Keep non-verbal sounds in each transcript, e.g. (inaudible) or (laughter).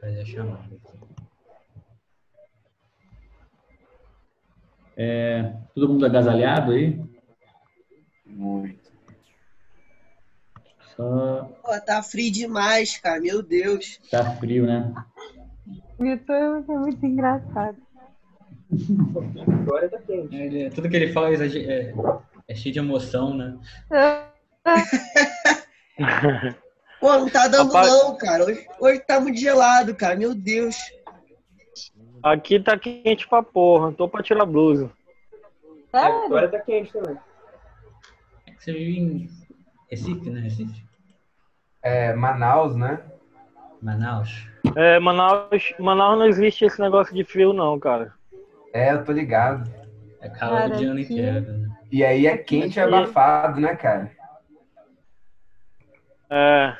Fazer a chamada. É, todo mundo agasalhado aí? Muito. Só Pô, tá frio demais, cara. Meu Deus. tá frio, né? Vitor é muito engraçado. Agora tá quente. Ele- tudo que ele fala é, é- é cheio de emoção, né? (laughs) (laughs) Pô, não tá dando Rapaz- não, cara. Hoje, hoje tá muito gelado, cara. Meu Deus. Aqui tá quente pra porra. Tô pra tirar a blusa. Sério? Agora tá quente também. Você vive em Recife, né? Recife. É, Manaus, né? Manaus. É, Manaus, Manaus não existe esse negócio de frio, não, cara. É, eu tô ligado. É calor dia ano inteiro, né? E aí é quente e abafado, né, cara? É,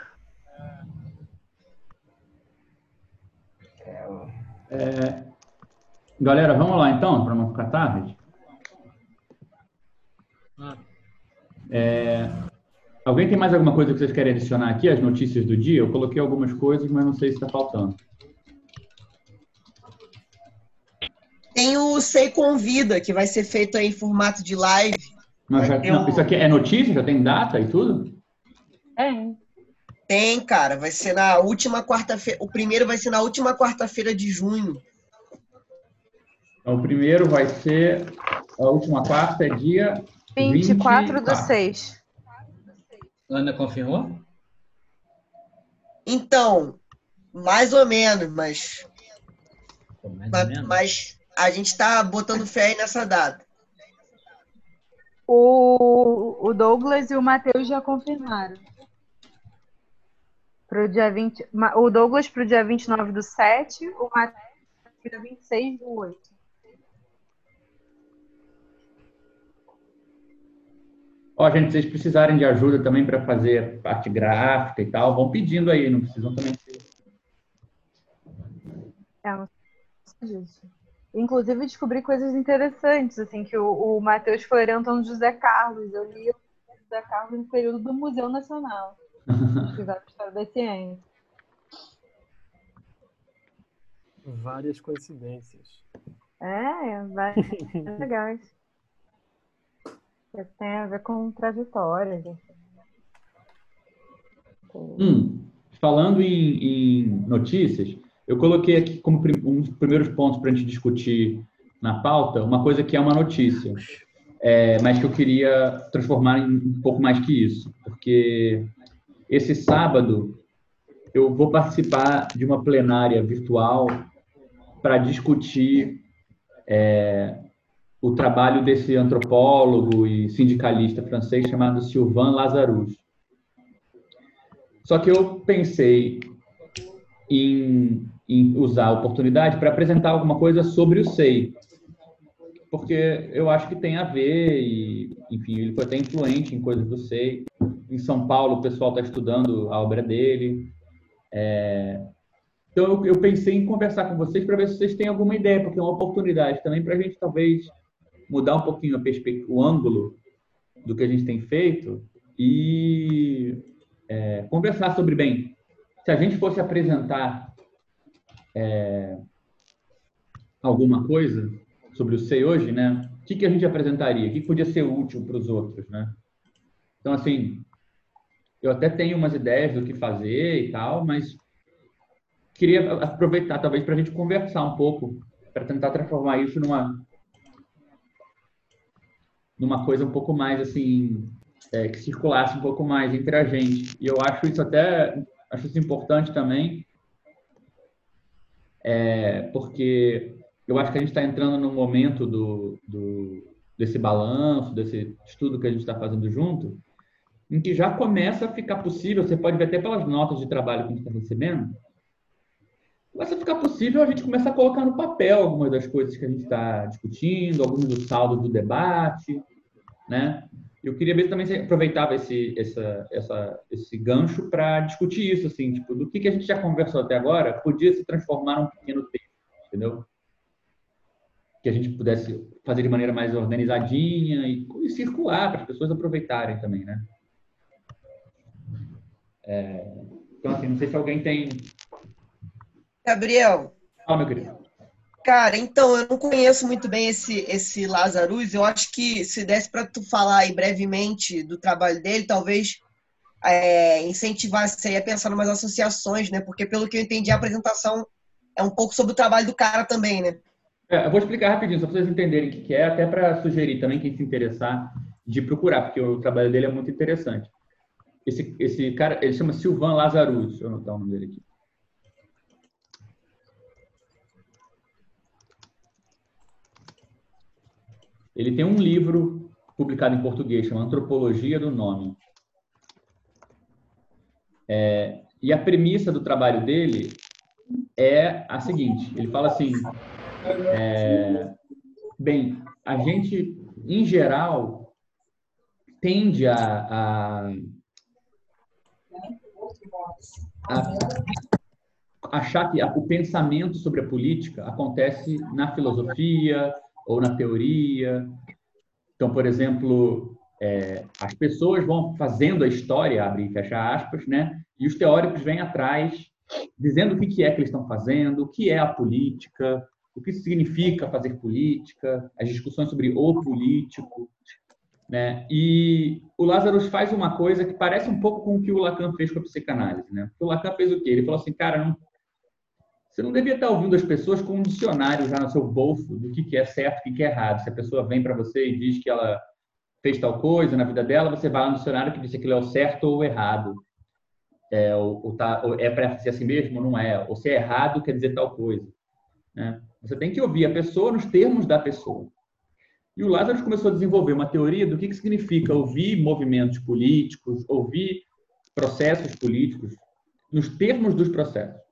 É, galera, vamos lá então, para não ficar tarde. É, alguém tem mais alguma coisa que vocês querem adicionar aqui, as notícias do dia? Eu coloquei algumas coisas, mas não sei se está faltando. Tem o Sei Convida, que vai ser feito aí em formato de live. Mas já- não, um- isso aqui é notícia? Já tem data e tudo? É. Tem, cara. Vai ser na última quarta-feira. O primeiro vai ser na última quarta-feira de junho. Então, o primeiro vai ser a última quarta, é dia 24 do 24. 6. Ana confirmou? Então, mais ou menos, mas, Pô, mais ou mas, menos. mas a gente tá botando fé aí nessa data. O, o Douglas e o Matheus já confirmaram. Pro dia 20, ma- o Douglas pro dia 29 do 7, o Matheus pro dia 26 do 8. Ó, gente, se vocês precisarem de ajuda também para fazer parte gráfica e tal, vão pedindo aí, não precisam também ser. É, não sei disso. Inclusive, descobri coisas interessantes, assim, que o, o Matheus foi orientando José Carlos. Eu li o José Carlos no período do Museu Nacional. Pesquisar a história da ciência. Várias coincidências. É, várias legais. Que tem a ver com trajetórias. Hum, falando em, em notícias, eu coloquei aqui como prim- um dos primeiros pontos para a gente discutir na pauta uma coisa que é uma notícia, é, mas que eu queria transformar em um pouco mais que isso, porque esse sábado eu vou participar de uma plenária virtual para discutir é, o trabalho desse antropólogo e sindicalista francês chamado Sylvain Lazarus. Só que eu pensei em, em usar a oportunidade para apresentar alguma coisa sobre o SEI, porque eu acho que tem a ver e, enfim, ele foi até influente em coisas do SEI. Em São Paulo, o pessoal está estudando a obra dele. É, Então, eu, eu pensei em conversar com vocês para ver se vocês têm alguma ideia, porque é uma oportunidade também para a gente, talvez, mudar um pouquinho a o ângulo do que a gente tem feito e é, conversar sobre, bem, se a gente fosse apresentar é, alguma coisa sobre o SEI hoje, né? O que, que a gente apresentaria? O que podia ser útil para os outros, né? Então, assim, eu até tenho umas ideias do que fazer e tal, mas queria aproveitar, talvez, para a gente conversar um pouco, para tentar transformar isso numa numa coisa um pouco mais, assim, é, que circulasse um pouco mais entre a gente. E eu acho isso até, acho isso importante também, é, porque eu acho que a gente está entrando num momento do, do, desse balanço, desse estudo que a gente está fazendo junto, em que já começa a ficar possível, você pode ver até pelas notas de trabalho que a gente está recebendo, começa a ficar possível a gente começar a colocar no papel algumas das coisas que a gente está discutindo, alguns dos saldos do debate, né? Eu queria ver também se aproveitava esse, essa, essa, esse gancho para discutir isso, assim, tipo, do que, que a gente já conversou até agora, podia se transformar num pequeno texto, entendeu? Que a gente pudesse fazer de maneira mais organizadinha e, e circular para as pessoas aproveitarem também, né? É, então, assim, não sei se alguém tem Gabriel, Fala, meu querido. cara, então eu não conheço muito bem esse esse Lazarus. Eu acho que se desse para tu falar aí brevemente do trabalho dele, talvez é, incentivasse aí a pensar em umas associações, né? Porque pelo que eu entendi, a apresentação é um pouco sobre o trabalho do cara também, né? É, eu vou explicar rapidinho, só para vocês entenderem o que que é, até para sugerir também quem se interessar de procurar, porque o trabalho dele é muito interessante. Esse, esse cara, ele chama Silvan Lazarus, deixa eu anotar o nome dele aqui. Ele tem um livro publicado em português, chama Antropologia do Nome. É, e a premissa do trabalho dele é a seguinte: ele fala assim, é, bem, a gente, em geral, tende a, a, a achar que o pensamento sobre a política acontece na filosofia ou na teoria. Então, por exemplo, é, as pessoas vão fazendo a história, abre e fecha aspas, né? E os teóricos vêm atrás, dizendo o que é que eles estão fazendo, o que é a política, o que significa fazer política, as discussões sobre o político, né? E o Lazarus faz uma coisa que parece um pouco com o que o Lacan fez com a psicanálise, né? O Lacan fez o quê? Ele falou assim, cara, não, você não devia estar ouvindo as pessoas com um dicionário já no seu bolso do que é certo, o que que é errado. Se a pessoa vem para você e diz que ela fez tal coisa na vida dela, você vai lá no dicionário que diz que aquilo é o certo ou o errado. É, ou, ou tá, ou é para ser assim mesmo ou não é. Ou se é errado, quer dizer tal coisa. Né? Você tem que ouvir a pessoa nos termos da pessoa. E o Lázaro começou a desenvolver uma teoria do que, que significa ouvir movimentos políticos, ouvir processos políticos, nos termos dos processos.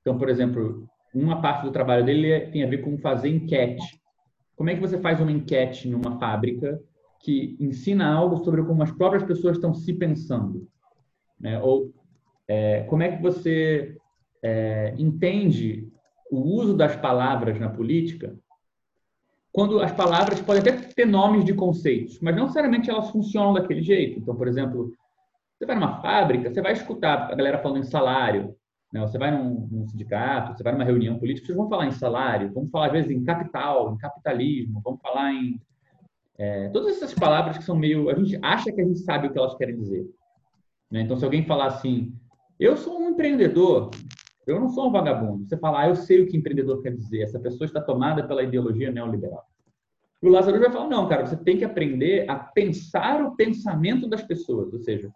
Então, por exemplo, uma parte do trabalho dele é- tem a ver com fazer enquete. Como é que você faz uma enquete numa fábrica que ensina algo sobre como as próprias pessoas estão se pensando? Né? Ou é, como é que você é, entende o uso das palavras na política quando as palavras podem até ter nomes de conceitos, mas não necessariamente elas funcionam daquele jeito. Então, por exemplo, você vai numa fábrica, você vai escutar a galera falando em salário, né? você vai num, num sindicato, você vai numa reunião política, vocês vão falar em salário, vamos falar às vezes em capital, em capitalismo, vamos falar em é, todas essas palavras que são meio, a gente acha que a gente sabe o que elas querem dizer. né? Então, se alguém falar assim, eu sou um empreendedor, eu não sou um vagabundo. Você fala, ah, eu sei o que empreendedor quer dizer. Essa pessoa está tomada pela ideologia neoliberal. E o Lázaro vai falar, não, cara, você tem que aprender a pensar o pensamento das pessoas, ou seja,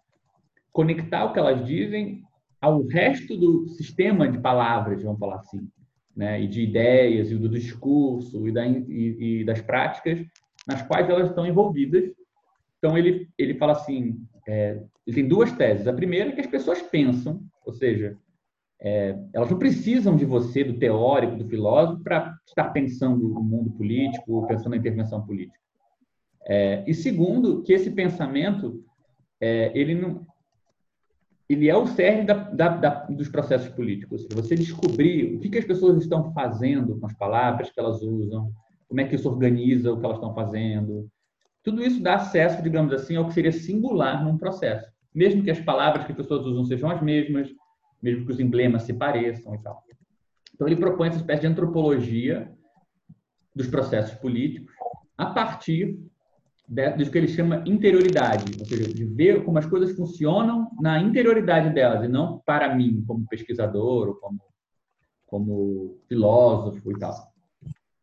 conectar o que elas dizem ao resto do sistema de palavras, vamos falar assim, né? e de ideias, e do discurso, e, da, e, e das práticas nas quais elas estão envolvidas. Então, ele, ele fala assim, é, ele tem duas teses. A primeira é que as pessoas pensam, ou seja, é, elas não precisam de você, do teórico, do filósofo, para estar pensando o mundo político, pensando na intervenção política. É, e segundo, que esse pensamento, é, ele não, ele é o cerne da, da, da, dos processos políticos. Você descobrir o que, que as pessoas estão fazendo com as palavras que elas usam, como é que isso organiza o que elas estão fazendo. Tudo isso dá acesso, digamos assim, ao que seria singular num processo. Mesmo que as palavras que as pessoas usam sejam as mesmas, mesmo que os emblemas se pareçam e tal. Então, ele propõe essa espécie de antropologia dos processos políticos a partir do que ele chama interioridade, ou seja, de ver como as coisas funcionam na interioridade delas e não para mim, como pesquisador ou como, como filósofo e tal.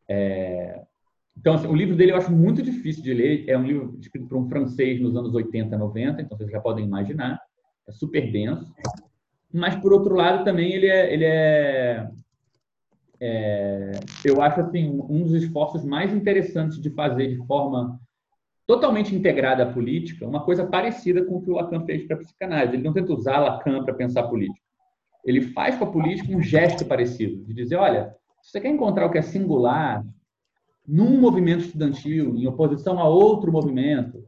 É... Então, assim, o livro dele eu acho muito difícil de ler. É um livro escrito por um francês nos anos 80, 90, então vocês já podem imaginar. É super denso. Mas, por outro lado, também ele é, ele é, é eu acho assim um dos esforços mais interessantes de fazer de forma totalmente integrada à política, uma coisa parecida com o que o Lacan fez para a psicanálise. Ele não tenta usar Lacan para pensar política. Ele faz com a política um gesto parecido, de dizer, olha, se você quer encontrar o que é singular num movimento estudantil, em oposição a outro movimento,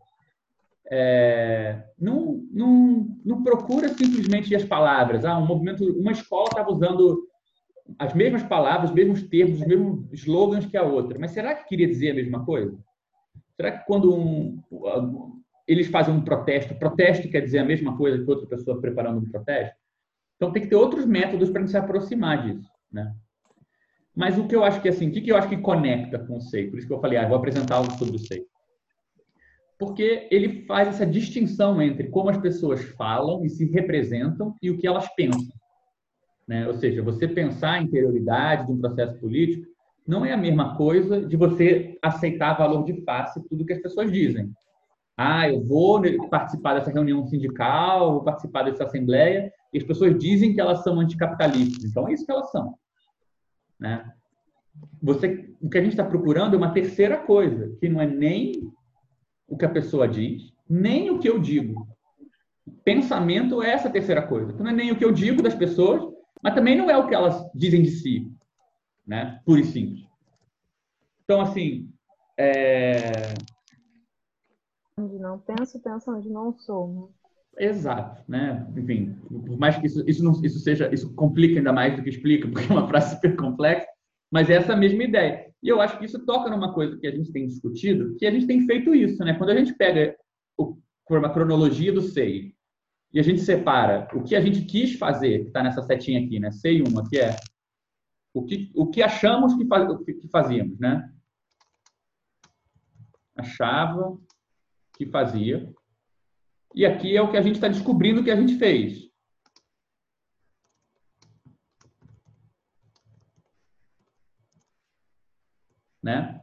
é, não, não, não procura simplesmente as palavras. Ah, um movimento, uma escola estava usando as mesmas palavras, os mesmos termos, os mesmos slogans que a outra. Mas será que queria dizer a mesma coisa? Será que quando um, eles fazem um protesto, protesto quer dizer a mesma coisa que outra pessoa preparando um protesto? Então tem que ter outros métodos para se aproximar disso. né? Mas o que eu acho que assim, o que, eu acho que conecta com o SEI? Por isso que eu falei, ah, eu vou apresentar algo sobre o SEI. Porque ele faz essa distinção entre como as pessoas falam e se representam e o que elas pensam. Né? Ou seja, você pensar a interioridade de um processo político não é a mesma coisa de você aceitar valor de face tudo que as pessoas dizem. Ah, eu vou participar dessa reunião sindical, vou participar dessa assembleia, e as pessoas dizem que elas são anticapitalistas. Então é isso que elas são. Né? Você, o que a gente está procurando é uma terceira coisa, que não é nem o que a pessoa diz, nem o que eu digo. Pensamento é essa terceira coisa. Não é nem o que eu digo das pessoas, mas também não é o que elas dizem de si, né? Puro e simples. Então, assim, é... Onde não penso, penso onde não sou. Né? Exato, né? Enfim, por mais que isso, isso, não, isso seja, isso complica ainda mais do que explica, (laughs) porque é uma frase super complexa, mas é essa mesma ideia. E eu acho que isso toca numa coisa que a gente tem discutido, que a gente tem feito isso, né? Quando a gente pega o, uma cronologia do SEI e a gente separa o que a gente quis fazer, que está nessa setinha aqui, né? SEI 1, que é o que, o que achamos que, faz, que fazíamos, né? Achava que fazia. E aqui é o que a gente está descobrindo que a gente fez. Né?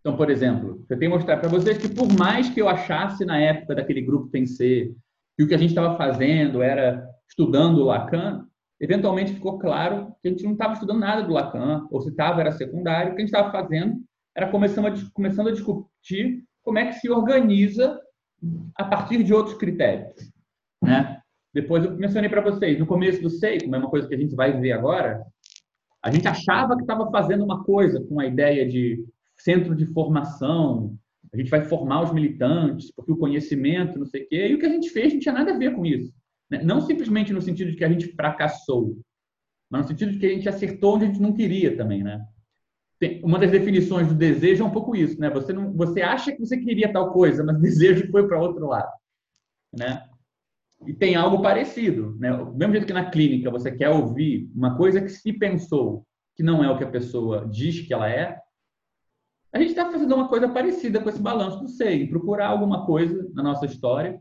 Então, por exemplo, eu tenho que mostrar para vocês que por mais que eu achasse na época daquele grupo Pensê que o que a gente estava fazendo era estudando o Lacan, eventualmente ficou claro que a gente não estava estudando nada do Lacan, ou se estava era secundário, o que a gente estava fazendo era começando a, começando a discutir como é que se organiza a partir de outros critérios, né? Depois eu mencionei para vocês, no começo do SEI, como é uma coisa que a gente vai ver agora, a gente achava que estava fazendo uma coisa com a ideia de centro de formação, a gente vai formar os militantes, porque o conhecimento, não sei o quê, e o que a gente fez não tinha nada a ver com isso. Né? Não simplesmente no sentido de que a gente fracassou, mas no sentido de que a gente acertou onde a gente não queria também, né? Tem, uma das definições do desejo é um pouco isso, né? Você não, você acha que você queria tal coisa, mas o (laughs) desejo foi para outro lado, né? E tem algo parecido, né? Do mesmo jeito que na clínica você quer ouvir uma coisa que se pensou que não é o que a pessoa diz que ela é, a gente está fazendo uma coisa parecida com esse balanço do SEI, procurar alguma coisa na nossa história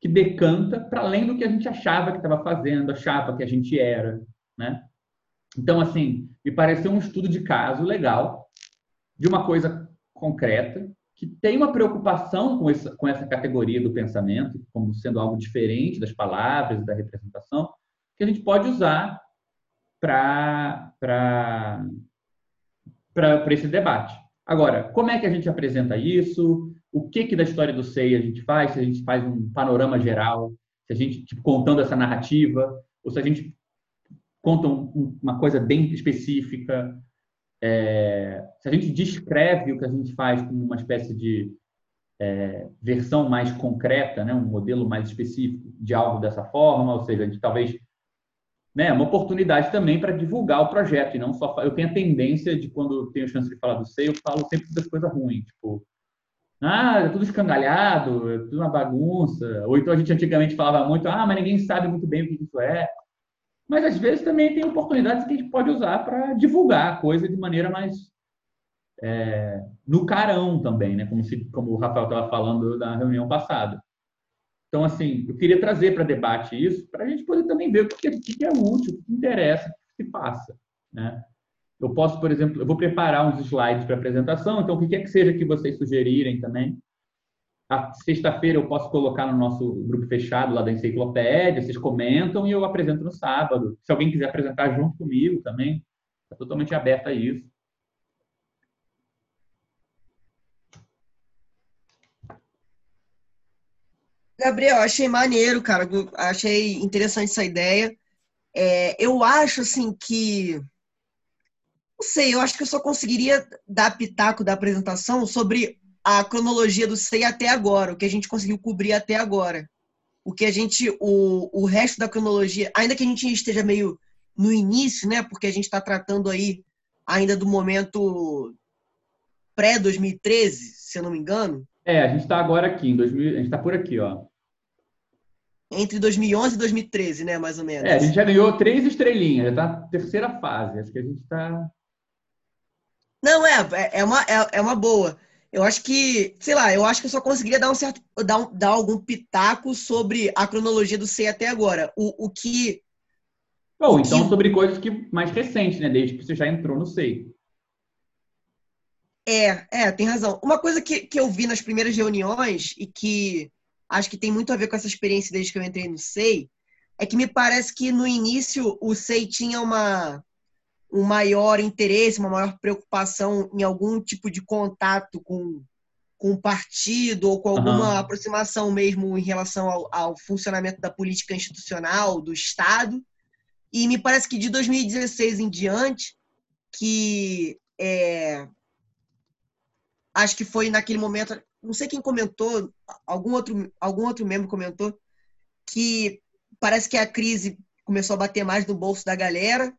que decanta para além do que a gente achava que estava fazendo, achava que a gente era, né? Então, assim, me pareceu um estudo de caso legal, de uma coisa concreta, que tem uma preocupação com essa, com essa categoria do pensamento, como sendo algo diferente das palavras, da representação, que a gente pode usar para esse debate. Agora, como é que a gente apresenta isso? O que, que da história do SEI a gente faz? Se a gente faz um panorama geral, se a gente, tipo, contando essa narrativa, ou se a gente contam uma coisa bem específica. É, se a gente descreve o que a gente faz como uma espécie de é, versão mais concreta, né, um modelo mais específico de algo dessa forma, ou seja, a gente talvez né, uma oportunidade também para divulgar o projeto e não só eu tenho a tendência de quando tenho chance de falar do SEI, eu falo sempre das coisas ruins, tipo ah, é tudo escangalhado, é tudo uma bagunça. Ou então a gente antigamente falava muito, ah, mas ninguém sabe muito bem o que isso é mas às vezes também tem oportunidades que a gente pode usar para divulgar a coisa de maneira mais é, no carão também, né? Como, se, como o Rafael estava falando na reunião passada. Então, assim, eu queria trazer para debate isso, para a gente poder também ver o que, que é útil, o que interessa, o que se passa, né? Eu posso, por exemplo, eu vou preparar uns slides para apresentação, então o que quer que seja que vocês sugerirem também, a sexta-feira eu posso colocar no nosso grupo fechado lá da enciclopédia, vocês comentam e eu apresento no sábado. Se alguém quiser apresentar junto comigo também, está totalmente aberto a isso. Gabriel, achei maneiro, cara. Achei interessante essa ideia. É, eu acho assim que não sei, eu acho que eu só conseguiria dar pitaco da apresentação sobre a cronologia do SEI até agora, o que a gente conseguiu cobrir até agora. O que a gente, o, o resto da cronologia, ainda que a gente esteja meio no início, né? Porque a gente está tratando aí ainda do momento pré-2013, se eu não me engano. É, a gente está agora aqui, em 2000, a gente está por aqui, ó. entre 2011 e 2013, né, mais ou menos. É, a gente já ganhou três estrelinhas, já tá na terceira fase. Acho que a gente tá. Não, é, é, é uma, é, é uma boa. Eu acho que, sei lá, eu acho que eu só conseguiria dar um certo, dar, um- dar algum pitaco sobre a cronologia do SEI até agora. O, o que, Bom, O então que- sobre coisas que mais recentes, né? Desde que você já entrou no SEI. é, é, tem razão. Uma coisa que, que eu vi nas primeiras reuniões e que acho que tem muito a ver com essa experiência desde que eu entrei no SEI, é que me parece que no início o SEI tinha uma, um maior interesse, uma maior preocupação em algum tipo de contato com, com o partido ou com alguma Aham. aproximação mesmo em relação ao, ao funcionamento da política institucional do Estado. E me parece que de 2016 em diante, que é, acho que foi naquele momento, não sei quem comentou, algum outro, algum outro membro comentou, que parece que a crise começou a bater mais no bolso da galera,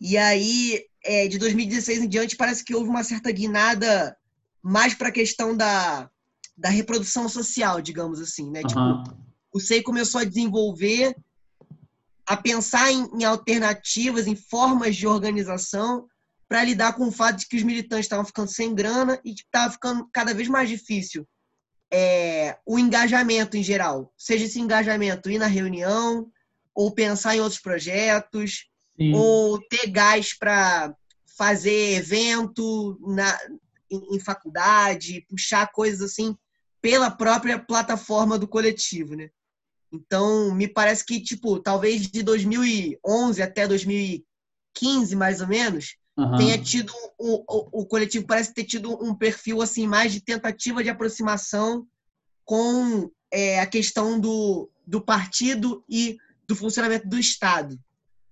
e aí, é, de 2016 em diante, parece que houve uma certa guinada mais para a questão da, da reprodução social, digamos assim, né? Tipo, Aham. o SEI começou a desenvolver, a pensar em, em alternativas, em formas de organização para lidar com o fato de que os militantes estavam ficando sem grana e que estava ficando cada vez mais difícil é, o engajamento em geral. Seja esse engajamento ir na reunião, ou pensar em outros projetos, Sim. ou ter gás para fazer evento na, em, em faculdade, puxar coisas assim pela própria plataforma do coletivo, né? Então, me parece que, tipo, talvez de 2011 até 2015, mais ou menos, Aham. tenha tido o, o, o coletivo parece ter tido um perfil assim mais de tentativa de aproximação com é, a questão do, do partido e do funcionamento do Estado,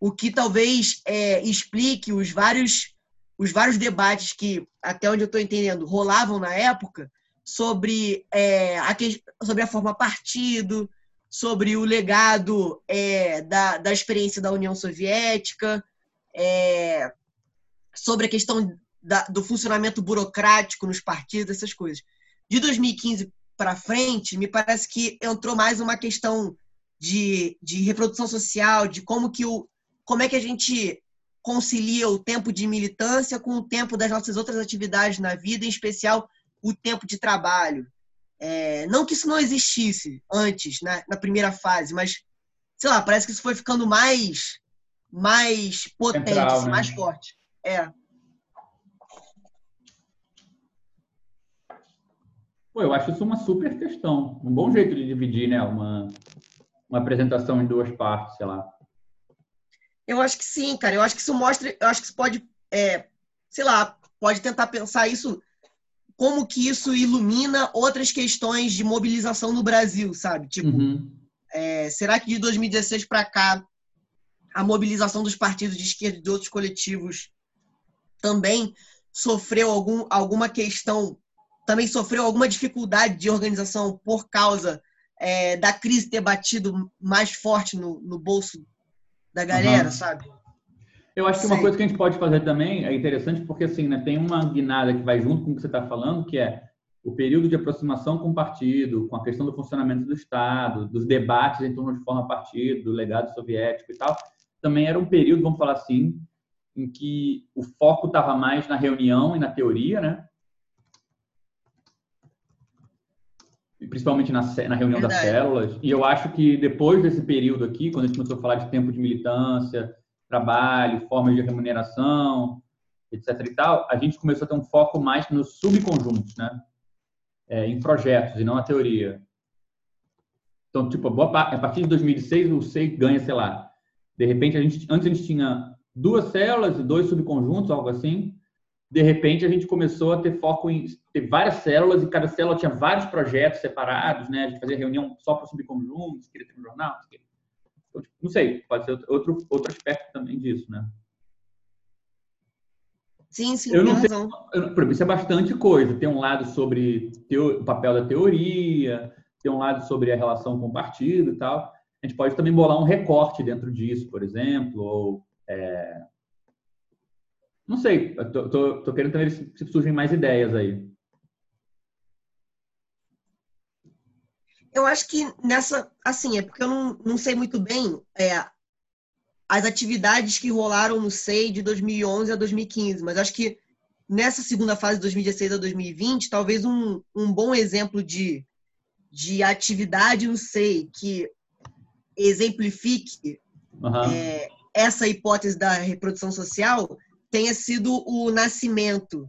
o que talvez é, explique os vários os vários debates que até onde eu estou entendendo rolavam na época sobre é, a, sobre a forma partido, sobre o legado é, da, da experiência da União Soviética, é, sobre a questão da- do funcionamento burocrático nos partidos, essas coisas. De 2015 para frente, me parece que entrou mais uma questão de, de reprodução social, de como que o como é que a gente concilia o tempo de militância com o tempo das nossas outras atividades na vida, em especial o tempo de trabalho. É, não que isso não existisse antes, na, na primeira fase, mas sei lá, parece que isso foi ficando mais mais potente, Central, assim, né? mais forte. É. Pô, eu acho isso uma super questão. Um bom jeito de dividir, né? Uma, uma apresentação em duas partes, sei lá. Eu acho que sim, cara. Eu acho que isso mostra, eu acho que isso pode, é, sei lá, pode tentar pensar isso como que isso ilumina outras questões de mobilização no Brasil, sabe? Tipo, Uhum. é, será que de 2016 para cá a mobilização dos partidos de esquerda e de outros coletivos também sofreu algum, alguma questão, também sofreu alguma dificuldade de organização por causa é, da crise ter batido mais forte no, no bolso da galera, Aham. sabe? Eu acho que uma Sei. coisa que a gente pode fazer também é interessante porque assim, né, tem uma guinada que vai junto com o que você está falando, que é o período de aproximação com o partido, com a questão do funcionamento do Estado, dos debates em torno de forma partido, do legado soviético e tal. Também era um período, vamos falar assim, em que o foco estava mais na reunião e na teoria, né? Principalmente na, na reunião das Verdade. células. E eu acho que depois desse período aqui, quando a gente começou a falar de tempo de militância, trabalho, formas de remuneração, etc. e tal, a gente começou a ter um foco mais nos subconjuntos, né? É, em projetos e não na teoria. Então, tipo, a partir de 2006, o SEI ganha, sei lá, de repente, a gente, antes a gente tinha duas células e dois subconjuntos, algo assim. De repente, a gente começou a ter foco em ter várias células e cada célula tinha vários projetos separados, né? A gente fazia reunião só para subconjuntos, queria ter um jornal, não sei. Então, tipo, não sei, pode ser outro, outro aspecto também disso, né? Sim, sim, Eu não sei-. Eu- isso é bastante coisa. Tem um lado sobre teo- o papel da teoria, tem um lado sobre a relação com o partido e tal. A gente pode também bolar um recorte dentro disso, por exemplo, ou é, não sei. Tô, tô, tô querendo também se, se surgem mais ideias aí. Eu acho que nessa, assim, é porque eu não, não sei muito bem é, as atividades que rolaram no SEI de 2011 a 2015, mas acho que nessa segunda fase, de 2016 a 2020, talvez um, um bom exemplo de, de atividade no SEI que exemplifique Aham. é, essa hipótese da reprodução social tenha sido o nascimento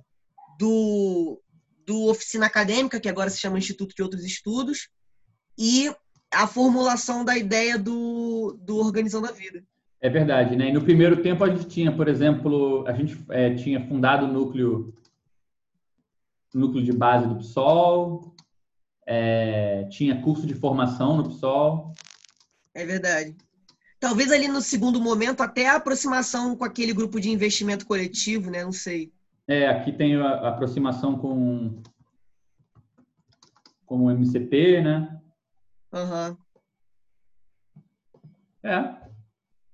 do, do Oficina Acadêmica, que agora se chama Instituto de Outros Estudos, e a formulação da ideia do, do Organizando a Vida. É verdade, né? E no primeiro tempo a gente tinha, por exemplo, a gente é, tinha fundado o núcleo, núcleo de base do PSOL, é, tinha curso de formação no PSOL. É verdade. Talvez ali no segundo momento até a aproximação com aquele grupo de investimento coletivo, né? Não sei. É, aqui tem a, aproximação com, com o MCP, né? Aham. É.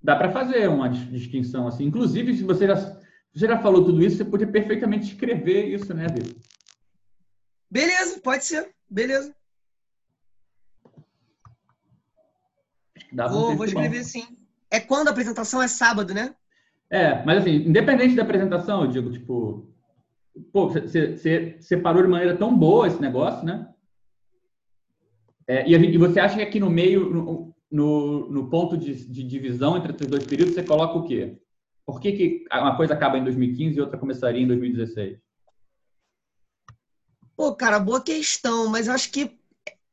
Dá para fazer uma dis- distinção assim. Inclusive, se você já, você já falou tudo isso, você podia perfeitamente escrever isso, né, Vitor? Beleza, pode ser. Beleza. Dava um Vou, tempo vou bom. escrever sim. É quando a apresentação é sábado, né? É, mas assim, independente da apresentação, eu digo, tipo, pô, você- separou de maneira tão boa esse negócio, né? É, e, gente- e você acha que aqui no meio, no, no, no ponto de, de divisão entre esses dois períodos, você coloca o quê? Por que, que uma coisa acaba em 2015 e outra começaria em 2016? Pô, cara, boa questão, mas eu acho que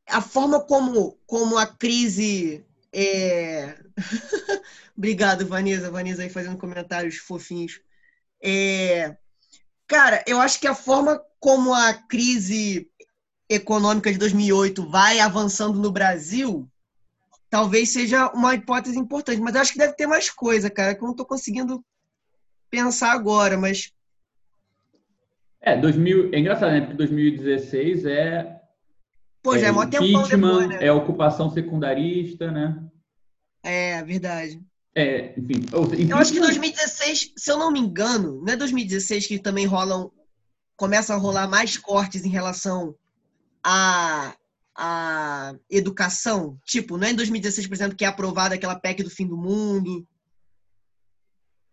a forma como, como a crise. É... (laughs) Obrigado, Vanessa. Vanessa aí fazendo comentários fofinhos. É... Cara, eu acho que a forma como a crise econômica de 2008 vai avançando no Brasil talvez seja uma hipótese importante, mas eu acho que deve ter mais coisa, cara, que eu não estou conseguindo pensar agora, mas É, 2000, é engraçado, né? Porque 2016 é, pô, já é mó tempão depois, né? é ocupação secundarista, né? É, verdade. É, enfim. Eu acho que impeachment- 2016, se eu não me engano, não é 2016 que também rolam, começa a rolar mais cortes em relação à, à educação? Tipo, não é em 2016, por exemplo, que é aprovada aquela PEC do fim do mundo?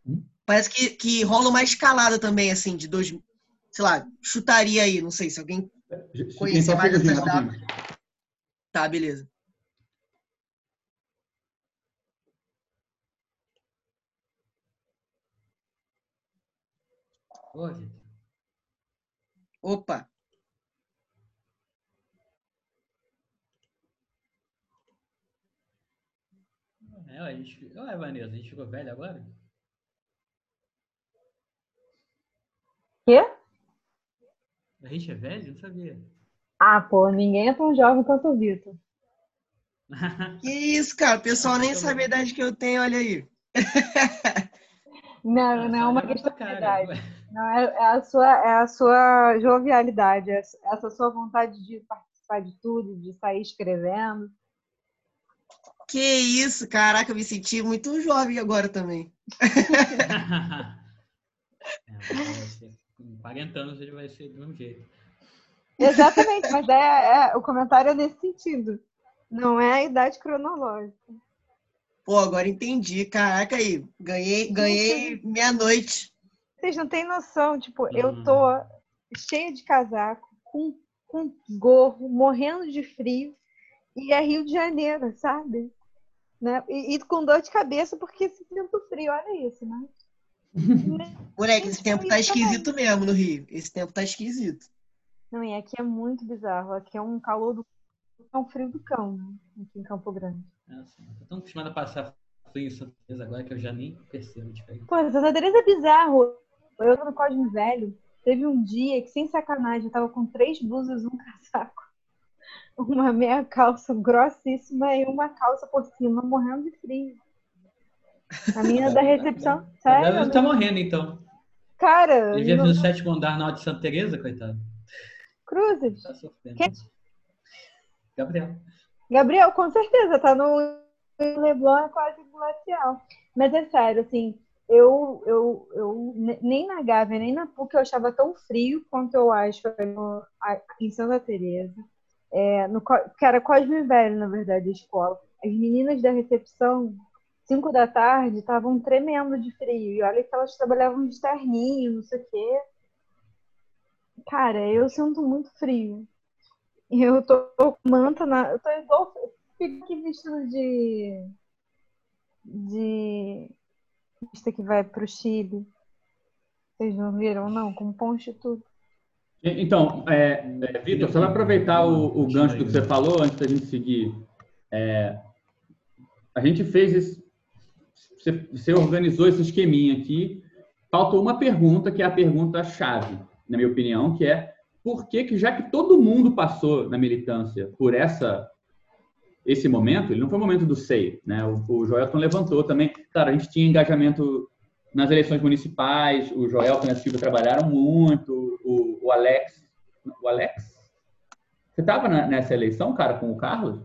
Hum? Parece que, que rola uma escalada também, assim, de dois. Sei lá, chutaria aí, não sei se alguém. Conhecer Só um mais segundinho, essas rapidinho. Tá, beleza. Vitor. Opa! É, a gente... Ué, Vanessa, a gente ficou velho agora? Quê? A gente é velho? Não sabia. Ah, pô, ninguém é tão jovem quanto o Vitor. (laughs) Que isso, cara? O pessoal nem sabe a idade que eu tenho, olha aí. (laughs) Não, não é uma questão de idade. Não, é, é a sua, é a sua jovialidade, é essa sua vontade de participar de tudo, de sair escrevendo. Que isso, caraca, eu me senti muito jovem agora também. (laughs) Com 40 anos ele vai ser do mesmo jeito. Exatamente, mas é, é- o comentário é nesse sentido. Não é a idade cronológica. Pô, agora entendi. Caraca aí, ganhei, ganhei meia-noite. Vocês não têm noção, tipo, eu Hum. tô cheia de casaco, com, com gorro, morrendo de frio, e é Rio de Janeiro, sabe? Né? E, e com dor de cabeça porque sinto frio, olha isso, né? Moleque, esse tempo tá Isso também. esquisito mesmo no Rio. Esse tempo tá esquisito. Não, e aqui é muito bizarro. Aqui é um calor do é um frio do cão, né? Aqui em Campo Grande. Nossa, eu tô tão acostumado a passar frio em Santa Teresa agora que eu já nem percebo a diferença. Pô, Santa Teresa é bizarro. Eu no Cosme Velho, teve um dia que, sem sacanagem, eu tava com três blusas e um (laughs) casaco. Uma meia calça grossíssima e uma calça por cima, morrendo de frio. A menina da recepção, (laughs) sério, ele tá morrendo, então. cara, Ele vive no- no sétimo andar na de Santa Teresa, coitado. cruzes. Tá sofrendo. Quem? Gabriel. Gabriel, com certeza, tá no Leblon é quase glacial. Mas é sério, assim, eu, eu, eu ne- nem na Gávea, nem na PUC eu achava tão frio quanto eu acho no- em Santa Teresa. é, no, que era Cosme Velho, na verdade, a escola. As meninas da recepção, 5 da tarde, estavam tremendo de frio. E olha que elas trabalhavam de terninho, não sei o quê. Cara, eu sinto muito frio. Eu tô com manta na. Eu tô igual. Fico aqui vestido de. De. Vista que vai pro Chile. Vocês não viram, não? Com poncho e tudo. Então, é, é, Vitor, só para aproveitar o, o gancho do que você falou, antes da gente seguir, é, a gente fez esse, você, você organizou esse esqueminha aqui, faltou uma pergunta, que é a pergunta-chave, na minha opinião, que é por que, que já que todo mundo passou na militância por essa esse momento, ele não foi o momento do SEI, né? O, o Joelton levantou também, claro, a gente tinha engajamento nas eleições municipais, o Joelton e a Silvia trabalharam muito, o, o Alex. O Alex? Você estava nessa eleição, cara, com o Carlos?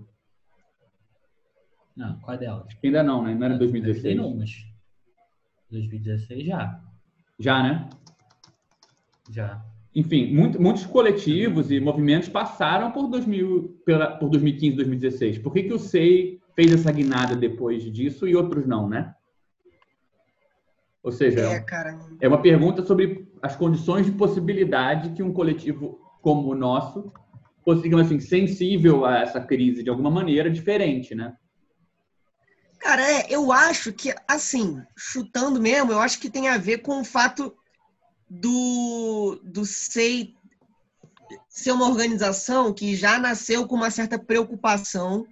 Não, qual delas? Acho que ainda não, né? Não era em 2016. Tem umas. 2016 já. Já, né? Já. Enfim, muito- muitos coletivos e movimentos passaram por, 2000, pela, por 2015, 2016. Por que, que o SEI fez essa guinada depois disso e outros não, né? Ou seja, É, cara. É uma pergunta sobre as condições de possibilidade que um coletivo como o nosso fosse, digamos assim, sensível a essa crise de alguma maneira diferente, né? Cara, é, eu acho que, assim, chutando mesmo, eu acho que tem a ver com o fato do, do SEI ser uma organização que já nasceu com uma certa preocupação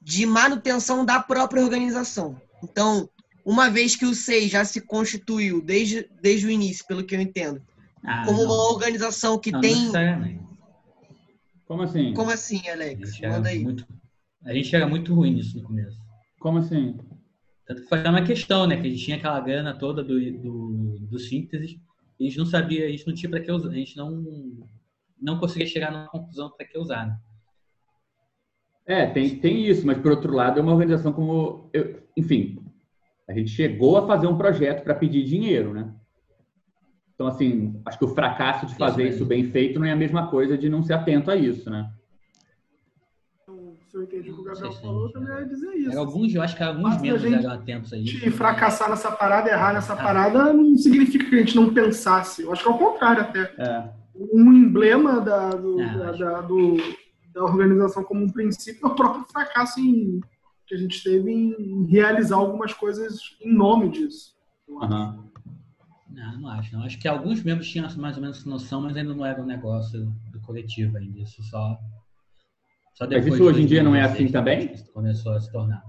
de manutenção da própria organização. Então, uma vez que o SEI já se constituiu desde, desde o início, pelo que eu entendo, Ah, como não. uma organização que Não, tem. necessariamente. Como assim? Como assim, Alex? Manda aí. muito, a gente era muito ruim nisso no começo. Como assim? Tanto que foi uma questão, né? Que a gente tinha aquela grana toda do, do, do síntese, e a gente não sabia, a gente não tinha para que usar, a gente não, não conseguia chegar numa conclusão para que usar. né? É, tem, tem isso, mas por outro lado é uma organização como, eu- enfim, a gente chegou a fazer um projeto para pedir dinheiro, né? Então, assim, acho que o fracasso de fazer mas- isso bem feito não é a mesma coisa de não ser atento a isso, né? Entendi o que o Gabriel se falou, também ia dizer isso. Alguns, eu acho que alguns Mas membros gente- eram atentos a isso. gente fracassar nessa parada, errar nessa parada, não significa que a gente não pensasse. Eu acho que é o contrário até. É. Um emblema da, do- Ah, da, da- do- da organização como um princípio é o próprio fracasso em- que a gente teve em realizar algumas coisas em nome disso. Não, não acho. Não. Acho que alguns membros tinham mais ou menos essa noção, mas ainda não era um negócio do coletivo ainda. Isso só. Mas isso hoje em dia não é 2016 assim também? Começou a se tornar.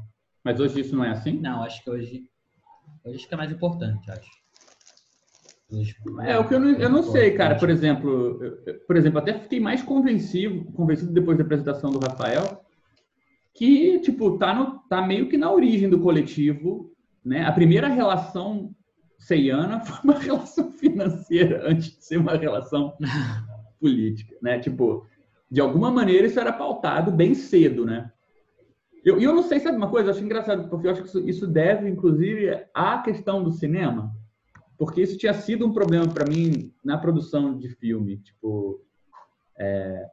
Mas hoje isso não é assim? Não, acho que hoje. Hoje que é mais importante, acho. Hoje, É, o que eu não, eu não sei, cara. Por exemplo, eu- por exemplo, até fiquei mais convencido, convencido depois da apresentação do Rafael, que, tipo, tá, no, tá meio que na origem do coletivo, né? A primeira relação ceiana (laughs) foi uma relação financeira antes de ser uma relação (laughs) política, né? Tipo, de alguma maneira isso era pautado bem cedo, né? E eu, eu não sei, sabe uma coisa? Eu acho engraçado, porque eu acho que isso, isso deve, inclusive, à questão do cinema porque isso tinha sido um problema para mim na produção de filme, tipo é,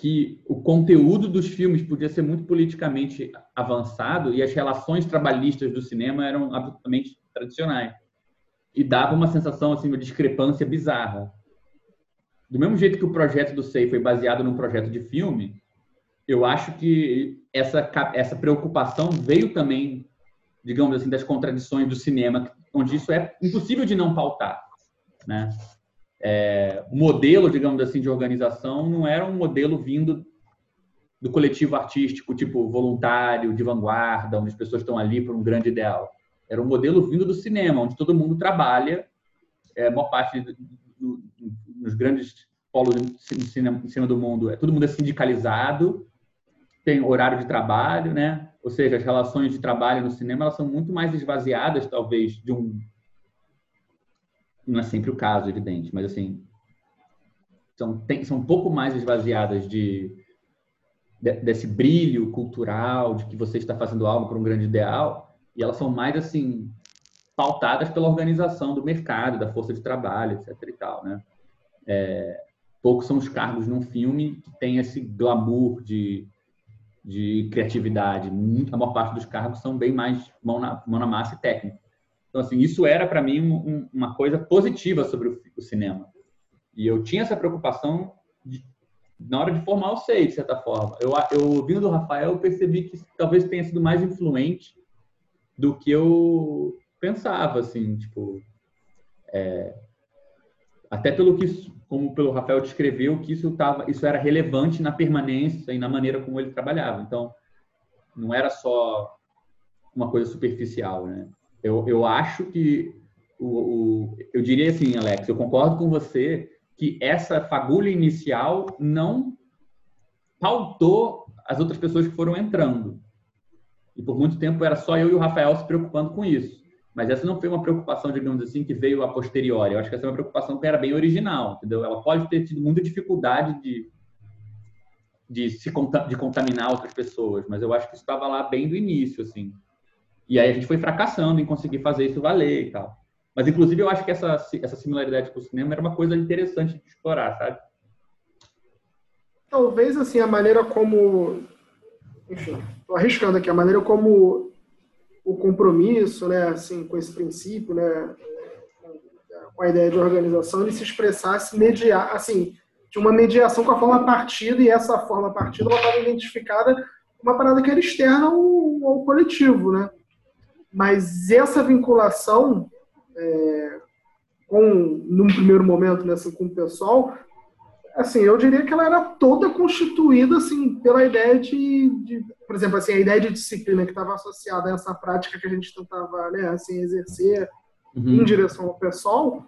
que o conteúdo dos filmes podia ser muito politicamente avançado e as relações trabalhistas do cinema eram absolutamente tradicionais e dava uma sensação assim, uma discrepância bizarra. Do mesmo jeito que o projeto do Sei foi baseado num projeto de filme, eu acho que essa essa preocupação veio também, digamos assim, das contradições do cinema onde isso é impossível de não pautar, né? É, o modelo, digamos assim, de organização não era um modelo vindo do coletivo artístico, tipo voluntário, de vanguarda, onde as pessoas estão ali por um grande ideal. Era um modelo vindo do cinema, onde todo mundo trabalha, é, a maior parte do, nos grandes polos do cinema do mundo, é, todo mundo é sindicalizado, tem horário de trabalho, né? Ou seja, as relações de trabalho no cinema elas são muito mais esvaziadas, talvez, de um. Não é sempre o caso, evidente, mas assim. São, tem, são um pouco mais esvaziadas de, de, desse brilho cultural, de que você está fazendo algo para um grande ideal, e elas são mais, assim, pautadas pela organização do mercado, da força de trabalho, etc. e tal, né? É, poucos são os cargos num filme que tem esse glamour de, de criatividade. Muito, a maior parte dos cargos são bem mais mão na, mão na massa e técnico. Então, assim, isso era para mim um, um, uma coisa positiva sobre o, o, cinema. E eu tinha essa preocupação de, na hora de formar o SEI, de certa forma. Eu, eu ouvindo do Rafael, eu percebi que talvez tenha sido mais influente do que eu pensava, assim, tipo... É, até pelo que, como pelo Rafael descreveu, que isso tava, isso era relevante na permanência e na maneira como ele trabalhava. Então, não era só uma coisa superficial, né? Eu, eu acho que o, o, eu diria assim, Alex, eu concordo com você que essa fagulha inicial não pautou as outras pessoas que foram entrando. E por muito tempo era só eu e o Rafael se preocupando com isso. Mas essa não foi uma preocupação, digamos assim, que veio a posteriori. Eu acho que essa é uma preocupação que era bem original, entendeu? Ela pode ter tido muita dificuldade de, de se de contaminar outras pessoas, mas eu acho que estava lá bem do início, assim. E aí a gente foi fracassando em conseguir fazer isso valer e tal. Mas, inclusive, eu acho que essa, essa similaridade com o cinema era uma coisa interessante de explorar, sabe? Talvez, assim, a maneira como... Enfim, estou arriscando aqui. A maneira como o compromisso, né, assim, com esse princípio, né, com a ideia de organização, ele se expressasse mediar, assim, de uma mediação com a forma partida, e essa forma partida estava identificada uma parada que era externa ao, ao coletivo, né? Mas essa vinculação, é, com, num primeiro momento, né, assim, com o pessoal, assim, eu diria que ela era toda constituída assim pela ideia de, de por exemplo, assim, a ideia de disciplina que estava associada a essa prática que a gente tentava, né, assim, exercer uhum. em direção ao pessoal.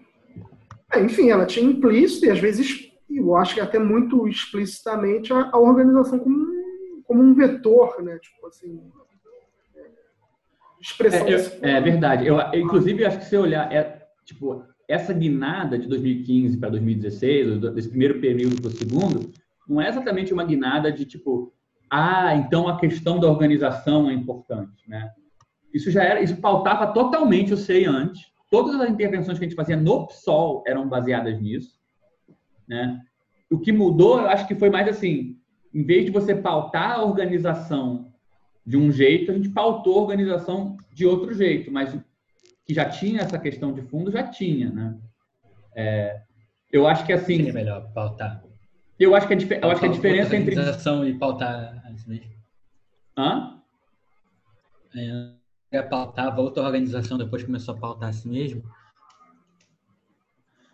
É, enfim, ela tinha implícito e às vezes, eu acho que até muito explicitamente a, a organização como, como um vetor, né, tipo assim, expressão. É, eu, é verdade. Eu, inclusive, acho que se olhar, é, tipo, essa guinada de 2015 para 2016, desse primeiro período para o segundo, não é exatamente uma guinada de tipo, ah, então a questão da organização é importante, né? Isso já era, isso pautava totalmente o SEI antes. Todas as intervenções que a gente fazia no PSOL eram baseadas nisso, né? O que mudou, eu acho que foi mais assim, em vez de você pautar a organização de um jeito, a gente pautou a organização de outro jeito, mas que já tinha essa questão de fundo, já tinha, né? É, eu acho que assim. É melhor pautar. Eu acho que a, eu acho que a diferença entre. Organização e pautar. Hã? É, pautava outra organização, depois começou a pautar assim mesmo?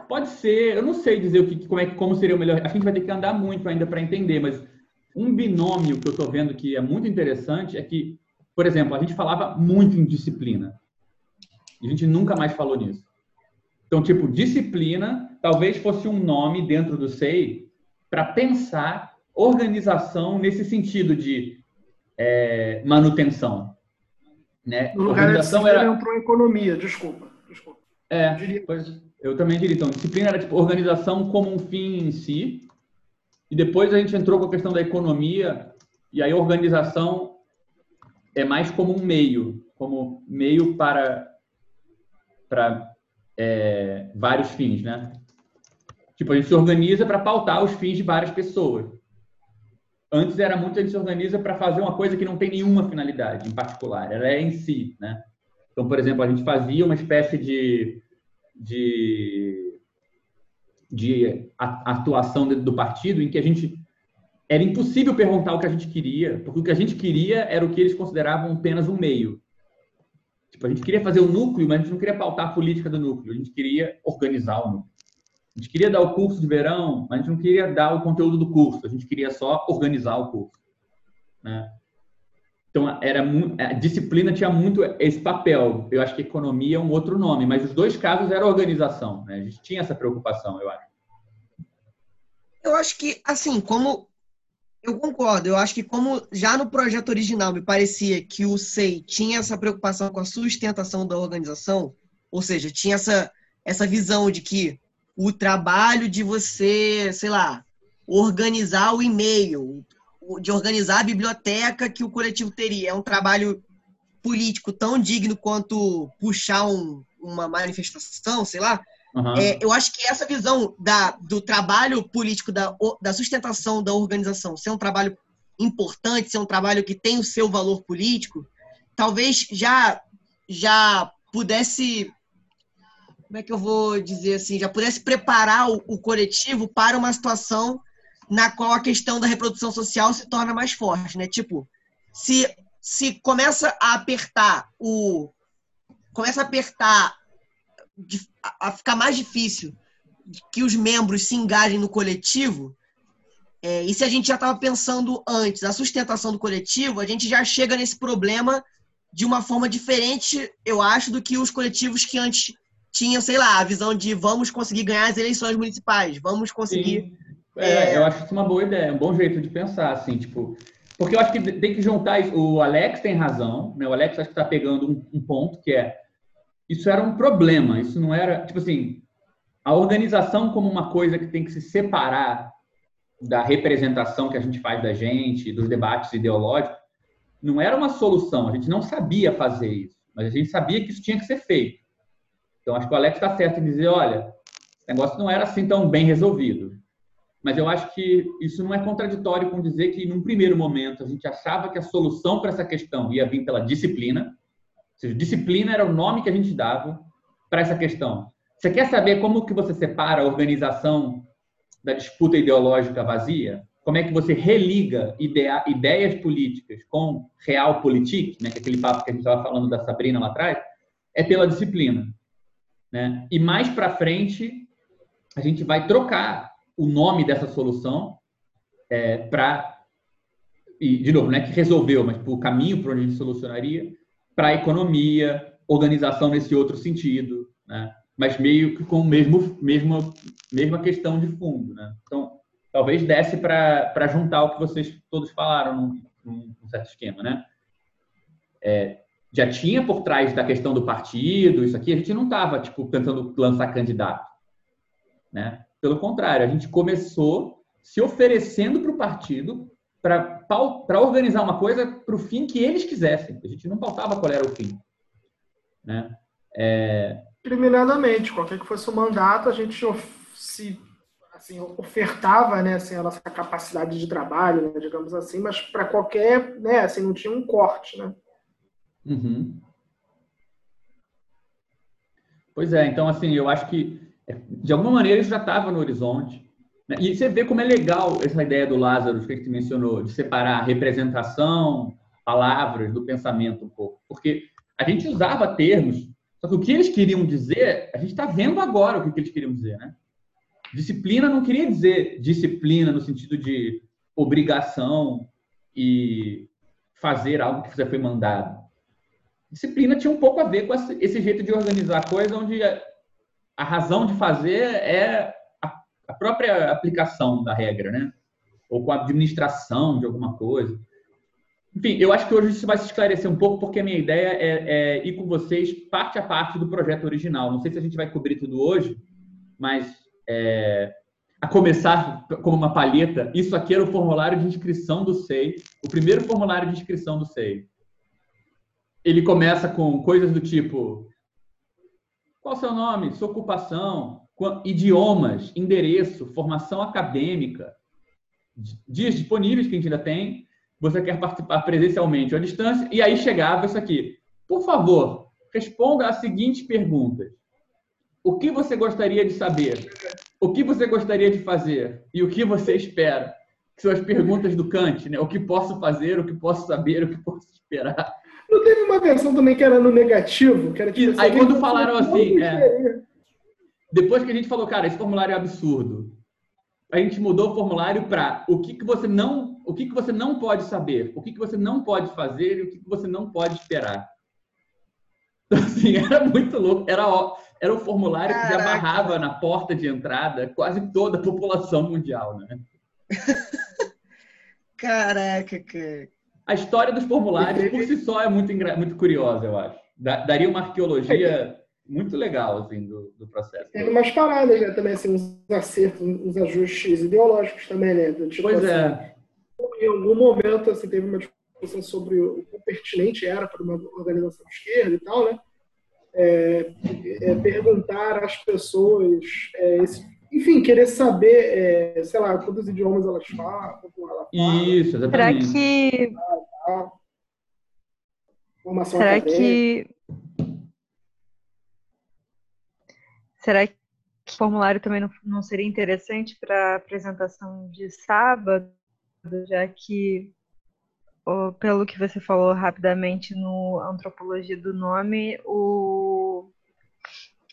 Pode ser, eu não sei dizer o que, como, é, como seria o melhor. Acho que a gente vai ter que andar muito ainda para entender, mas um binômio que eu estou vendo que é muito interessante é que, por exemplo, a gente falava muito em disciplina. A gente nunca mais falou nisso. Então, tipo, disciplina talvez fosse um nome dentro do SEI para pensar organização nesse sentido de é, manutenção. Né? No lugar organização era... entrou economia, desculpa. desculpa. É, eu, pois, eu também diria. Então, disciplina era tipo organização como um fim em si, e depois a gente entrou com a questão da economia, e aí organização é mais como um meio, como meio para para é, vários fins, né? Tipo, a gente se organiza para pautar os fins de várias pessoas. Antes era muito a gente se organiza para fazer uma coisa que não tem nenhuma finalidade em particular, ela é em si, né? Então, por exemplo, a gente fazia uma espécie de, de, de atuação dentro do partido em que a gente era impossível perguntar o que a gente queria, porque o que a gente queria era o que eles consideravam apenas um meio. Tipo, a gente queria fazer o núcleo, mas a gente não queria pautar a política do núcleo, a gente queria organizar o núcleo. A gente queria dar o curso de verão, mas a gente não queria dar o conteúdo do curso, a gente queria só organizar o curso. Né? Então, era a disciplina tinha muito esse papel. Eu acho que economia é um outro nome, mas os dois casos era organização. Né? A gente tinha essa preocupação, eu acho. Eu acho que, assim, como eu concordo. Eu acho que como já no projeto original me parecia que o SEI tinha essa preocupação com a sustentação da organização, ou seja, tinha essa, essa visão de que o trabalho de você, sei lá, organizar o e-mail, de organizar a biblioteca que o coletivo teria, é um trabalho político tão digno quanto puxar um, uma manifestação, sei lá. Aham. É, eu acho que essa visão da, do trabalho político, da, da sustentação da organização, ser um trabalho importante, ser um trabalho que tem o seu valor político, talvez já, já pudesse. Como é que eu vou dizer assim? Já pudesse preparar o, o coletivo para uma situação na qual a questão da reprodução social se torna mais forte, né? Tipo, se, se começa a apertar o. Começa a apertar a ficar mais difícil que os membros se engajem no coletivo, é, e se a gente já estava pensando antes a sustentação do coletivo, a gente já chega nesse problema de uma forma diferente, eu acho, do que os coletivos que antes tinham, sei lá, a visão de vamos conseguir ganhar as eleições municipais, vamos conseguir. Sim. É, eu acho isso uma boa ideia, um bom jeito de pensar, assim, tipo. Porque eu acho que tem que juntar. O Alex tem razão, né? O Alex acho que está pegando um, um ponto que é isso era um problema, isso não era, tipo assim, a organização como uma coisa que tem que se separar da representação que a gente faz da gente, dos debates ideológicos, não era uma solução, a gente não sabia fazer isso, mas a gente sabia que isso tinha que ser feito. Então acho que o Alex está certo em dizer, olha, o negócio não era assim tão bem resolvido. Mas eu acho que isso não é contraditório com dizer que, num primeiro momento, a gente achava que a solução para essa questão ia vir pela disciplina. Seja, disciplina era o nome que a gente dava para essa questão. Você quer saber como que você separa a organização da disputa ideológica vazia? Como é que você religa idea, ideias políticas com realpolitik, né, que é aquele papo que a gente estava falando da Sabrina lá atrás? É pela disciplina. Né? E mais para frente, a gente vai trocar o nome dessa solução é, para e de novo, não é que resolveu, mas o caminho para onde a gente solucionaria para a economia, organização nesse outro sentido, né? Mas meio que com mesmo mesma mesma questão de fundo, né? Então, talvez desse para juntar o que vocês todos falaram num, num, num certo esquema, né? É, já tinha por trás da questão do partido, isso aqui, a gente não estava tipo tentando lançar candidato, né? Pelo contrário, a gente começou se oferecendo para o partido para organizar uma coisa para o fim que eles quisessem. A gente não pautava qual era o fim. Né? É... Qualquer que fosse o mandato, a gente se assim, ofertava né, assim, a nossa capacidade de trabalho, né, digamos assim, mas para qualquer, né, assim, não tinha um corte, né? Uhum. Pois é, então assim, eu acho que de alguma maneira isso já estava no horizonte. Né? E você vê como é legal essa ideia do Lázaro, que você mencionou, de separar representação, palavras do pensamento um pouco. Porque a gente usava termos, só que o que eles queriam dizer, a gente está vendo agora o que eles queriam dizer, né? Disciplina não queria dizer disciplina no sentido de obrigação e fazer algo que você foi mandado. Disciplina tinha um pouco a ver com esse jeito de organizar a coisa, onde a razão de fazer é a, própria aplicação da regra, né? Ou com a administração de alguma coisa. Enfim, eu acho que hoje isso vai se esclarecer um pouco, porque a minha ideia é, é ir com vocês parte a parte do projeto original. Não sei se a gente vai cobrir tudo hoje, mas é, a começar como uma palheta, isso aqui era o formulário de inscrição do SEI, o primeiro formulário de inscrição do SEI. Ele começa com coisas do tipo: qual seu nome, sua ocupação, idiomas, endereço, formação acadêmica, di- dias disponíveis que a gente ainda tem, você quer participar presencialmente ou à distância, e aí chegava isso aqui. Por favor, responda as seguintes perguntas. O que você gostaria de saber? O que você gostaria de fazer? E o que você espera? Que são as perguntas do Kant, né? O que posso fazer, o que posso saber, o que posso esperar. Não teve uma versão também que era no negativo, que era tipo E aí assim, quando eu falaram assim, é. Depois que a gente falou, cara, esse formulário é absurdo, a gente mudou o formulário para o que, que você não, o que, que você não pode saber, o que, que você não pode fazer e o que, que você não pode esperar. (laughs) Então, assim, era muito louco. Era, era o formulário que já Caraca. barrava na porta de entrada quase toda a população mundial, né? (laughs) Caraca, cara. A história dos formulários por si só é muito, muito curiosa, eu acho. Da- daria uma arqueologia muito legal assim, do, do processo. Teve umas paradas, né, também, assim, uns acertos, uns ajustes ideológicos também, né? do Tipo, Pois assim, é. Em algum momento, assim, teve uma discussão sobre o quão pertinente era para uma organização de esquerda e tal, né? É, é, perguntar às pessoas, é, esse- enfim, querer saber, é, sei lá, quantos idiomas elas falam, como ela fala, Isso, Será exatamente. que, tá? formação será acadêmica. que, será que o formulário também não, não seria interessante para apresentação de sábado, já que, pelo que você falou rapidamente no Antropologia do Nome, o,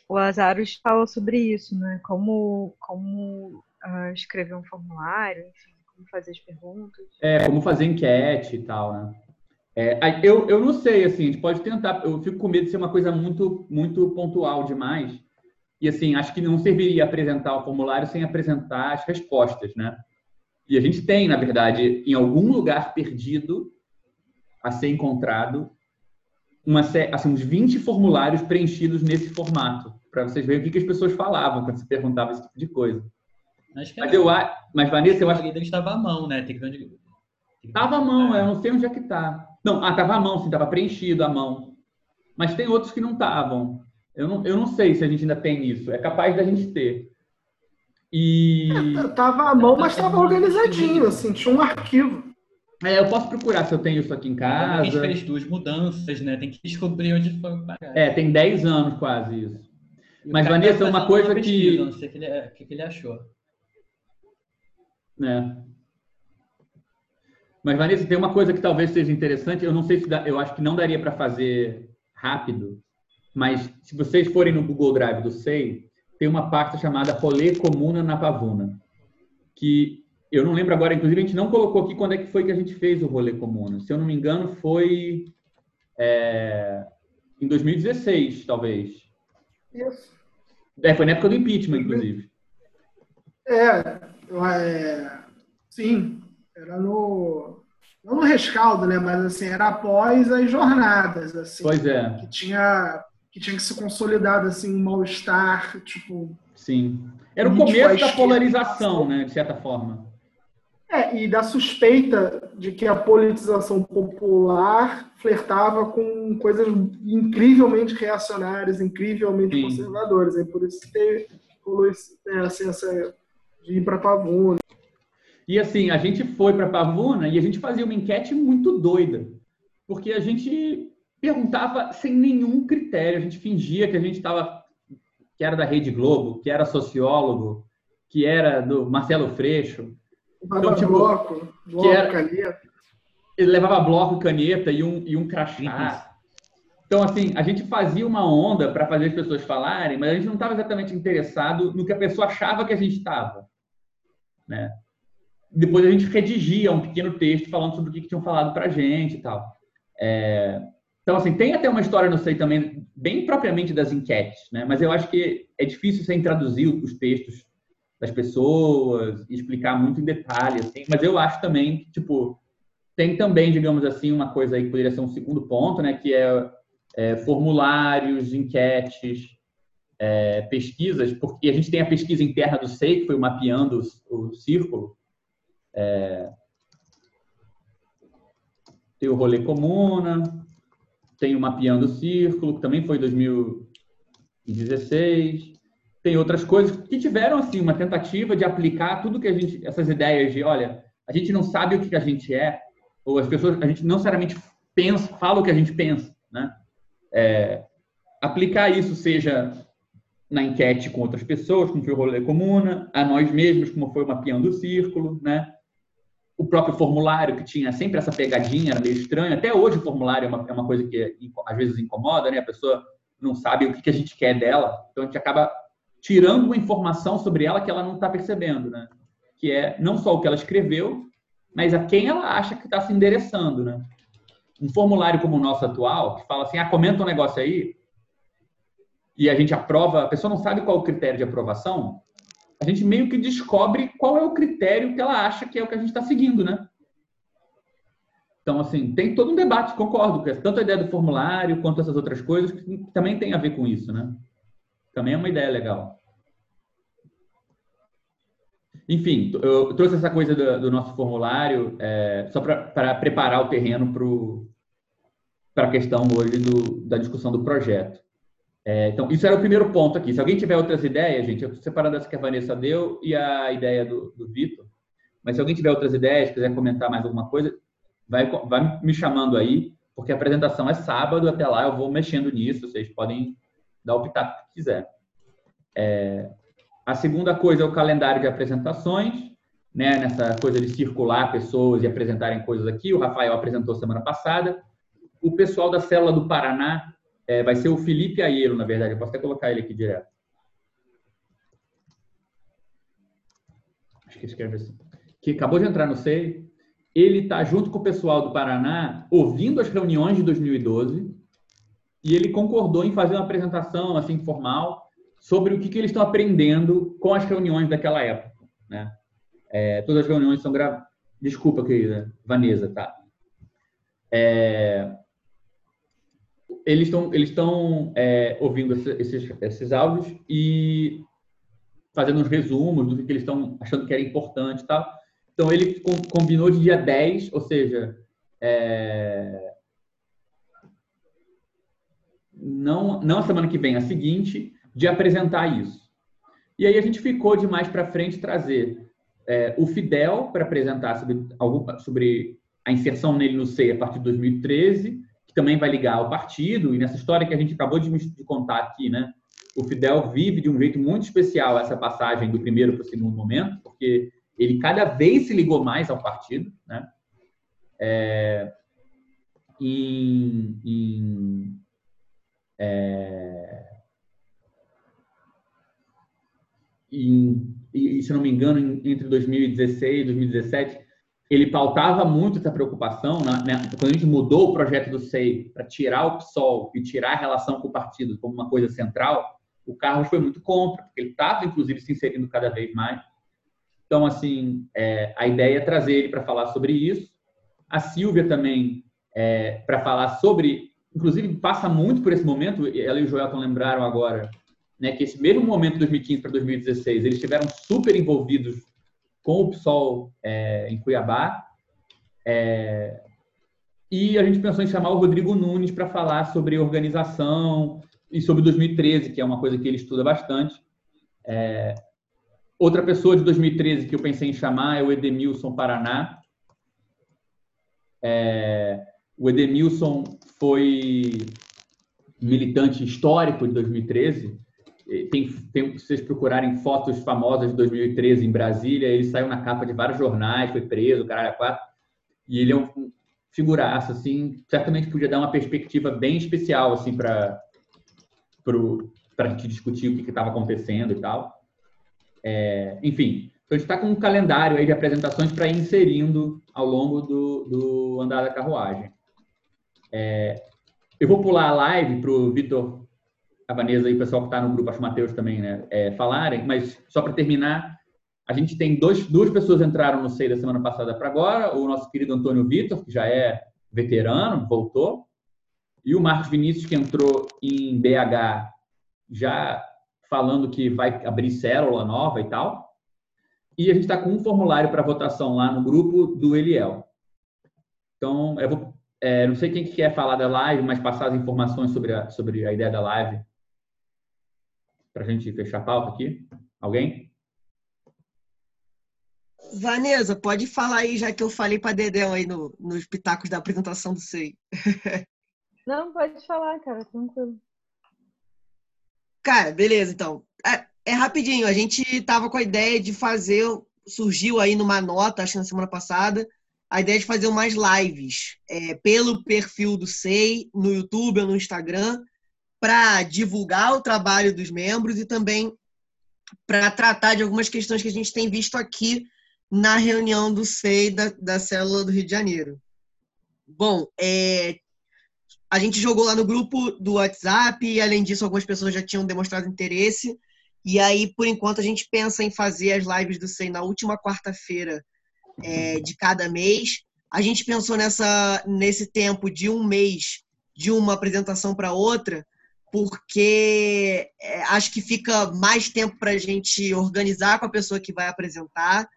o Lazarus fala sobre isso, né? Como, como ah, escrever um formulário, enfim, como fazer as perguntas. É, como fazer enquete e tal, né? É, eu, eu não sei, assim, a gente pode tentar. Eu fico com medo de ser uma coisa muito, muito pontual demais. E, assim, acho que não serviria apresentar o formulário sem apresentar as respostas, né? E a gente tem, na verdade, em algum lugar perdido a ser encontrado, uma, assim, uns 20 formulários preenchidos nesse formato, para vocês verem o que, que as pessoas falavam quando se perguntava esse tipo de coisa. Que Mas, eu, mas Vanessa, eu acho deles estava à mão, né? Tem que ver onde... tem que- Tava à mão, eu não sei onde é que tá. Não, ah, tava à mão, sim, tava preenchido à mão. Mas tem outros que não estavam. Eu não, eu não sei se a gente ainda tem isso. É capaz da gente ter. E Tava à mão, mas estava organizadinho, assim, tinha um arquivo. é, eu posso procurar se eu tenho isso aqui em A gente casa. fez duas mudanças, né? Tem que descobrir onde foi o. É, tem 10 anos quase isso. E o mas, Vanessa, tá uma coisa pesquisa, que- Não sei o que ele, o que que ele achou. né? Mas, Vanessa, tem uma coisa que talvez seja interessante. Eu não sei se dá, eu acho que não daria para fazer rápido, mas se vocês forem no Google Drive do SEI, tem uma pasta chamada Rolê Comuna na Pavuna, que eu não lembro agora, inclusive a gente não colocou aqui quando é que foi que a gente fez o Rolê Comuna. Se eu não me engano, foi é, em 2016, talvez. Isso. É, foi na época do impeachment, inclusive. É, é, sim, era no. Não no rescaldo, né? Mas assim, era após as jornadas, assim. Pois é, Que tinha, que tinha que se consolidar assim, um mal-estar, tipo. sim. Era o começo da polarização, né, de certa forma. É, e da suspeita de que a politização popular flertava com coisas incrivelmente reacionárias, incrivelmente Sim. conservadoras. É por isso que teve, rolou é, assim, essa de ir para Pavuna. E assim, a gente foi para Pavuna e a gente fazia uma enquete muito doida, porque a gente perguntava sem nenhum critério, a gente fingia que a gente estava que era da Rede Globo, que era sociólogo, que era do Marcelo Freixo, Levava tipo, bloco, bloco, era- caneta. ele levava bloco, caneta e um, e um crachá. Então, assim, a gente fazia uma onda para fazer as pessoas falarem, mas a gente não estava exatamente interessado no que a pessoa achava que a gente estava. Né? Depois a gente redigia um pequeno texto falando sobre o que, que tinham falado para a gente e tal. É, Então, assim, tem até uma história, não sei também, bem propriamente das enquetes, né? mas eu acho que é difícil sem traduzir os textos das pessoas e explicar muito em detalhe, assim, mas eu acho também que, tipo, tem também, digamos assim, uma coisa aí que poderia ser um segundo ponto, né, que é, é, formulários, enquetes, é, pesquisas, porque a gente tem a pesquisa interna do SEI, que foi mapeando o, o círculo, é, tem o rolê comuna, tem o mapeando o círculo, que também foi 2016, tem outras coisas que tiveram assim uma tentativa de aplicar tudo que a gente, essas ideias de, olha, a gente não sabe o que a gente é, ou as pessoas, a gente não necessariamente pensa, fala o que a gente pensa, né? É, aplicar isso seja na enquete com outras pessoas, como foi o rolê comuna, a nós mesmos, como foi o mapeando o círculo, né? O próprio formulário, que tinha sempre essa pegadinha, era meio estranho. Até hoje o formulário é uma, é uma coisa que às vezes incomoda, né? A pessoa não sabe o que a gente quer dela, então a gente acaba tirando uma informação sobre ela que ela não está percebendo, né? Que é não só o que ela escreveu, mas a quem ela acha que está se endereçando, né? Um formulário como o nosso atual, que fala assim, ah, comenta um negócio aí, e a gente aprova, a pessoa não sabe qual o critério de aprovação, a gente meio que descobre qual é o critério que ela acha que é o que a gente está seguindo, né? Então, assim, tem todo um debate, concordo, tanto a ideia do formulário quanto essas outras coisas que também tem a ver com isso, né? Também é uma ideia legal. Enfim, eu trouxe essa coisa do, do nosso formulário é, só para preparar o terreno para a questão hoje do, da discussão do projeto. É, então, isso era o primeiro ponto aqui. Se alguém tiver outras ideias, gente, eu estou separando essa que a Vanessa deu e a ideia do, do Vitor. Mas se alguém tiver outras ideias, quiser comentar mais alguma coisa, vai, vai me chamando aí, porque a apresentação é sábado, até lá eu vou mexendo nisso, vocês podem dar o pitaco que quiser. É, a segunda coisa é o calendário de apresentações, né, nessa coisa de circular pessoas e apresentarem coisas aqui. O Rafael apresentou semana passada. O pessoal da célula do Paraná é, vai ser o Felipe Aiello, na verdade. Eu posso até colocar ele aqui direto. Acho que escreve assim. Que acabou de entrar no SEI. Ele está junto com o pessoal do Paraná, ouvindo as reuniões de 2012, e ele concordou em fazer uma apresentação assim formal sobre o que, que eles estão aprendendo com as reuniões daquela época, né? É, todas as reuniões são gravadas. Desculpa, querida Vanessa, tá? É, eles estão eles estão é, ouvindo esses, esses áudios e fazendo uns resumos do que eles estão achando que era importante tal. Então, ele combinou de dia 10, ou seja, é, não, não a semana que vem, a seguinte, de apresentar isso. E aí a gente ficou de mais para frente trazer é, o Fidel para apresentar sobre, algum, sobre a inserção nele no SEI a partir de 2013, que também vai ligar ao partido, e nessa história que a gente acabou de, de contar aqui, né? O Fidel vive de um jeito muito especial essa passagem do primeiro para o segundo momento, porque ele cada vez se ligou mais ao partido, né? É, em, em é, em e, se não me engano, entre 2016 e 2017, ele pautava muito essa preocupação. Né? Quando a gente mudou o projeto do SEI para tirar o PSOL e tirar a relação com o partido como uma coisa central, o Carlos foi muito contra, porque ele estava, inclusive, se inserindo cada vez mais. Então, assim, é, a ideia é trazer ele para falar sobre isso. A Silvia também, é, para falar sobre, inclusive, passa muito por esse momento, ela e o Joelton lembraram agora, né, que esse mesmo momento de 2015 para 2016 eles estiveram super envolvidos com o PSOL é, em Cuiabá. É, e a gente pensou em chamar o Rodrigo Nunes para falar sobre organização e sobre 2013, que é uma coisa que ele estuda bastante. É, outra pessoa de 2013 que eu pensei em chamar é o Edemilson Paraná. É, o Edemilson foi militante histórico de 2013 tem, tem, se vocês procurarem fotos famosas de 2013 em Brasília, ele saiu na capa de vários jornais, foi preso, caralho, é quatro. E ele é um figuraço, assim, certamente podia dar uma perspectiva bem especial, assim, para para gente discutir o que estava acontecendo e tal. É, enfim, então a gente está com um calendário aí de apresentações para ir inserindo ao longo do, do andar da carruagem. É, eu vou pular a live para o Vitor a Vanessa e o pessoal que está no grupo, acho que o Matheus também, né, é, falarem, mas só para terminar, a gente tem dois, duas pessoas entraram no SEI da semana passada para agora, o nosso querido Antônio Vitor, que já é veterano, voltou, e o Marcos Vinícius, que entrou em BH já falando que vai abrir célula nova e tal. E a gente está com um formulário para votação lá no grupo do Eliel. Então, eu vou, é, não sei quem quer falar da live, mas passar as informações sobre a, sobre a ideia da live para a gente fechar a pauta aqui? Alguém? Vanessa, pode falar aí, já que eu falei para Dedéu aí no, nos pitacos da apresentação do SEI. (laughs) Não, pode falar, cara, tranquilo. Cara, beleza, então. É, é, rapidinho, a gente tava com a ideia de fazer, surgiu aí numa nota, acho que na semana passada, a ideia de fazer umas lives é, pelo perfil do SEI, no YouTube ou no Instagram, para divulgar o trabalho dos membros e também para tratar de algumas questões que a gente tem visto aqui na reunião do SEI da, da célula do Rio de Janeiro. Bom, é, a gente jogou lá no grupo do WhatsApp e, além disso, algumas pessoas já tinham demonstrado interesse. E aí, por enquanto, a gente pensa em fazer as lives do SEI na última quarta-feira é, de cada mês. A gente pensou nessa, nesse tempo de um mês de uma apresentação para outra, porque é, acho que fica mais tempo para a gente organizar com a pessoa que vai apresentar,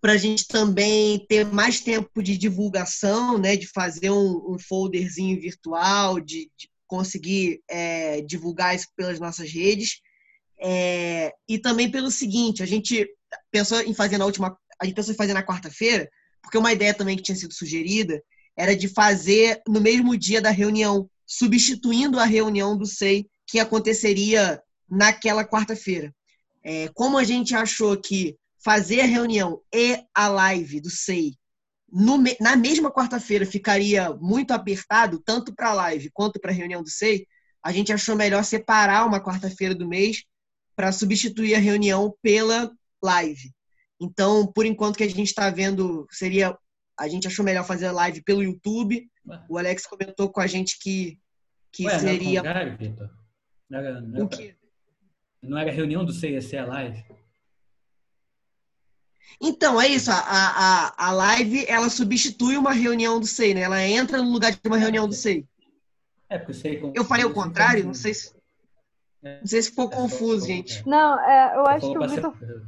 para a gente também ter mais tempo de divulgação, né, de fazer um, um folderzinho virtual, de, de conseguir é, divulgar isso pelas nossas redes. É, e também pelo seguinte, a gente pensou em fazer na última, a gente pensou em fazer na quarta-feira, porque uma ideia também que tinha sido sugerida era de fazer no mesmo dia da reunião, substituindo a reunião do SEI que aconteceria naquela quarta-feira. É, como a gente achou que fazer a reunião e a live do SEI no, na mesma quarta-feira ficaria muito apertado, tanto para a live quanto para a reunião do SEI, a gente achou melhor separar uma quarta-feira do mês para substituir a reunião pela live. Então, por enquanto que a gente está vendo, seria. A gente achou melhor fazer a live pelo YouTube. O Alex comentou com a gente que, que Ué, seria. Não, é o Vitor. Não era, não era, o quê? não era reunião do CEC a live? Então, é isso. A, a, a live, ela substitui uma reunião do SEI, né? Ela entra no lugar de uma reunião do SEI. É, porque o SEI... Eu falei o contrário? Não sei se... Não sei se ficou confuso, gente. Não, é, eu acho que o Vitor ser-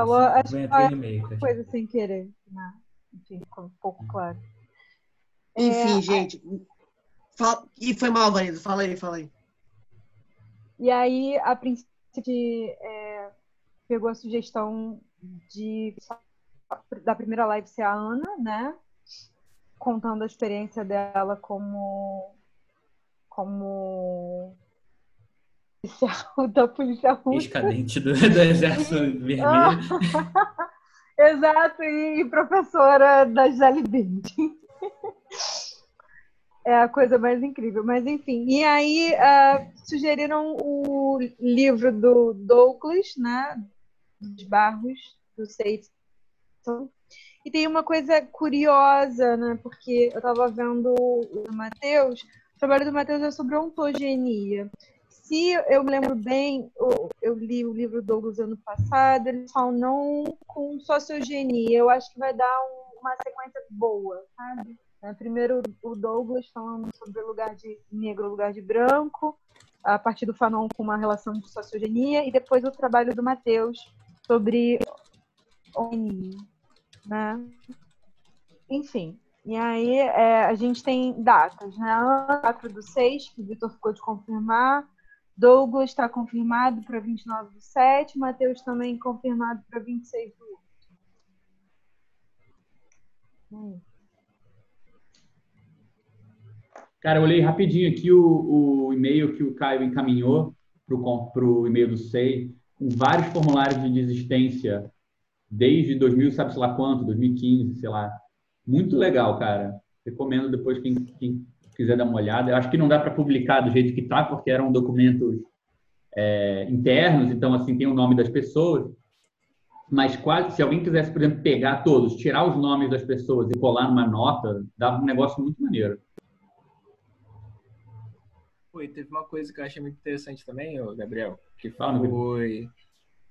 falou, Você acho que foi coisa sem querer. Né? Enfim, ficou um pouco claro. Enfim, É, gente. Fala... E foi mal, Vanessa. Fala aí, fala aí. E aí, a princípio, é, pegou a sugestão de da primeira live ser a Ana, né? Contando a experiência dela como como policial (laughs) da polícia russa. Ex-cadente do, do Exército Vermelho. (laughs) Exato, e professora da Gisele Bündchen. (laughs) É a coisa mais incrível, mas enfim. E aí ah, sugeriram o livro do Douglas, né? Dos Barros, do Seitson. E tem uma coisa curiosa, né? Porque eu estava vendo o Matheus, o trabalho do Matheus é sobre ontogenia. Se eu me lembro bem, eu- li o livro Douglas ano passado, eles falam não com sociogenia. Eu acho que vai dar um- uma sequência boa, sabe? É, Primeiro o Douglas falando sobre o lugar de negro, lugar de branco, a partir do Fanon com uma relação de sociogenia, e depois o trabalho do Matheus sobre ontogenia, né? Enfim, e aí é, a gente tem datas, né? A 4 do 6, que o Vitor ficou de confirmar, Douglas está confirmado para 29 do 7, Matheus também confirmado para 26 do 8. Hum. Cara, eu olhei rapidinho aqui o, o e-mail que o Caio encaminhou para o e-mail do SEI, com vários formulários de desistência desde 2000, sabe sei lá quanto, 2015, sei lá. Muito legal, cara. Recomendo depois quem, quem quiser dar uma olhada. Eu acho que não dá para publicar do jeito que tá, porque eram documentos é, internos, então assim tem o nome das pessoas. Mas quase, se alguém quisesse, por exemplo, pegar todos, tirar os nomes das pessoas e colar numa nota, dava um negócio muito maneiro. Foi, teve uma coisa que eu achei muito interessante também, Gabriel, que foi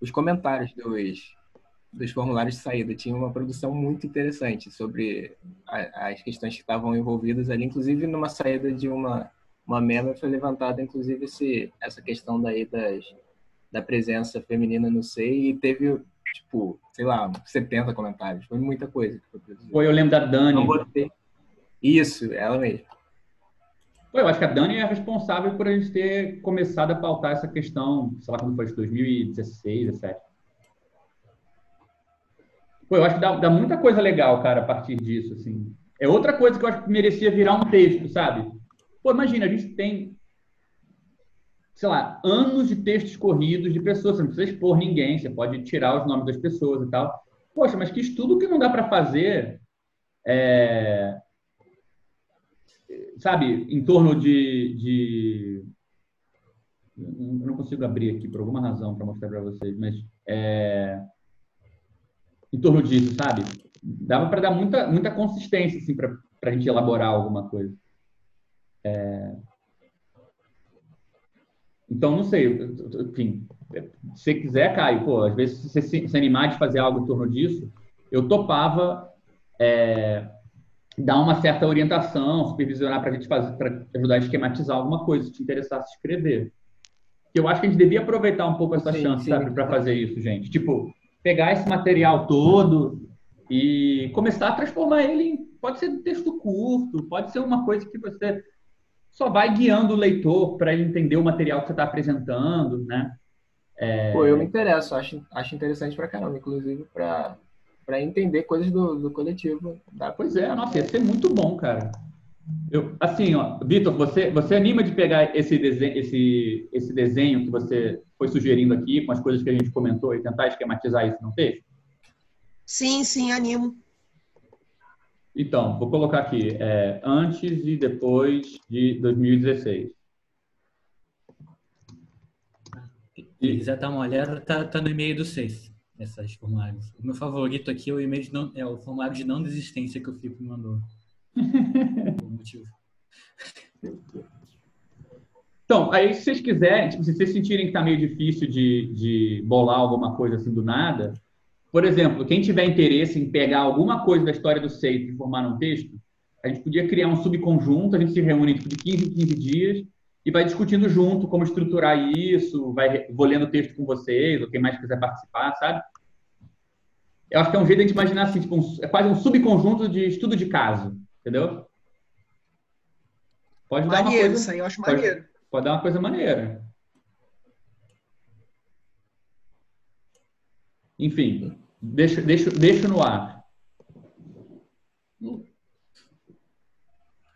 os comentários dos, dos formulários de saída. Tinha uma produção muito interessante sobre a- as questões que estavam envolvidas ali, inclusive numa saída de uma, uma mema foi levantada, inclusive, esse, essa questão daí das, da presença feminina no SEI e teve, tipo, sei lá, 70 comentários. Foi muita coisa que foi eu lembro da Dani. Botei. Isso, ela mesma. Pô, eu acho que a Dani é responsável por a gente ter começado a pautar essa questão, sei lá quando foi, 2016, 17. Pô, eu acho que dá, dá muita coisa legal, cara, a partir disso, assim. É outra coisa que eu acho que merecia virar um texto, sabe? Pô, imagina, a gente tem, sei lá, anos de textos corridos de pessoas, você não precisa expor ninguém, você pode tirar os nomes das pessoas e tal. Poxa, mas que estudo que não dá para fazer é, sabe, em torno de, de- eu não consigo abrir aqui por alguma razão para mostrar para vocês, mas é, em torno disso, sabe? Dava para dar muita, muita consistência assim, para a gente elaborar alguma coisa. É, Então, não sei, enfim, se você quiser, Caio, pô, às vezes se você se animar de fazer algo em torno disso, eu topava é, dar uma certa orientação, supervisionar para a gente fazer, para ajudar a esquematizar alguma coisa, se te interessasse escrever. Eu acho que a gente devia aproveitar um pouco essa Sim, chance, sim. sabe, para fazer isso, gente. Tipo, pegar esse material todo e começar a transformar ele em. Pode ser um texto curto, pode ser uma coisa que você só vai guiando o leitor para ele entender o material que você está apresentando, né? É, Pô, eu me interesso, acho, acho interessante pra caramba, inclusive pra entender coisas do, do coletivo. Dá Pois é, nossa, ia ser muito bom, cara. Eu, assim, ó, Vitor, você, você anima de pegar esse desenho, esse, esse desenho que você foi sugerindo aqui, com as coisas que a gente comentou, e tentar esquematizar isso no texto? Sim, sim, animo. Então, vou colocar aqui, é, antes e depois de 2016. Se quiser dar uma olhada, tá, tá no e-mail do seis essas formulários. O meu favorito aqui é o e-mail de não, é o formulário de não desistência que o Filipe mandou. Motivo. Então, aí se vocês quiserem, tipo, se vocês sentirem que está meio difícil de, de bolar alguma coisa assim do nada, por exemplo, quem tiver interesse em pegar alguma coisa da história do Seito e formar num texto, a gente podia criar um subconjunto, a gente se reúne tipo, de 15 em 15 dias e vai discutindo junto como estruturar isso, vai, vou lendo o texto com vocês, ou quem mais quiser participar, sabe? Eu acho que é um jeito de a gente imaginar assim, tipo, um, é quase um subconjunto de estudo de caso, entendeu? Pode dar uma Maneiro, coisa, isso aí eu acho pode- maneiro. pode dar uma coisa maneira. Enfim, deixa, deixa, deixa no ar.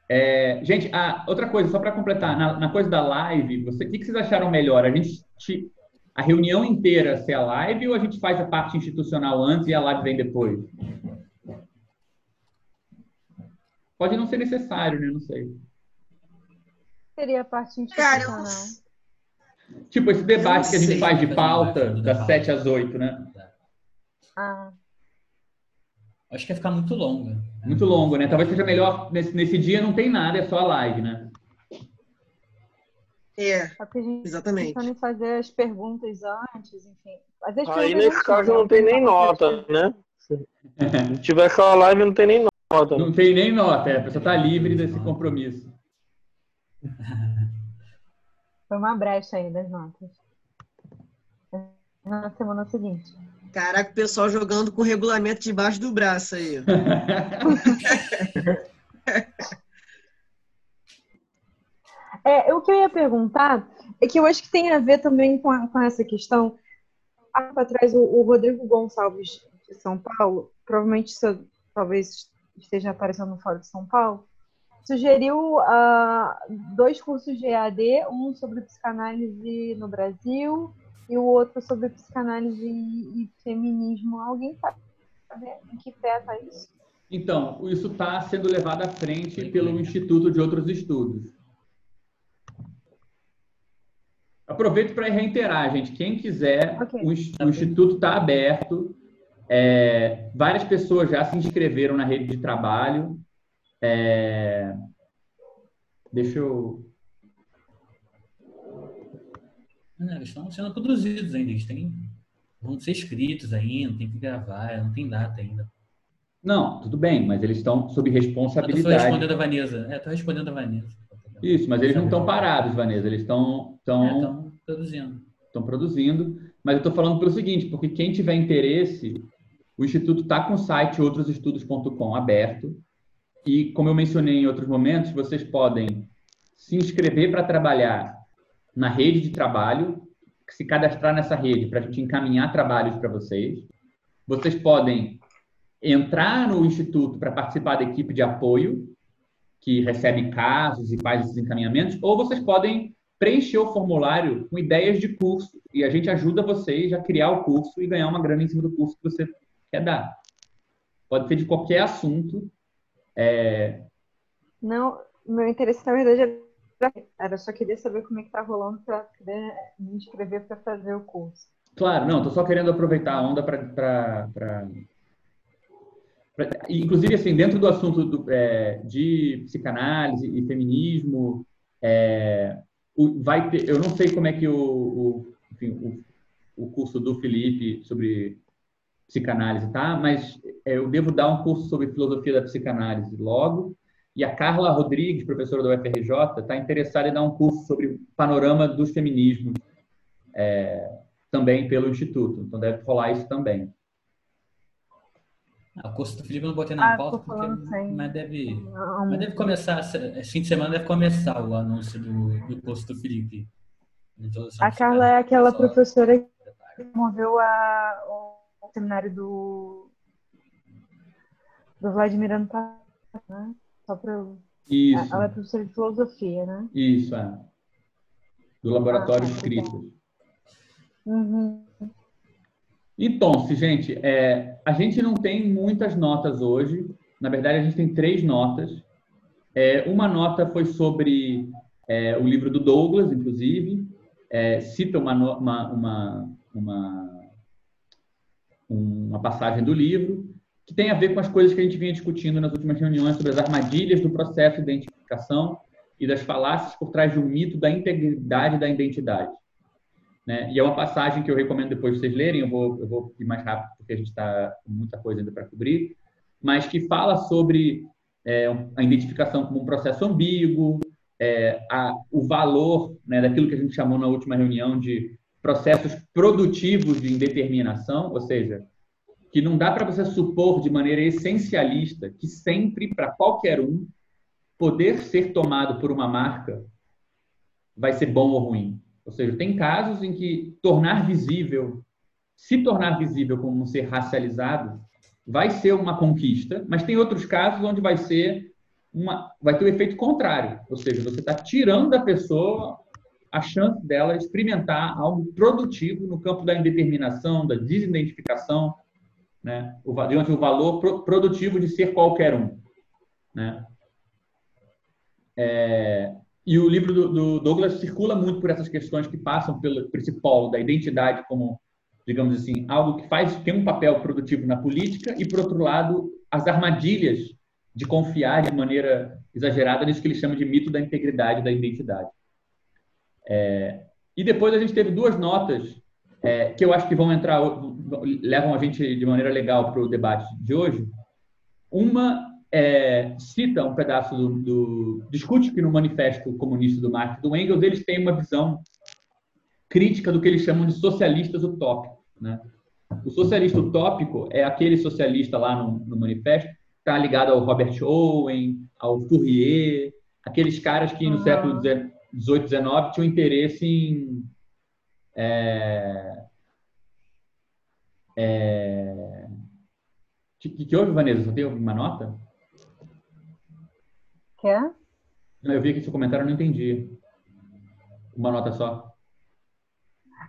É, gente, ah, outra coisa, só para completar, na, na coisa da live, o que, que vocês acharam melhor? A gente te- a reunião inteira ser a live ou a gente faz a parte institucional antes e a live vem depois? Pode não ser necessário, né? Não sei. Seria a parte Cara, institucional. Tipo, esse debate que a gente faz de pauta, Fazer um das debate. 7 às 8, né? Ah, Acho que ia ficar muito longa. Muito longo, né? Talvez seja melhor, nesse, nesse dia não tem nada, é só a live, né? É, só que a gente exatamente. pensando em fazer as perguntas antes, enfim. Fazer as Aí nesse caso né? não tem nem nota, né? (laughs) Se tiver só a live, não tem nem nota. Não tem nem nota, é, a pessoa está livre desse compromisso. (laughs) Foi uma brecha aí das notas. Na semana seguinte. Caraca, o pessoal jogando com o regulamento debaixo do braço aí. (laughs) É, o que eu ia perguntar é que eu acho que tem a ver também com, a- com essa questão. Há tempo atrás, o, o Rodrigo Gonçalves de São Paulo, provavelmente isso talvez esteja aparecendo no Fórum de São Paulo, sugeriu ah, dois cursos de EAD, um sobre psicanálise no Brasil e o outro sobre psicanálise e, e feminismo. Alguém sabe em que pé está isso? Então, isso está sendo levado à frente pelo Instituto de Outros Estudos. Aproveito para reiterar, gente. Quem quiser, Ok. o, o Instituto está aberto. É, várias pessoas já se inscreveram na rede de trabalho. É, deixa eu. Não, eles estão sendo produzidos ainda. Eles têm, vão ser escritos ainda, tem que gravar, não tem data ainda. Não, tudo bem, mas eles estão sob responsabilidade. respondendo a Vanessa. É, tô respondendo a Vanessa. Isso, mas eles não estão parados, Vanessa. Eles estão Estão estão produzindo. estão produzindo. Mas eu estou falando pelo seguinte, porque quem tiver interesse, o Instituto está com o site outrosestudos.com aberto. E, como eu mencionei em outros momentos, vocês podem se inscrever para trabalhar na rede de trabalho, se cadastrar nessa rede para a gente encaminhar trabalhos para vocês. Vocês podem entrar no Instituto para participar da equipe de apoio, que recebe casos e faz esses encaminhamentos, ou vocês podem preencher o formulário com ideias de curso e a gente ajuda vocês a criar o curso e ganhar uma grana em cima do curso que você quer dar. Pode ser de qualquer assunto. É, Não, meu interesse, na verdade, era, só querer saber como é que tá rolando para poder me inscrever para fazer o curso. Claro, não, estou só querendo aproveitar a onda para. Inclusive, assim, dentro do assunto do, é, de psicanálise e feminismo, é, o- vai ter, eu não sei como é que o, o, enfim, o, o curso do Felipe sobre psicanálise tá, mas é, eu devo dar um curso sobre filosofia da psicanálise logo, e a Carla Rodrigues, professora da UFRJ, está interessada em dar um curso sobre panorama dos feminismos é, também pelo Instituto. Então deve rolar isso também. Ah, o curso do Felipe eu não botei na Ah, pauta, porque, mas deve, mas deve começar, esse fim de semana deve começar o anúncio do, do curso do Felipe. A Carla é aquela só- professora que promoveu a, o seminário do, do Vladimir ano passado, né? Só eu... Isso, Ela é professora de filosofia, né? isso, é. Do laboratório Ah, tá, escrito. Uhum. Então, se, gente, é, a gente não tem muitas notas hoje. Na verdade, a gente tem três notas. É, uma nota foi sobre é, o livro do Douglas, inclusive. É, cita uma, uma, uma, uma, uma passagem do livro que tem a ver com as coisas que a gente vinha discutindo nas últimas reuniões sobre as armadilhas do processo de identificação e das falácias por trás de um mito da integridade da identidade. Né? E é uma passagem que eu recomendo depois vocês lerem, eu vou, eu vou ir mais rápido porque a gente está com muita coisa ainda para cobrir, mas que fala sobre é, a identificação como um processo ambíguo, é, a, o valor né, daquilo que a gente chamou na última reunião de processos produtivos de indeterminação, ou seja, que não dá para você supor de maneira essencialista que sempre, para qualquer um, poder ser tomado por uma marca vai ser bom ou ruim. Ou seja, tem casos em que tornar visível, se tornar visível como um ser racializado, vai ser uma conquista, mas tem outros casos onde vai ser uma, vai ter o efeito contrário. Ou seja, você está tirando da pessoa a chance dela experimentar algo produtivo no campo da indeterminação, da desidentificação, né? o, diante do valor pro- produtivo de ser qualquer um. Né? É, e o livro do, do Douglas circula muito por essas questões que passam pelo, polo da identidade como, digamos assim, algo que faz tem um papel produtivo na política e, por outro lado, as armadilhas de confiar de maneira exagerada nisso que ele chama de mito da integridade da identidade. É, e depois a gente teve duas notas é, que eu acho que vão entrar, levam a gente de maneira legal para o debate de hoje. Uma é, cita um pedaço do, do discute que no manifesto comunista do Marx do Engels eles têm uma visão crítica do que eles chamam de socialistas utópicos. Né? O socialista utópico é aquele socialista lá no, no manifesto está ligado ao Robert Owen, ao Fourier, aqueles caras que no Ah. século XVIII, XIX tinham interesse em é, é, que, que houve, Vanessa? Só tem uma nota? Quer? Não, eu vi aqui seu comentário, não entendi. Uma nota só.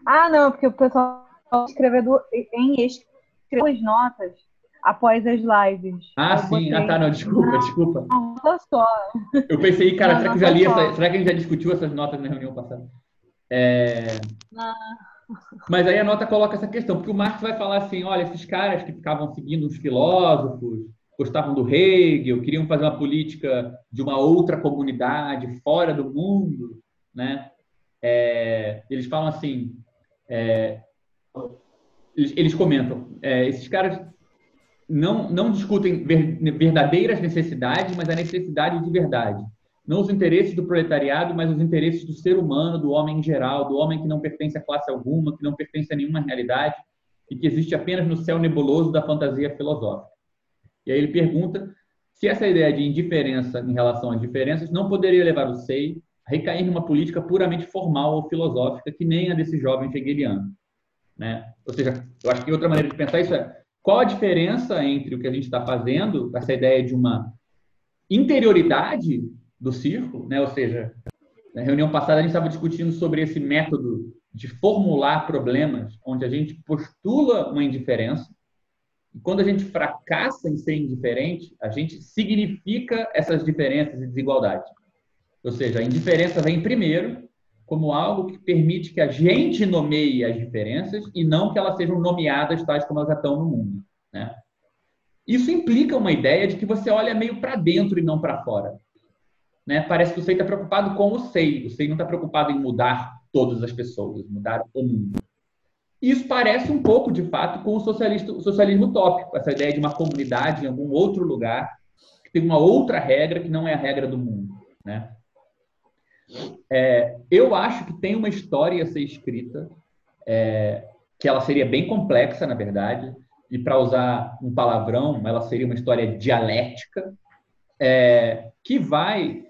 Ah, não, porque o pessoal escreveu em escreveu as notas após as lives. Ah, sim. botei Ah, tá, não, desculpa, desculpa. uma nota só. Eu pensei, cara, será que já li essa, será que a gente já discutiu essas notas na reunião passada? É, Ah, Mas aí a nota coloca essa questão, porque o Marx vai falar assim, olha, esses caras que ficavam seguindo os filósofos, gostavam do Hegel, queriam fazer uma política de uma outra comunidade fora do mundo, né? É, eles falam assim, é, eles, eles comentam, é, esses caras não, não discutem ver- verdadeiras necessidades, mas a necessidade de verdade. Não os interesses do proletariado, mas os interesses do ser humano, do homem em geral, do homem que não pertence a classe alguma, que não pertence a nenhuma realidade e que existe apenas no céu nebuloso da fantasia filosófica. E aí ele pergunta se essa ideia de indiferença em relação às diferenças não poderia levar o SEI a recair numa política puramente formal ou filosófica, que nem a desse jovem hegeliano. Né? Ou seja, eu acho que outra maneira de pensar isso é qual a diferença entre o que a gente está fazendo, essa ideia de uma interioridade do círculo, né? ou seja, na reunião passada a gente estava discutindo sobre esse método de formular problemas, onde a gente postula uma indiferença, e quando a gente fracassa em ser indiferente, a gente significa essas diferenças e desigualdades. Ou seja, a indiferença vem primeiro como algo que permite que a gente nomeie as diferenças e não que elas sejam nomeadas tais como elas estão no mundo. Né? Isso implica uma ideia de que você olha meio para dentro e não para fora. Né? Parece que o SEI está preocupado com o SEI. O SEI não está preocupado em mudar todas as pessoas, mudar o mundo. Isso parece um pouco, de fato, com o, o socialismo utópico, essa ideia de uma comunidade em algum outro lugar que tem uma outra regra que não é a regra do mundo. Né? É, eu acho que tem uma história a ser escrita, é, que ela seria bem complexa, na verdade, e para usar um palavrão, ela seria uma história dialética, é, que vai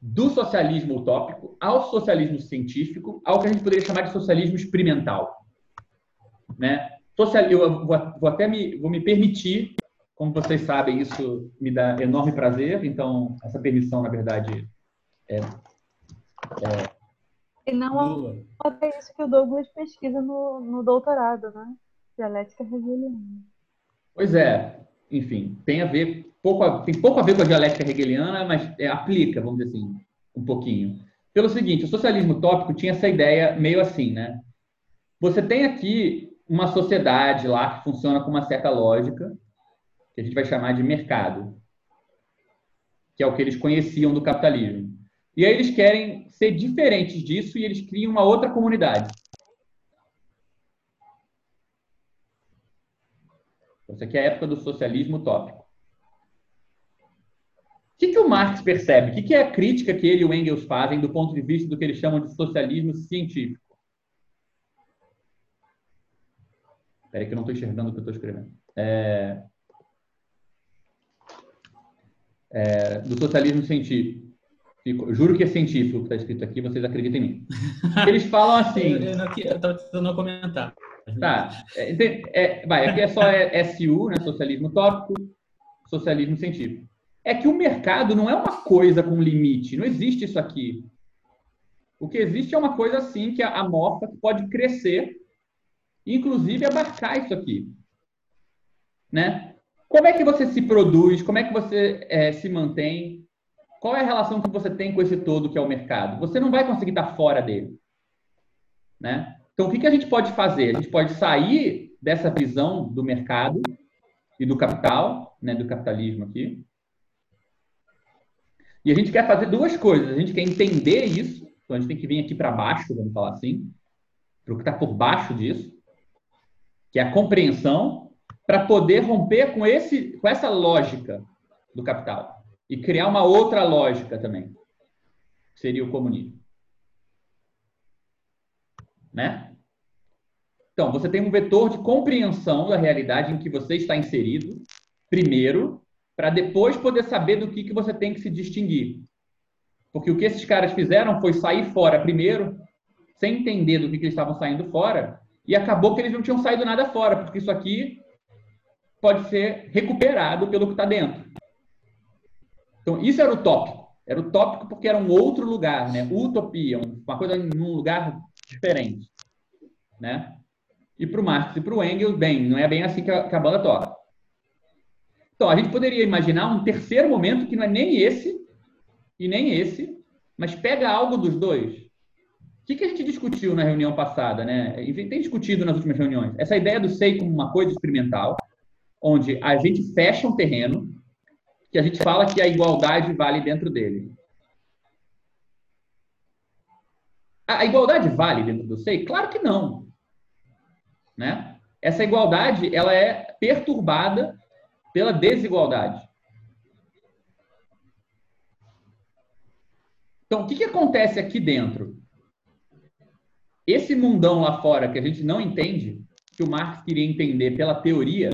do socialismo utópico ao socialismo científico, ao que a gente poderia chamar de socialismo experimental. Né? Social, eu vou, vou até me, vou me permitir, como vocês sabem, isso me dá enorme prazer, então essa permissão, na verdade, é, é E não é isso que o Douglas pesquisa no, no doutorado, né? Dialética hegeliana. Pois é, enfim, tem a ver pouco a, tem pouco a ver com a dialética hegeliana, mas é, aplica, vamos dizer assim, um pouquinho. Pelo seguinte, o socialismo utópico tinha essa ideia meio assim, né? Você tem aqui uma sociedade lá que funciona com uma certa lógica, que a gente vai chamar de mercado, que é o que eles conheciam do capitalismo. E aí eles querem ser diferentes disso e eles criam uma outra comunidade. Essa aqui é a época do socialismo utópico. O que, que o Marx percebe? O que, que é a crítica que ele e o Engels fazem do ponto de vista do que eles chamam de socialismo científico? Espera que eu não estou enxergando o que eu estou escrevendo. É... É... do socialismo científico. Juro que é científico o que está escrito aqui, vocês acreditem em mim. Eles falam (laughs) assim. eu estava tentando comentar. Tá. É, é, vai, aqui é só SU, né? Socialismo utópico, socialismo científico é que o mercado não é uma coisa com limite, não existe isso aqui. O que existe é uma coisa assim que é amorfa, que pode crescer, inclusive abarcar isso aqui. Né? Como é que você se produz? Como é que você é, se mantém? Qual é a relação que você tem com esse todo que é o mercado? Você não vai conseguir estar fora dele. Né? Então, o que, que a gente pode fazer? A gente pode sair dessa visão do mercado e do capital, né, do capitalismo aqui, e a gente quer fazer duas coisas. A gente quer entender isso, então a gente tem que vir aqui para baixo, vamos falar assim, para o que está por baixo disso, que é a compreensão, para poder romper com, esse, com essa lógica do capital e criar uma outra lógica também, que seria o comunismo. Né? Então, você tem um vetor de compreensão da realidade em que você está inserido, primeiro, para depois poder saber do que, que você tem que se distinguir. Porque o que esses caras fizeram foi sair fora primeiro, sem entender do que, que eles estavam saindo fora, e acabou que eles não tinham saído nada fora, porque isso aqui pode ser recuperado pelo que está dentro. Então, isso era o tópico. Era o tópico porque era um outro lugar, né? Utopia, uma coisa num lugar diferente, né? E para o Marx e para o Engels, bem, não é bem assim que a, que a banda toca. Então, a gente poderia imaginar um terceiro momento que não é nem esse e nem esse, mas pega algo dos dois. O que, que a gente discutiu na reunião passada, né? Tem discutido nas últimas reuniões. Essa ideia do SEI como uma coisa experimental, onde a gente fecha um terreno que a gente fala que a igualdade vale dentro dele. A igualdade vale dentro do SEI? Claro que não. Né? Essa igualdade ela é perturbada pela desigualdade. Então, o que, que acontece aqui dentro? Esse mundão lá fora que a gente não entende, que o Marx queria entender pela teoria,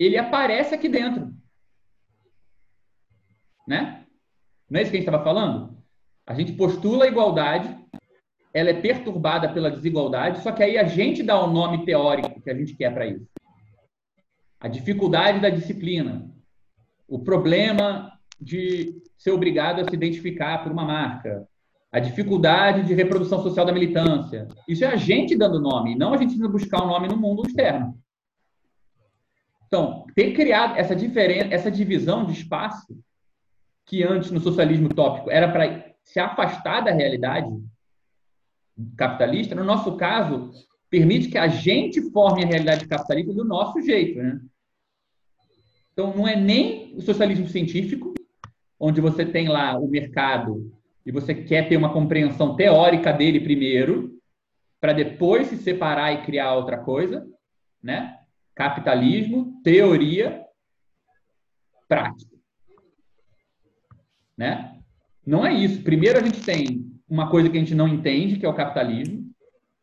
ele aparece aqui dentro. Né? Não é isso que a gente estava falando? A gente postula a igualdade, ela é perturbada pela desigualdade, só que aí a gente dá o nome teórico que a gente quer para isso a dificuldade da disciplina, o problema de ser obrigado a se identificar por uma marca, a dificuldade de reprodução social da militância. Isso é a gente dando nome, não a gente buscar um nome no mundo externo. Então, ter criado essa diferença, essa divisão de espaço que antes no socialismo tópico era para se afastar da realidade capitalista, no nosso caso, permite que a gente forme a realidade capitalista do nosso jeito, né? Então, não é nem o socialismo científico, onde você tem lá o mercado e você quer ter uma compreensão teórica dele primeiro, para depois se separar e criar outra coisa, né? Capitalismo, teoria, prática. Né? Não é isso. Primeiro a gente tem uma coisa que a gente não entende, que é o capitalismo.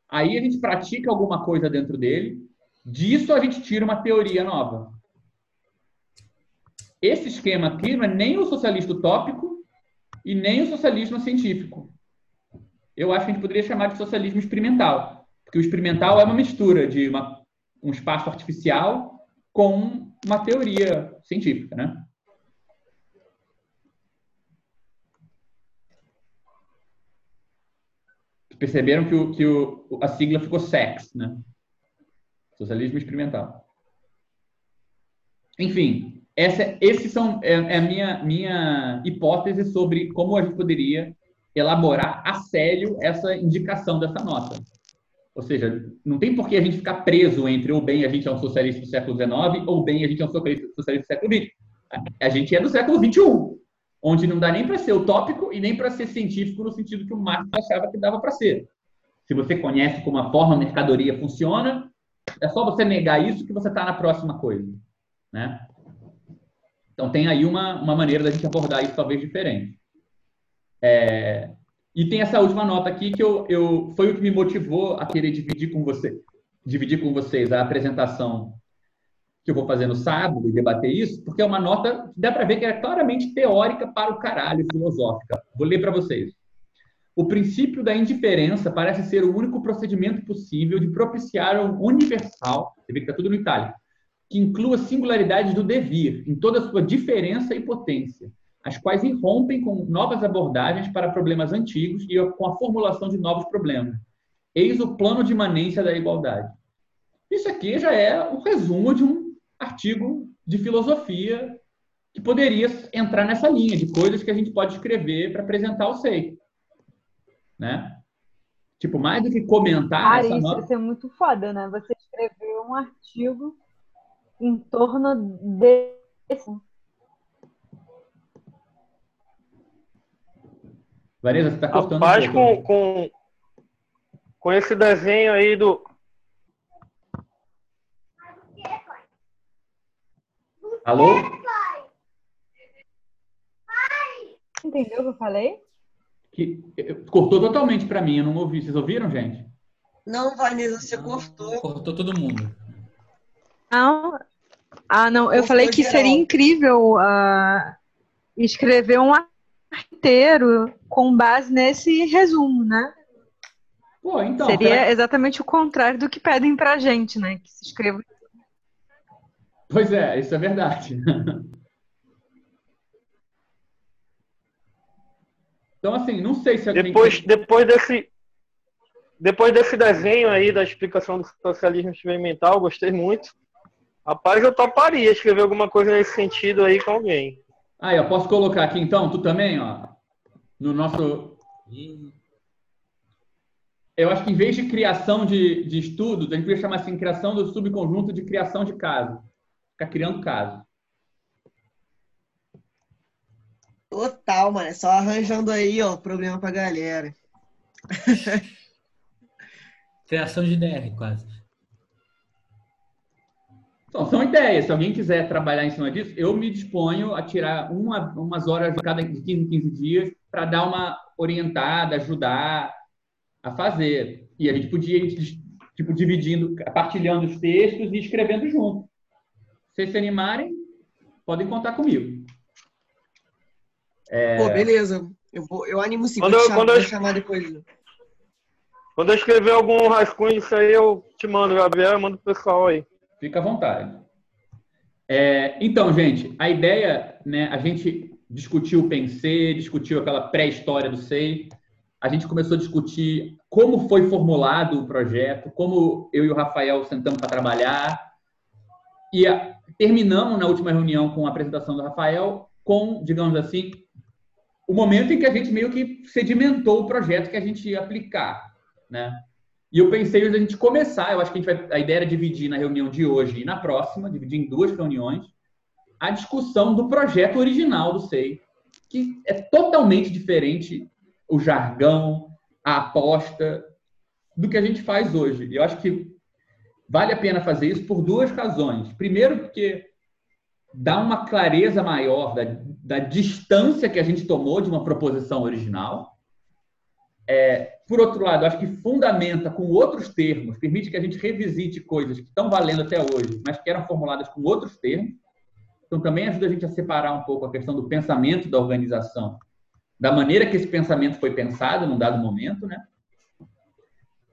Aí a gente pratica alguma coisa dentro dele Disso a gente tira uma teoria nova. Esse esquema aqui não é nem o socialista utópico e nem o socialismo científico. Eu acho que a gente poderia chamar de socialismo experimental, porque o experimental é uma mistura de uma, um espaço artificial com uma teoria científica, né? Perceberam que, o, que o, a sigla ficou SEX, né? Socialismo experimental. Enfim, essa, esses são é, é a minha, minha hipótese sobre como a gente poderia elaborar a sério essa indicação dessa nota. Ou seja, não tem por que a gente ficar preso entre ou bem a gente é um socialista do século XIX ou bem a gente é um socialista do século XX. A gente é do século XXI, onde não dá nem para ser utópico e nem para ser científico no sentido que o Marx achava que dava para ser. Se você conhece como a forma a mercadoria funciona, é só você negar isso que você está na próxima coisa. Né? Então tem aí uma, uma maneira da gente abordar isso talvez diferente. É, e tem essa última nota aqui que eu, eu foi o que me motivou a querer dividir com você, dividir com vocês a apresentação que eu vou fazer no sábado e debater isso, porque é uma nota que dá para ver que é claramente teórica para o caralho, filosófica. Vou ler para vocês. O princípio da indiferença parece ser o único procedimento possível de propiciar um universal, você vê que está tudo no itálico, que inclua singularidades do devir, em toda a sua diferença e potência, as quais irrompem com novas abordagens para problemas antigos e com a formulação de novos problemas. Eis o plano de imanência da igualdade. Isso aqui já é um resumo de um artigo de filosofia que poderia entrar nessa linha de coisas que a gente pode escrever para apresentar o SEI. Né? Tipo, mais do que comentar. Cara, essa isso nota... ia ser muito foda, né? Você escreveu um artigo em torno desse. Vanessa, você está cortando Rapaz, um pouco, com, com, com esse desenho aí do. Alô? Entendeu o que eu falei? Que, cortou totalmente para mim, eu não ouvi. Vocês ouviram, gente? Não, Vanessa, você cortou. Cortou todo mundo. Não. Ah, não. Eu Cortou falei que geral. seria incrível ah, escrever um inteiro com base nesse resumo, né? Pô, então. seria exatamente o contrário do que pedem pra gente, né? Que se escreva. Pois é, isso é verdade. Então, assim, não sei se. Depois, depois desse. Depois desse desenho aí da explicação do socialismo experimental, gostei muito. Rapaz, eu toparia escrever alguma coisa nesse sentido aí com alguém. Ah, eu posso colocar aqui então, tu também, ó, no nosso. Eu acho que em vez de criação de, de estudos, a gente podia chamar assim, criação do subconjunto de criação de caso. Ficar criando caso. Total, mano. É só arranjando aí, ó, problema pra galera. (laughs) Criação de DR, quase. Então, são ideias. Se alguém quiser trabalhar em cima disso, eu me disponho a tirar uma, umas horas de cada de 15 em 15 dias para dar uma orientada, ajudar a fazer. E a gente podia ir tipo, dividindo, partilhando os textos e escrevendo junto. Se vocês se animarem, podem contar comigo. É, Pô, beleza. Eu, vou, eu animo sim. Quando chamar, quando eu- chamar depois. Quando eu escrever algum rascunho disso aí, eu te mando, Gabriel, eu mando pro pessoal aí. Fica à vontade. É, então, gente, a ideia, né, a gente discutiu o Pensei, discutiu aquela pré-história do SEI, a gente começou a discutir como foi formulado o projeto, como eu e o Rafael sentamos para trabalhar, e a- terminamos na última reunião com a apresentação do Rafael com, digamos assim, o momento em que a gente meio que sedimentou o projeto que a gente ia aplicar, né? E eu pensei a gente começar, eu acho que a, vai, a ideia era dividir na reunião de hoje e na próxima, dividir em duas reuniões, a discussão do projeto original do SEI, que é totalmente diferente o jargão, a aposta do que a gente faz hoje. E eu acho que vale a pena fazer isso por duas razões. Primeiro, porque dá uma clareza maior da, da distância que a gente tomou de uma proposição original. é, por outro lado, acho que fundamenta com outros termos, permite que a gente revisite coisas que estão valendo até hoje, mas que eram formuladas com outros termos. Então, também ajuda a gente a separar um pouco a questão do pensamento da organização, da maneira que esse pensamento foi pensado num dado momento, né?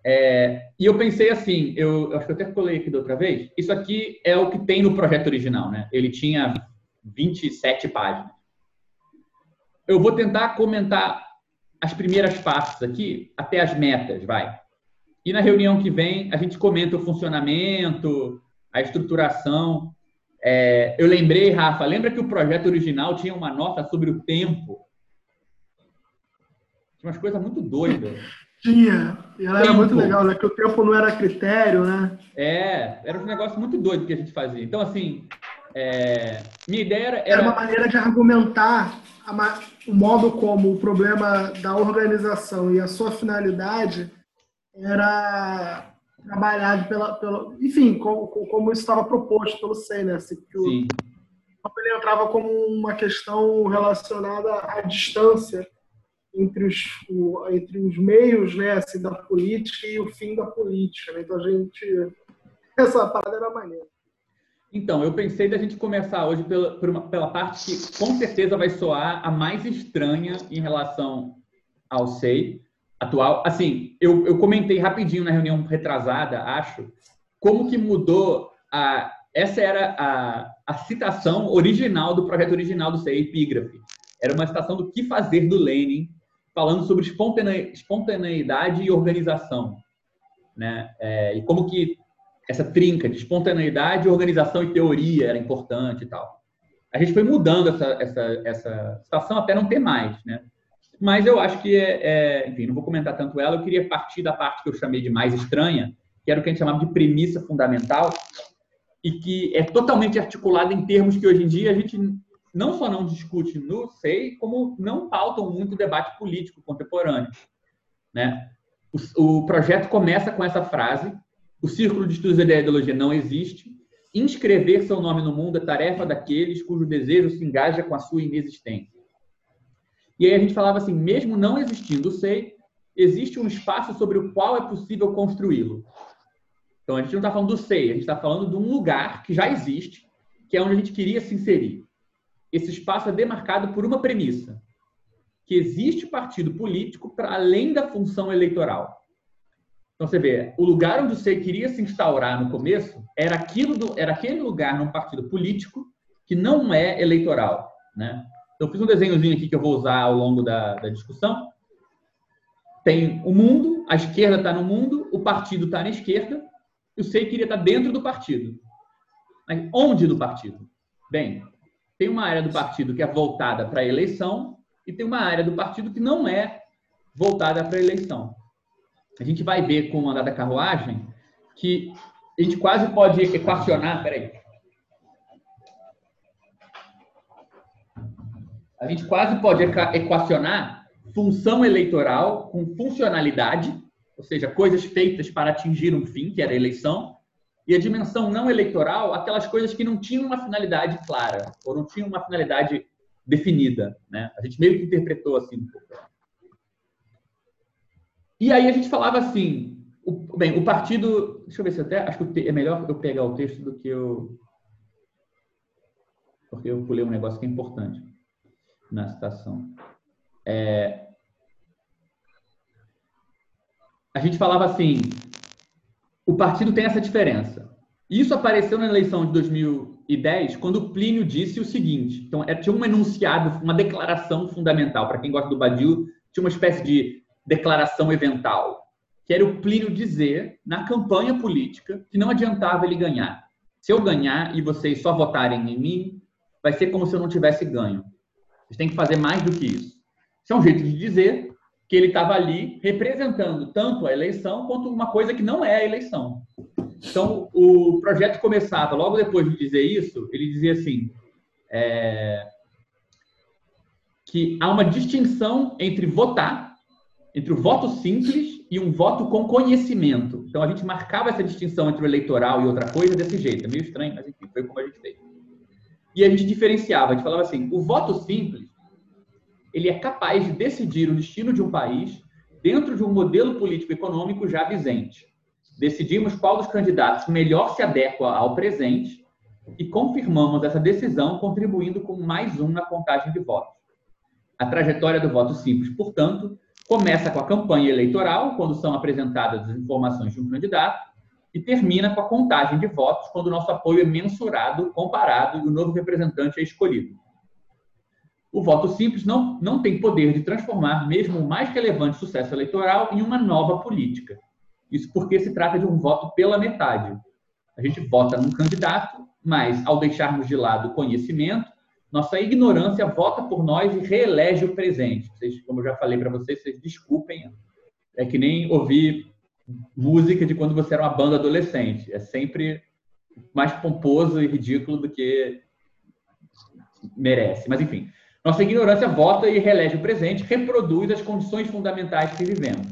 É, e eu pensei assim, eu, eu, acho que eu até colei aqui da outra vez, isso aqui é o que tem no projeto original, né? Ele tinha 27 páginas. Eu vou tentar comentar as primeiras partes aqui, até as metas, vai. E na reunião que vem, a gente comenta o funcionamento, a estruturação. É, eu lembrei, Rafa, lembra que o projeto original tinha uma nota sobre o tempo? Tinha umas coisas muito doidas. (laughs) Tinha. E ela tempo. era muito legal, né? Que o tempo não era critério, né? É, era um negócio muito doido que a gente fazia. Então, assim, é, minha ideia era, era... era uma maneira de argumentar o modo como o problema da organização e a sua finalidade era trabalhado pela, pela enfim, como, como isso estava proposto pelo SEI, né? Assim, que o, ele entrava como uma questão relacionada à distância entre os, entre os meios né, assim, da política e o fim da política. Né? Então a gente. (laughs) Essa parada era maneira. Então, eu pensei da gente começar hoje pela, uma, pela parte que com certeza vai soar a mais estranha em relação ao SEI atual. Assim, eu, eu comentei rapidinho na reunião retrasada, acho, como que mudou a. Essa era a, a citação original do projeto original do SEI, Epígrafe. Era uma citação do que fazer do Lenin, falando sobre espontaneidade e organização. Né? É, e como que essa trinca de espontaneidade, organização e teoria era importante e tal. A gente foi mudando essa, essa, essa situação até não ter mais, né? Mas eu acho que, é, é, enfim, não vou comentar tanto ela, eu queria partir da parte que eu chamei de mais estranha, que era o que a gente chamava de premissa fundamental, e que é totalmente articulada em termos que hoje em dia a gente não só não discute no SEI, como não pautam muito o debate político contemporâneo. Né? O, o projeto começa com essa frase, o círculo de estudos da ideologia não existe. Inscrever seu nome no mundo é tarefa daqueles cujo desejo se engaja com a sua inexistência. E aí a gente falava assim, mesmo não existindo o SEI, existe um espaço sobre o qual é possível construí-lo. Então a gente não está falando do SEI, a gente está falando de um lugar que já existe, que é onde a gente queria se inserir. Esse espaço é demarcado por uma premissa, que existe partido político para além da função eleitoral. Então você vê, o lugar onde você queria se instaurar no começo era aquilo do, era aquele lugar num partido político que não é eleitoral, né? Então fiz um desenhozinho aqui que eu vou usar ao longo da, da discussão. Tem o mundo, a esquerda está no mundo, o partido está na esquerda, e o SEI queria estar tá dentro do partido. Mas onde do partido? Bem, tem uma área do partido que é voltada para a eleição e tem uma área do partido que não é voltada para a eleição a gente vai ver com o andar da carruagem que a gente quase pode equacionar, peraí. A gente quase pode equacionar função eleitoral com funcionalidade, ou seja, coisas feitas para atingir um fim, que era a eleição, e a dimensão não eleitoral, aquelas coisas que não tinham uma finalidade clara, ou não tinham uma finalidade definida. Né? A gente meio que interpretou assim um pouco. E aí a gente falava assim, o, bem, o partido, deixa eu ver se até, acho que é melhor eu pegar o texto do que eu, porque eu pulei um negócio que é importante na citação. É, a gente falava assim, o partido tem essa diferença. Isso apareceu na eleição de 2010, quando Plínio disse o seguinte. Então, é, tinha um enunciado, uma declaração fundamental. Para quem gosta do Badiou, tinha uma espécie de declaração evental, que era o Plínio dizer, na campanha política, que não adiantava ele ganhar. Se eu ganhar e vocês só votarem em mim, vai ser como se eu não tivesse ganho. Vocês têm que fazer mais do que isso. Isso é um jeito de dizer que ele estava ali representando tanto a eleição quanto uma coisa que não é a eleição. Então, o projeto começava, logo depois de dizer isso, ele dizia assim: é, que há uma distinção entre votar entre o voto simples e um voto com conhecimento. Então, a gente marcava essa distinção entre o eleitoral e outra coisa desse jeito. É meio estranho, mas enfim, foi como a gente fez. E a gente diferenciava, a gente falava assim, o voto simples, ele é capaz de decidir o destino de um país dentro de um modelo político-econômico já vigente. Decidimos qual dos candidatos melhor se adequa ao presente e confirmamos essa decisão contribuindo com mais um na contagem de votos. A trajetória do voto simples, portanto, começa com a campanha eleitoral, quando são apresentadas as informações de um candidato, e termina com a contagem de votos, quando o nosso apoio é mensurado, comparado e o novo representante é escolhido. O voto simples não, não tem poder de transformar mesmo o mais relevante sucesso eleitoral em uma nova política. Isso porque se trata de um voto pela metade. A gente vota num candidato, mas ao deixarmos de lado o conhecimento, nossa ignorância vota por nós e reelege o presente. Vocês, como eu já falei para vocês, vocês desculpem. É que nem ouvir música de quando você era uma banda adolescente. É sempre mais pomposo e ridículo do que merece. Mas, enfim, nossa ignorância vota e reelege o presente, reproduz as condições fundamentais que vivemos.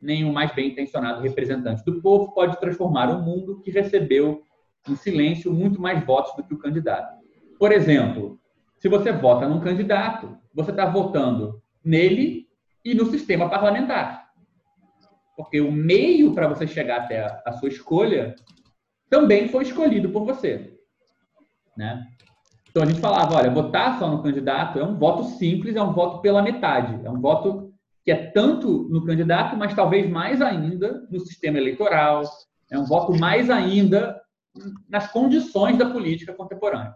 Nenhum mais bem intencionado representante do povo pode transformar um mundo que recebeu em silêncio muito mais votos do que o candidato. Por exemplo, se você vota num candidato, você está votando nele e no sistema parlamentar. Porque o meio para você chegar até a, sua escolha também foi escolhido por você. Né? Então a gente falava, olha, votar só no candidato é um voto simples, é um voto pela metade. É um voto que é tanto no candidato, mas talvez mais ainda no sistema eleitoral. É um voto mais ainda nas condições da política contemporânea.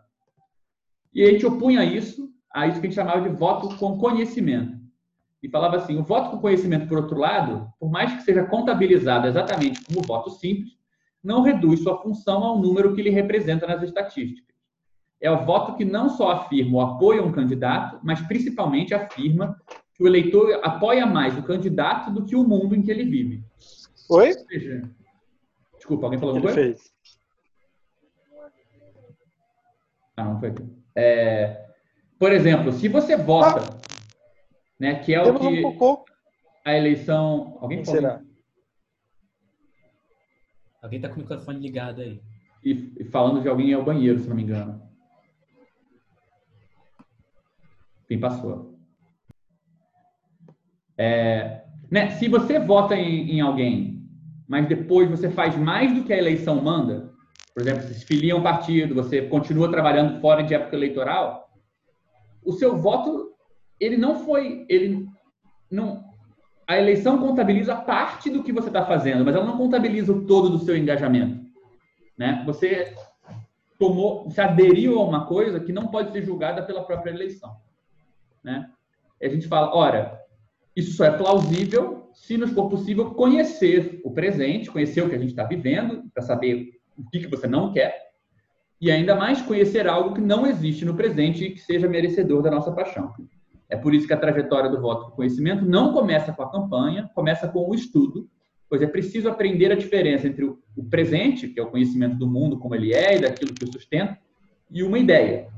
E a gente opunha isso, a isso que a gente chamava de voto com conhecimento. E falava assim: o voto com conhecimento, por outro lado, por mais que seja contabilizado exatamente como voto simples, não reduz sua função ao número que ele representa nas estatísticas. É o voto que não só afirma o apoio a um candidato, mas principalmente afirma que o eleitor apoia mais o candidato do que o mundo em que ele vive. Oi? Desculpa, alguém falou alguma coisa? Fez. Ah, não foi aqui. É, por exemplo, se você vota, ah, né, que é o que um a eleição. Alguém falou? Será? Alguém está com o microfone ligado aí. E, e falando de alguém ao banheiro, se não me engano. Quem passou? É, né, se você vota em, em, alguém, mas depois você faz mais do que a eleição manda, por exemplo, se filia um partido, você continua trabalhando fora de época eleitoral, o seu voto, ele não foi, ele não, a eleição contabiliza parte do que você está fazendo, mas ela não contabiliza o todo do seu engajamento, né? Você tomou, você aderiu a uma coisa que não pode ser julgada pela própria eleição, né? E a gente fala, ora, isso só é plausível se nos for possível conhecer o presente, conhecer o que a gente está vivendo, para saber o que, que você não quer, e ainda mais conhecer algo que não existe no presente e que seja merecedor da nossa paixão. É por isso que a trajetória do voto do conhecimento não começa com a campanha, começa com o estudo, pois é preciso aprender a diferença entre o presente, que é o conhecimento do mundo como ele é e daquilo que o sustenta, e uma ideia,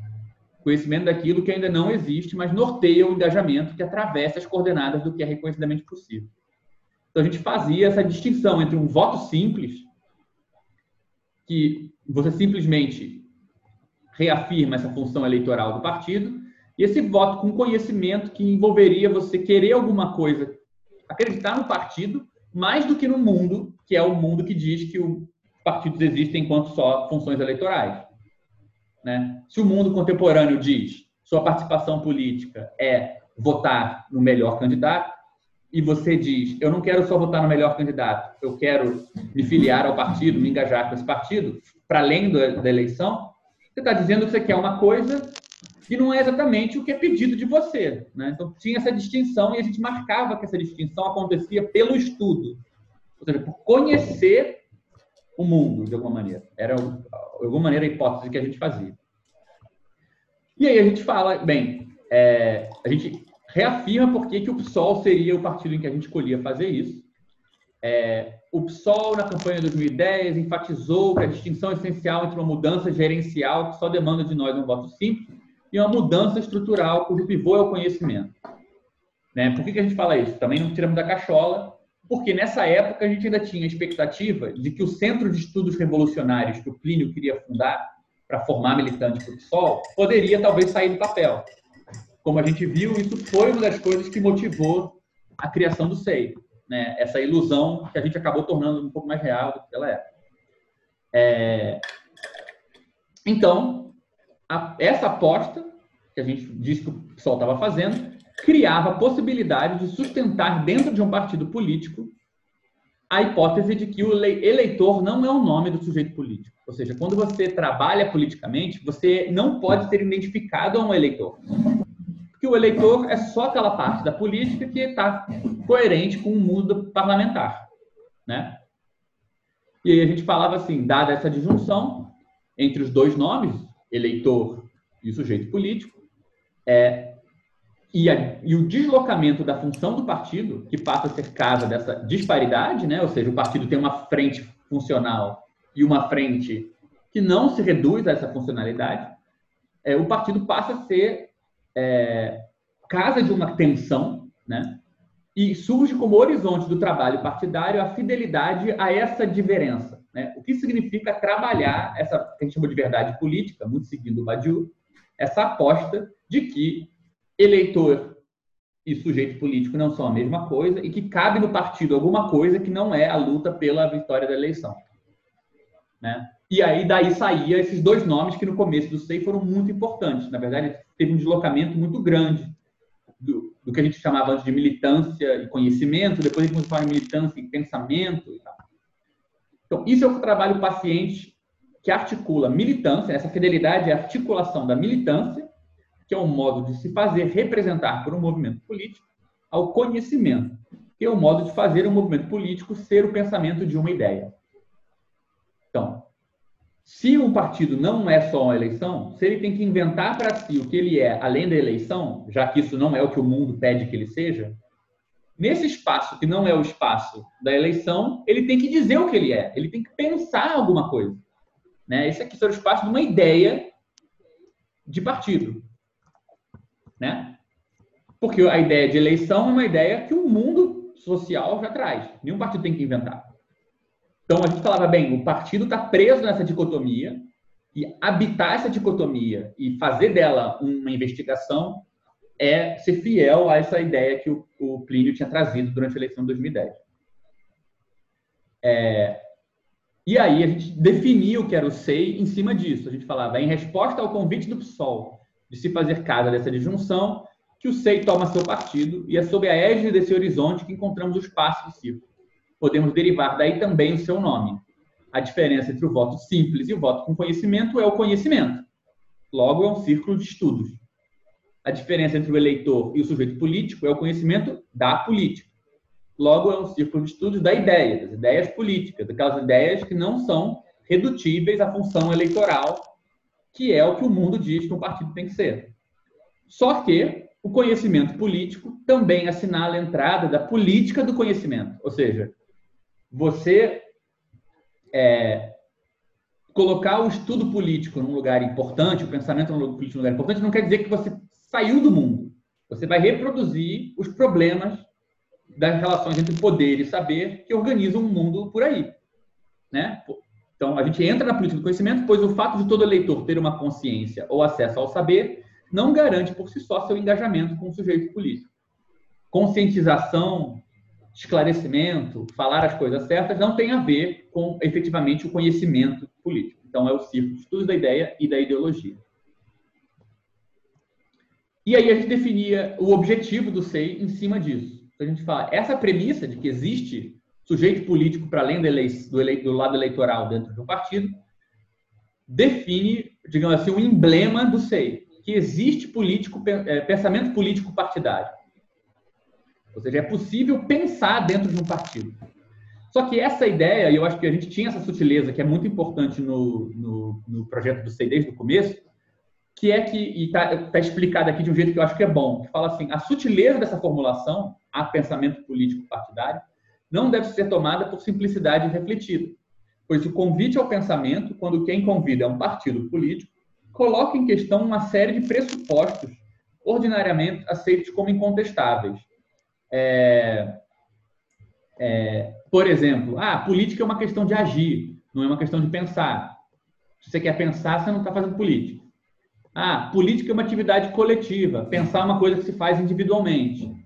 conhecimento daquilo que ainda não existe, mas norteia o engajamento que atravessa as coordenadas do que é reconhecidamente possível. Então a gente fazia essa distinção entre um voto simples, que você simplesmente reafirma essa função eleitoral do partido, e esse voto com conhecimento que envolveria você querer alguma coisa, acreditar no partido, mais do que no mundo, que é o mundo que diz que os partidos existem enquanto só funções eleitorais. Né? Se o mundo contemporâneo diz sua participação política é votar no melhor candidato, e você diz, eu não quero só votar no melhor candidato, eu quero me filiar ao partido, me engajar com esse partido, para além da, eleição, você está dizendo que você quer uma coisa que não é exatamente o que é pedido de você. Né? Então, tinha essa distinção e a gente marcava que essa distinção acontecia pelo estudo, ou seja, por conhecer o mundo, de alguma maneira. Era, de alguma maneira, a hipótese que a gente fazia. E aí a gente fala, bem, é, a gente reafirma por que, o PSOL seria o partido em que a gente escolhia fazer isso. É, o PSOL, na campanha de 2010, enfatizou que a distinção essencial entre uma mudança gerencial, que só demanda de nós um voto simples, e uma mudança estrutural, cujo pivô é o conhecimento. Né? Por que, que a gente fala isso? Também não tiramos da cachola, porque nessa época a gente ainda tinha a expectativa de que o Centro de Estudos Revolucionários que o Plínio queria fundar para formar militantes para o PSOL poderia talvez sair do papel como a gente viu, isso foi uma das coisas que motivou a criação do SEI, né? essa ilusão que a gente acabou tornando um pouco mais real do que ela é. é... Então, a, essa aposta que a gente disse que o pessoal estava fazendo criava a possibilidade de sustentar dentro de um partido político a hipótese de que o eleitor não é o nome do sujeito político. Ou seja, quando você trabalha politicamente, você não pode ser identificado a um eleitor. Porque o eleitor é só aquela parte da política que está coerente com o mundo parlamentar. Né? E aí a gente falava assim, dada essa disjunção entre os dois nomes, eleitor e sujeito político, é, e, a, e, o deslocamento da função do partido, que passa a ser casa dessa disparidade, né? ou seja, o partido tem uma frente funcional e uma frente que não se reduz a essa funcionalidade, é, o partido passa a ser é, casa de uma tensão, né? e surge como horizonte do trabalho partidário a fidelidade a essa diferença. Né? O que significa trabalhar essa que a gente chama de verdade política, muito seguindo o Badiou, essa aposta de que eleitor e sujeito político não são a mesma coisa e que cabe no partido alguma coisa que não é a luta pela vitória da eleição. Né? E aí daí saía esses dois nomes que no começo do SEI foram muito importantes. Na verdade, teve um deslocamento muito grande do, do que a gente chamava antes de militância e conhecimento, depois a gente começou a falar de militância e pensamento e tal. Então, isso é o trabalho paciente que articula militância, essa fidelidade é a articulação da militância que é um modo de se fazer representar por um movimento político, ao conhecimento, que é o um modo de fazer um movimento político ser o pensamento de uma ideia. Então, se um partido não é só uma eleição, se ele tem que inventar para si o que ele é além da eleição, já que isso não é o que o mundo pede que ele seja, nesse espaço que não é o espaço da eleição, ele tem que dizer o que ele é, ele tem que pensar alguma coisa. Né? Esse aqui é o espaço de uma ideia de partido né? Porque a ideia de eleição é uma ideia que o mundo social já traz. Nenhum partido tem que inventar. Então a gente falava bem, o partido está preso nessa dicotomia e habitar essa dicotomia e fazer dela uma investigação é ser fiel a essa ideia que o, Plínio tinha trazido durante a eleição de 2010. É, e aí a gente definia o que era o SEI em cima disso. A gente falava, em resposta ao convite do PSOL de se fazer casa dessa disjunção, que o SEI toma seu partido e é sob a égide desse horizonte que encontramos o espaço do círculo. Podemos derivar daí também o seu nome. A diferença entre o voto simples e o voto com conhecimento é o conhecimento. Logo, é um círculo de estudos. A diferença entre o eleitor e o sujeito político é o conhecimento da política. Logo, é um círculo de estudos da ideia, das ideias políticas, daquelas ideias que não são redutíveis à função eleitoral que é o que o mundo diz que um partido tem que ser. Só que o conhecimento político também assinala a entrada da política do conhecimento. Ou seja, você é, colocar o estudo político num lugar importante, o pensamento político num lugar importante, não quer dizer que você saiu do mundo. Você vai reproduzir os problemas das relações entre poder e saber que organizam o mundo por aí. Né? Então, a gente entra na política do conhecimento, pois o fato de todo eleitor ter uma consciência ou acesso ao saber não garante por si só seu engajamento com o sujeito político. Conscientização, esclarecimento, falar as coisas certas não tem a ver com efetivamente o conhecimento político. Então, é o círculo de estudos da ideia e da ideologia. E aí a gente definia o objetivo do SEI em cima disso. Então, a gente fala, essa premissa de que existe sujeito político para além do, do, do lado eleitoral dentro de um partido, define, digamos assim, o um emblema do SEI, que existe político, é, pensamento político partidário. Ou seja, é possível pensar dentro de um partido. Só que essa ideia, e eu acho que a gente tinha essa sutileza que é muito importante no, no, no projeto do SEI desde o começo, que é que, e está tá explicado aqui de um jeito que eu acho que é bom, que fala assim, a sutileza dessa formulação, a pensamento político partidário, não deve ser tomada por simplicidade refletida, pois o convite ao pensamento, quando quem convida é um partido político, coloca em questão uma série de pressupostos ordinariamente aceitos como incontestáveis. É, é, por exemplo, ah, política é uma questão de agir, não é uma questão de pensar. Se você quer pensar, você não está fazendo política. Ah, política é uma atividade coletiva, pensar é uma coisa que se faz individualmente.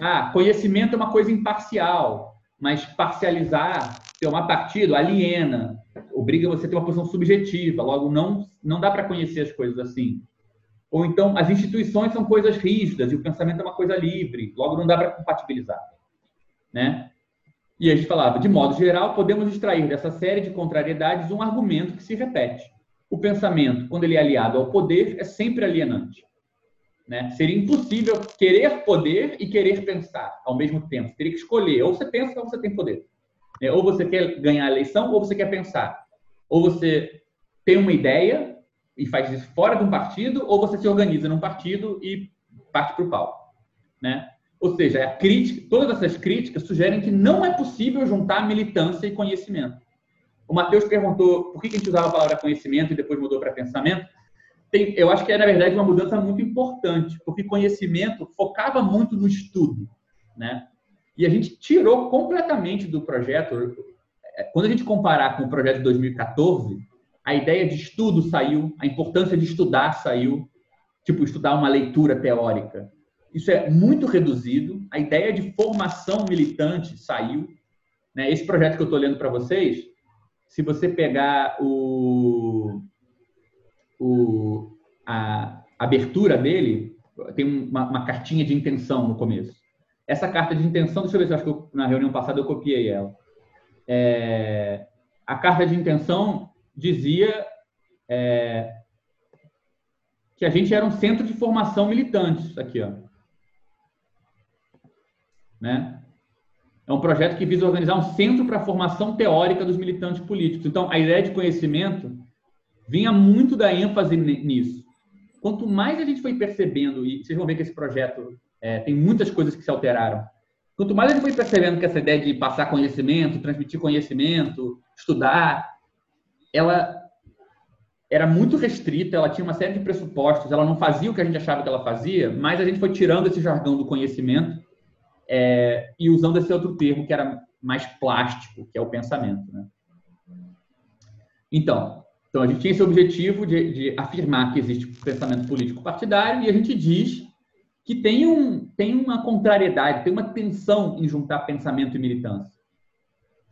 Ah, conhecimento é uma coisa imparcial, mas parcializar, tomar partido, aliena, obriga você a ter uma posição subjetiva, logo não, não dá para conhecer as coisas assim. Ou então, as instituições são coisas rígidas e o pensamento é uma coisa livre, logo não dá para compatibilizar. Né? E a gente falava, de modo geral, podemos extrair dessa série de contrariedades um argumento que se repete. O pensamento, quando ele é aliado ao poder, é sempre alienante. Né? Seria impossível querer poder e querer pensar ao mesmo tempo. Você teria que escolher, ou você pensa ou você tem poder. É, ou você quer ganhar a eleição ou você quer pensar. Ou você tem uma ideia e faz isso fora de um partido, ou você se organiza num partido e parte para o pau. Né? Ou seja, a crítica, todas essas críticas sugerem que não é possível juntar militância e conhecimento. O Matheus perguntou por que a gente usava a palavra conhecimento e depois mudou para pensamento. Tem, eu acho que é, na verdade, uma mudança muito importante, porque conhecimento focava muito no estudo. Né? E a gente tirou completamente do projeto. É, quando a gente comparar com o projeto de 2014, a ideia de estudo saiu, a importância de estudar saiu, tipo, estudar uma leitura teórica. Isso é muito reduzido. A ideia de formação militante saiu. Né? Esse projeto que eu estou lendo para vocês, se você pegar o, o, a abertura dele, tem uma, uma, cartinha de intenção no começo. Essa carta de intenção, deixa eu ver se eu acho que eu, na reunião passada eu copiei ela. É, a carta de intenção dizia é, que a gente era um centro de formação militante, aqui, ó né? É um projeto que visa organizar um centro para a formação teórica dos militantes políticos. Então, a ideia de conhecimento vinha muito da ênfase nisso. Quanto mais a gente foi percebendo, e vocês vão ver que esse projeto é, tem muitas coisas que se alteraram, quanto mais a gente foi percebendo que essa ideia de passar conhecimento, transmitir conhecimento, estudar, ela era muito restrita, ela tinha uma série de pressupostos, ela não fazia o que a gente achava que ela fazia, mas a gente foi tirando esse jargão do conhecimento é, e usando esse outro termo que era mais plástico, que é o pensamento. Né? Então, então, a gente tinha esse objetivo de, de afirmar que existe pensamento político partidário e a gente diz que tem, um, tem uma contrariedade, tem uma tensão em juntar pensamento e militância.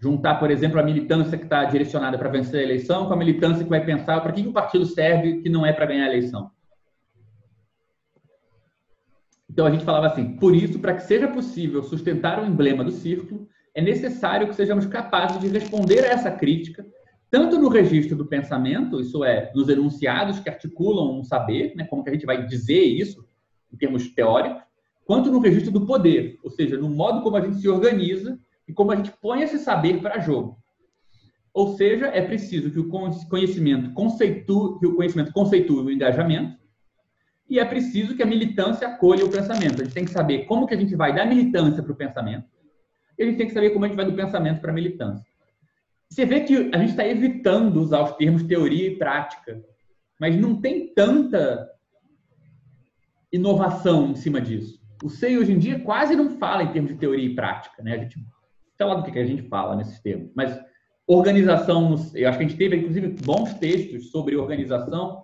Juntar, por exemplo, a militância que está direcionada para vencer a eleição com a militância que vai pensar para que, que o partido serve que não é para ganhar a eleição. Então a gente falava assim: por isso, para que seja possível sustentar o emblema do círculo, é necessário que sejamos capazes de responder a essa crítica, tanto no registro do pensamento, isso é, nos enunciados que articulam um saber, né, como que a gente vai dizer isso em termos teóricos, quanto no registro do poder, ou seja, no modo como a gente se organiza e como a gente põe esse saber para jogo. Ou seja, é preciso que o conhecimento conceitue, que o conhecimento conceitue o engajamento, e é preciso que a militância acolha o pensamento. A gente tem que saber como que a gente vai da militância para o pensamento, e a gente tem que saber como a gente vai do pensamento para a militância. Você vê que a gente está evitando usar os termos teoria e prática, mas não tem tanta inovação em cima disso. O SEI hoje em dia quase não fala em termos de teoria e prática, né? A gente, sei lá do que a gente fala nesses termos, mas organização, eu acho que a gente teve inclusive bons textos sobre organização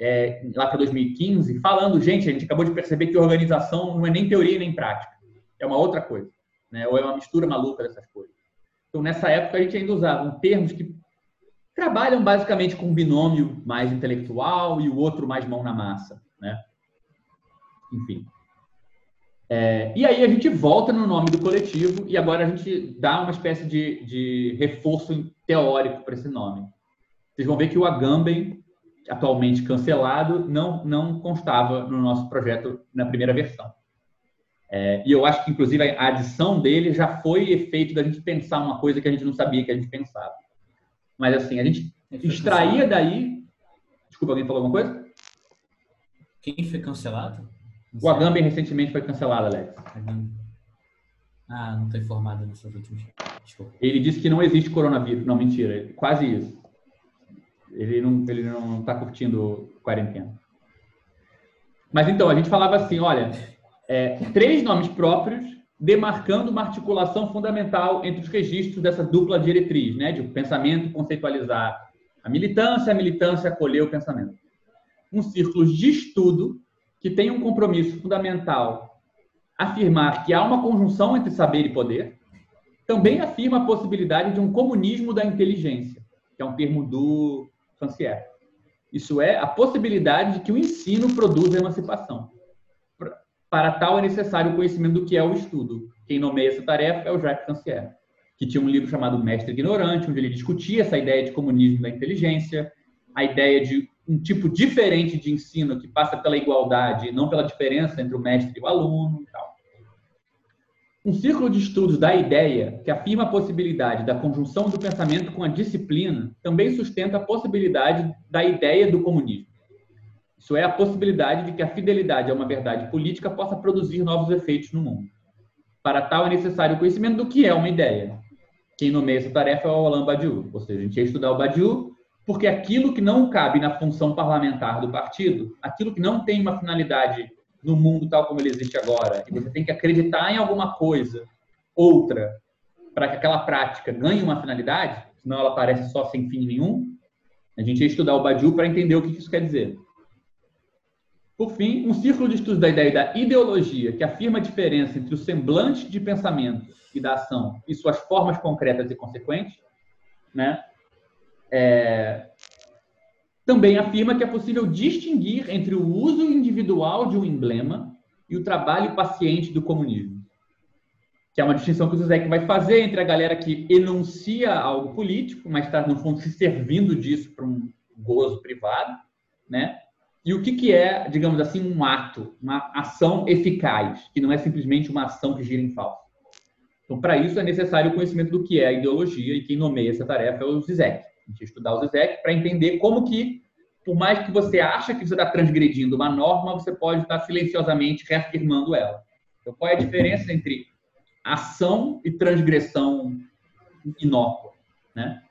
é, lá para 2015, falando, gente, a gente acabou de perceber que organização não é nem teoria nem prática, é uma outra coisa, né? ou é uma mistura maluca dessas coisas. Então, nessa época, a gente ainda usava termos que trabalham basicamente com um binômio mais intelectual e o outro mais mão na massa, né? Enfim. É, e aí a gente volta no nome do coletivo e agora a gente dá uma espécie de, de reforço teórico para esse nome. Vocês vão ver que o Agamben atualmente cancelado, não, não constava no nosso projeto na primeira versão. É, e eu acho que, inclusive, a adição dele já foi efeito da gente pensar uma coisa que a gente não sabia que a gente pensava. Mas, assim, a gente extraía daí... Desculpa, alguém falou alguma coisa? Quem foi cancelado? o Agamben recentemente foi cancelado, Alex. Ah, não estou informado nessas últimas. Desculpa. Ele disse que não existe coronavírus. Não, mentira. Quase isso. Ele não ele não está curtindo quarentena. Mas então a gente falava assim, olha, é, três nomes próprios demarcando uma articulação fundamental entre os registros dessa dupla diretriz, né, de pensamento conceitualizar a militância, a militância acolher o pensamento. Um círculo de estudo que tem um compromisso fundamental afirmar que há uma conjunção entre saber e poder, também afirma a possibilidade de um comunismo da inteligência, que é um termo do Rancière. Isso é, a possibilidade de que o ensino produza emancipação. Para tal é necessário o conhecimento do que é o estudo. Quem nomeia essa tarefa é o Jacques Rancière, que tinha um livro chamado Mestre Ignorante, onde ele discutia essa ideia de comunismo da inteligência, a ideia de um tipo diferente de ensino que passa pela igualdade, não pela diferença entre o mestre e o aluno e tal. Um círculo de estudos da ideia, que afirma a possibilidade da conjunção do pensamento com a disciplina, também sustenta a possibilidade da ideia do comunismo. Isso é a possibilidade de que a fidelidade a uma verdade política possa produzir novos efeitos no mundo. Para tal é necessário o conhecimento do que é uma ideia. Quem nomeia essa tarefa é o Alain Badiou, ou seja, a gente ia estudar o Badiou porque aquilo que não cabe na função parlamentar do partido, aquilo que não tem uma finalidade no mundo tal como ele existe agora, e você tem que acreditar em alguma coisa, outra, para que aquela prática ganhe uma finalidade, senão ela parece só sem fim nenhum, a gente ia estudar o Badiou para entender o que isso quer dizer. Por fim, um círculo de estudos da ideia da ideologia, que afirma a diferença entre o semblante de pensamento e da ação e suas formas concretas e consequentes, né? É, também afirma que é possível distinguir entre o uso individual de um emblema e o trabalho paciente do comunismo. Que é uma distinção que o Zizek vai fazer entre a galera que enuncia algo político, mas está, no fundo, se servindo disso para um gozo privado, né? E o que, que é, digamos assim, um ato, uma ação eficaz, que não é simplesmente uma ação que gira em falso. Então, para isso, é necessário o conhecimento do que é a ideologia, e quem nomeia essa tarefa é o Zizek. A gente estudar o Zizek para entender como que, por mais que você ache que você está transgredindo uma norma, você pode estar silenciosamente reafirmando ela. Então, qual é a diferença entre ação e transgressão inócua, né?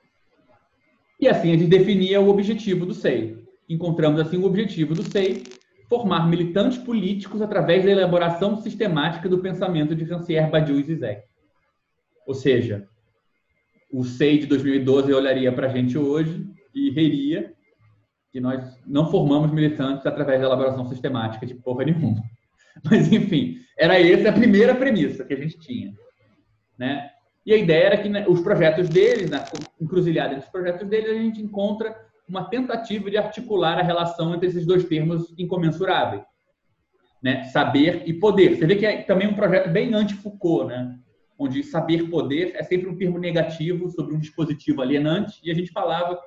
E assim a gente definia o objetivo do SEI. Encontramos assim o objetivo do SEI, formar militantes políticos através da elaboração sistemática do pensamento de Rancière, Badiou e Zizek. Ou seja, o SEI de 2012 olharia para a gente hoje e riria que nós não formamos militantes através da elaboração sistemática de porra nenhuma. (laughs) Mas, enfim, era essa a primeira premissa que a gente tinha. Né? E a ideia era que né, os projetos deles, na encruzilhada dos projetos deles, a gente encontra uma tentativa de articular a relação entre esses dois termos incomensuráveis. Né? Saber e poder. Você vê que é também um projeto bem anti-Foucault, né? onde saber poder é sempre um termo negativo sobre um dispositivo alienante, e a gente falava,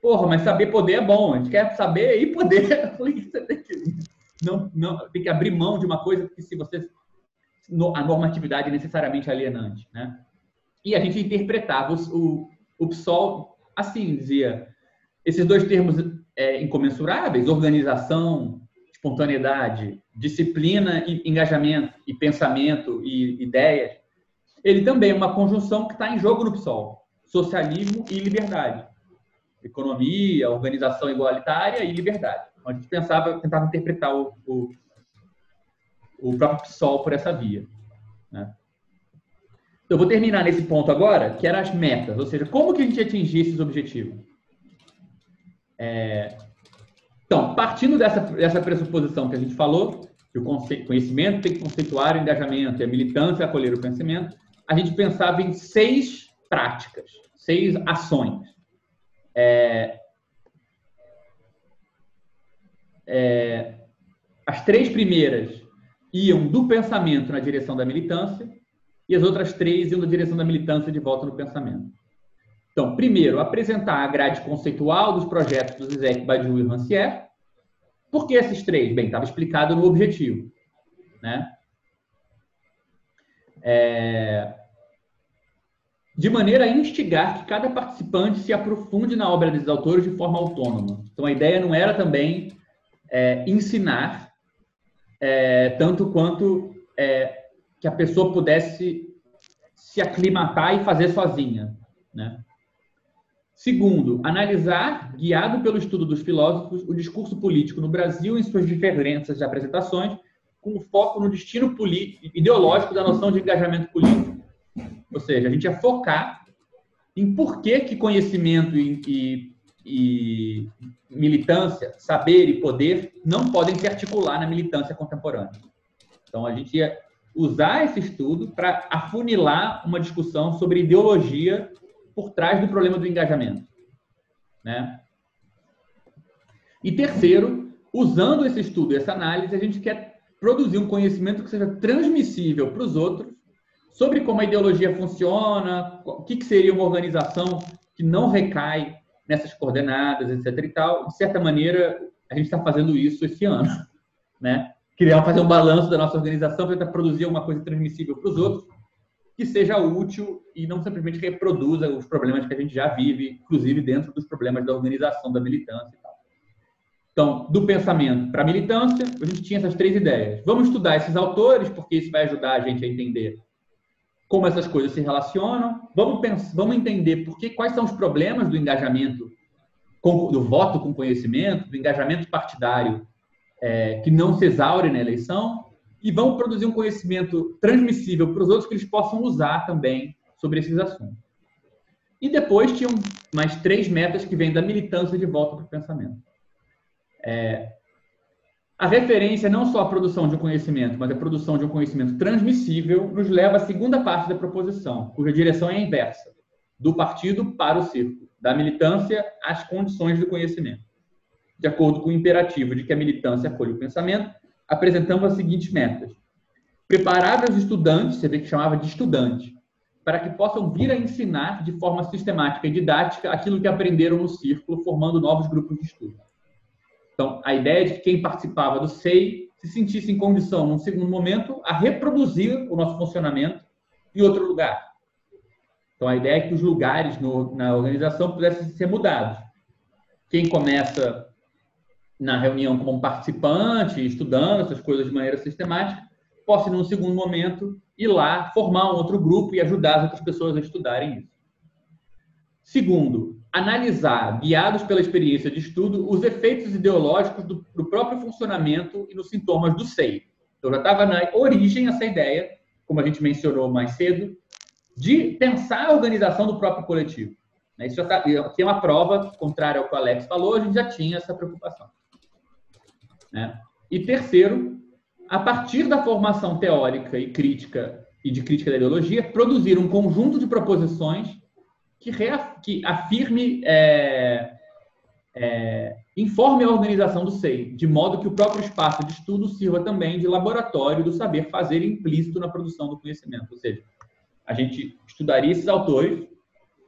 porra, mas saber poder é bom, a gente quer saber e poder. você tem que, não, não, tem que abrir mão de uma coisa que se você a normatividade é necessariamente alienante, né? E a gente interpretava o, o PSOL assim, dizia, esses dois termos é, incomensuráveis, organização, espontaneidade, disciplina e engajamento, e pensamento e ideias, ele também é uma conjunção que está em jogo no PSOL. Socialismo e liberdade. Economia, organização igualitária e liberdade. Então, a gente pensava, tentava interpretar o, o, o próprio PSOL por essa via. Né? Então, eu vou terminar nesse ponto agora, que eram as metas, ou seja, como que a gente atingir esses objetivos. É... Então, partindo dessa, dessa pressuposição que a gente falou, que o conhecimento tem que conceituar o engajamento e a militância acolher o conhecimento, a gente pensava em seis práticas, seis ações. É, é, as três primeiras iam do pensamento na direção da militância e as outras três iam na direção da militância de volta no pensamento. Então, primeiro, apresentar a grade conceitual dos projetos do Zizek, Badiou e Rancière. Por que esses três? Bem, estava explicado no objetivo. Né? É, de maneira a instigar que cada participante se aprofunde na obra desses autores de forma autônoma. Então, a ideia não era também é, ensinar é, tanto quanto é, que a pessoa pudesse se aclimatar e fazer sozinha. Né? Segundo, analisar, guiado pelo estudo dos filósofos, o discurso político no Brasil em suas diferenças de apresentações, com foco no destino ideológico da noção de engajamento político ou seja, a gente ia focar em por que, que conhecimento e, e, e militância, saber e poder não podem se articular na militância contemporânea. Então, a gente ia usar esse estudo para afunilar uma discussão sobre ideologia por trás do problema do engajamento. Né? E terceiro, usando esse estudo e essa análise, a gente quer produzir um conhecimento que seja transmissível para os outros sobre como a ideologia funciona, o que, que seria uma organização que não recai nessas coordenadas, etc. e tal. De certa maneira, a gente está fazendo isso esse ano, né? Queria fazer um balanço da nossa organização tentar produzir uma coisa transmissível para os outros que seja útil e não simplesmente reproduza os problemas que a gente já vive, inclusive dentro dos problemas da organização, da militância e tal. Então, do pensamento para a militância, a gente tinha essas três ideias. Vamos estudar esses autores, porque isso vai ajudar a gente a entender como essas coisas se relacionam. Vamos, pensar, vamos entender por que, quais são os problemas do engajamento, do voto com conhecimento, do engajamento partidário é, que não se exaure na eleição e vão produzir um conhecimento transmissível para os outros que eles possam usar também sobre esses assuntos. E depois tinham mais três metas que vêm da militância de volta para o pensamento. É, a referência não só à produção de um conhecimento, mas à produção de um conhecimento transmissível, nos leva à segunda parte da proposição, cuja direção é a inversa, do partido para o círculo, da militância às condições do conhecimento. De acordo com o imperativo de que a militância acolhe o pensamento, apresentamos as seguintes metas. Preparar os estudantes, você vê que chamava de estudante, para que possam vir a ensinar de forma sistemática e didática aquilo que aprenderam no círculo, formando novos grupos de estudo. Então, a ideia é de que quem participava do SEI se sentisse em condição, num segundo momento, a reproduzir o nosso funcionamento em outro lugar. Então, a ideia é que os lugares no, na organização pudessem ser mudados. Quem começa na reunião como participante, estudando essas coisas de maneira sistemática, possa, num segundo momento, ir lá, formar um outro grupo e ajudar as outras pessoas a estudarem isso. Segundo, analisar, guiados pela experiência de estudo, os efeitos ideológicos do, do próprio funcionamento e nos sintomas do SEI. Então, já estava na origem essa ideia, como a gente mencionou mais cedo, de pensar a organização do próprio coletivo. Isso já tá, aqui é uma prova, contrário ao que o Alex falou, a gente já tinha essa preocupação. Né? E terceiro, a partir da formação teórica e crítica e de crítica da ideologia, produzir um conjunto de proposições que, que afirme, é, é, informe a organização do SEI, de modo que o próprio espaço de estudo sirva também de laboratório do saber fazer implícito na produção do conhecimento. Ou seja, a gente estudaria esses autores,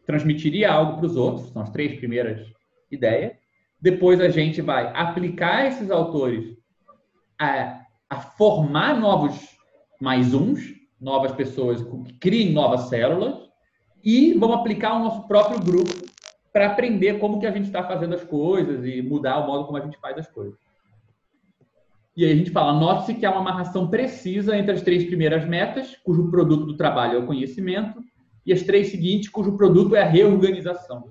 transmitiria algo para os outros, são as três primeiras ideias, depois a gente vai aplicar esses autores a, a formar novos mais uns, novas pessoas que criem novas células, e vamos aplicar o nosso próprio grupo para aprender como que a gente está fazendo as coisas e mudar o modo como a gente faz as coisas. E aí a gente fala, note-se que há uma amarração precisa entre as três primeiras metas, cujo produto do trabalho é o conhecimento, e as três seguintes, cujo produto é a reorganização.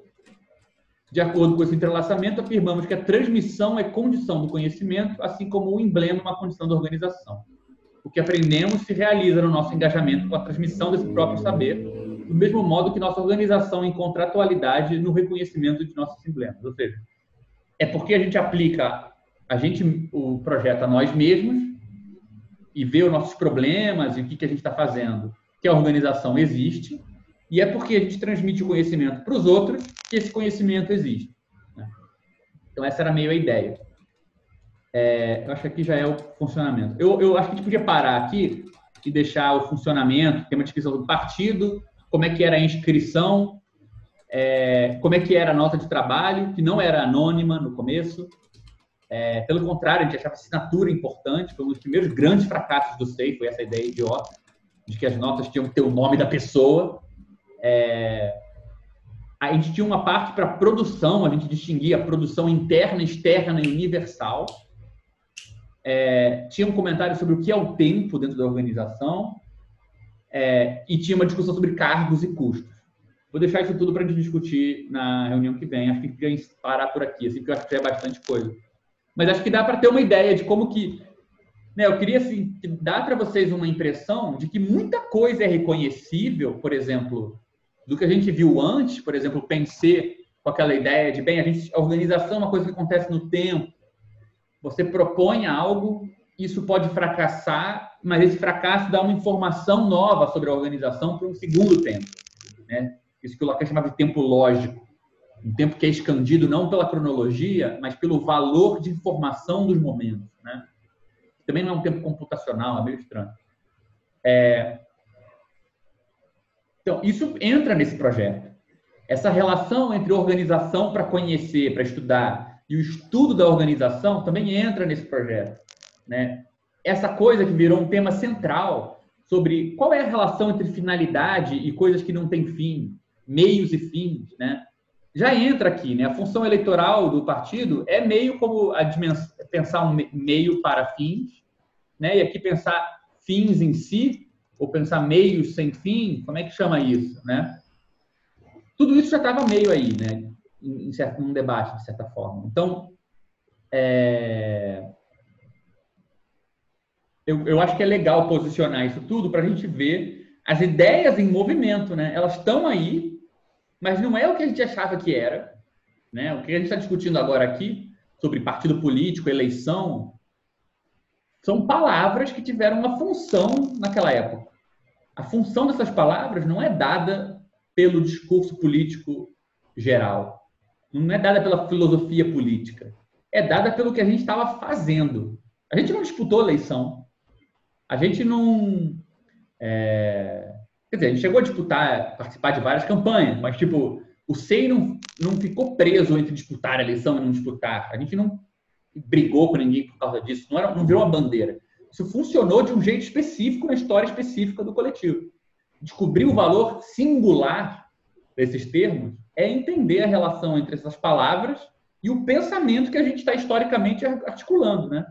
De acordo com esse entrelaçamento, afirmamos que a transmissão é condição do conhecimento, assim como o emblema é uma condição da organização. O que aprendemos se realiza no nosso engajamento com a transmissão desse próprio saber, do mesmo modo que nossa organização encontra atualidade no reconhecimento de nossos emblemas. Ou seja, é porque a gente aplica a gente o projeto a nós mesmos e vê os nossos problemas e o que, que a gente está fazendo, que a organização existe, e é porque a gente transmite o conhecimento para os outros que esse conhecimento existe. Né? Então, essa era meio a ideia. É, eu acho que aqui já é o funcionamento. Eu, eu acho que a gente podia parar aqui e deixar o funcionamento, tem uma descrição do partido, como é que era a inscrição, é, como é que era a nota de trabalho, que não era anônima no começo. É, pelo contrário, a gente achava assinatura importante, foi um dos primeiros grandes fracassos do SEI, foi essa ideia idiota, de que as notas tinham que ter o nome da pessoa. É, a gente tinha uma parte para produção, a gente distinguia a produção interna, externa e universal. É, tinha um comentário sobre o que é o tempo dentro da organização é, e tinha uma discussão sobre cargos e custos. Vou deixar isso tudo para a gente discutir na reunião que vem. Acho que queria parar por aqui, assim, que eu acho que é bastante coisa. Mas acho que dá para ter uma ideia de como que né, eu queria assim, dar para vocês uma impressão de que muita coisa é reconhecível, por exemplo, do que a gente viu antes, por exemplo, pensei com aquela ideia de, bem, a, gente, a organização é uma coisa que acontece no tempo. Você propõe algo isso pode fracassar, mas esse fracasso dá uma informação nova sobre a organização para um segundo tempo. Né? Isso que o Lacan chamava de tempo lógico. Um tempo que é escandido não pela cronologia, mas pelo valor de informação dos momentos. Né? Também não é um tempo computacional, é meio estranho. É... Então, isso entra nesse projeto. Essa relação entre organização para conhecer, para estudar, e o estudo da organização também entra nesse projeto. Né? Essa coisa que virou um tema central sobre qual é a relação entre finalidade e coisas que não têm fim, meios e fins, né? já entra aqui. Né? A função eleitoral do partido é meio como a pensar um meio para fins, né? e aqui pensar fins em si, ou pensar meios sem fim, como é que chama isso? Né? Tudo isso já estava meio aí, né? em, certo, num debate, de certa forma. Então, é, eu, eu acho que é legal posicionar isso tudo para a gente ver as ideias em movimento, né? Elas estão aí, mas não é o que a gente achava que era, né? O que a gente está discutindo agora aqui sobre partido político, eleição, são palavras que tiveram uma função naquela época. A função dessas palavras não é dada pelo discurso político geral, não é dada pela filosofia política, é dada pelo que a gente estava fazendo. A gente não disputou eleição, a gente não. É... Quer dizer, a gente chegou a disputar, participar de várias campanhas, mas, tipo, o SEI não, não ficou preso entre disputar a eleição e não disputar. A gente não brigou com ninguém por causa disso, não, era, não virou uma bandeira. Isso funcionou de um jeito específico na história específica do coletivo. Descobrir o valor singular desses termos é entender a relação entre essas palavras e o pensamento que a gente está historicamente articulando, né?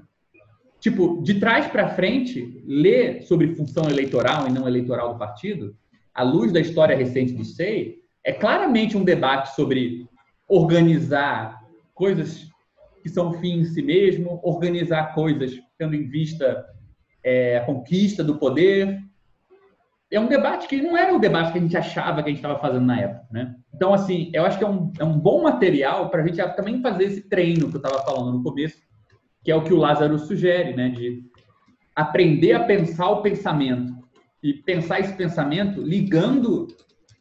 tipo, de trás para frente, ler sobre função eleitoral e não eleitoral do partido, à luz da história recente do SEI, é claramente um debate sobre organizar coisas que são fim em si mesmo, organizar coisas tendo em vista é, a conquista do poder. É um debate que não era o debate que a gente achava que a gente estava fazendo na época, né? Então, assim, eu acho que é um, é um bom material para a gente também fazer esse treino que eu estava falando no começo, que é o que o Lázaro sugere, né, de aprender a pensar o pensamento e pensar esse pensamento ligando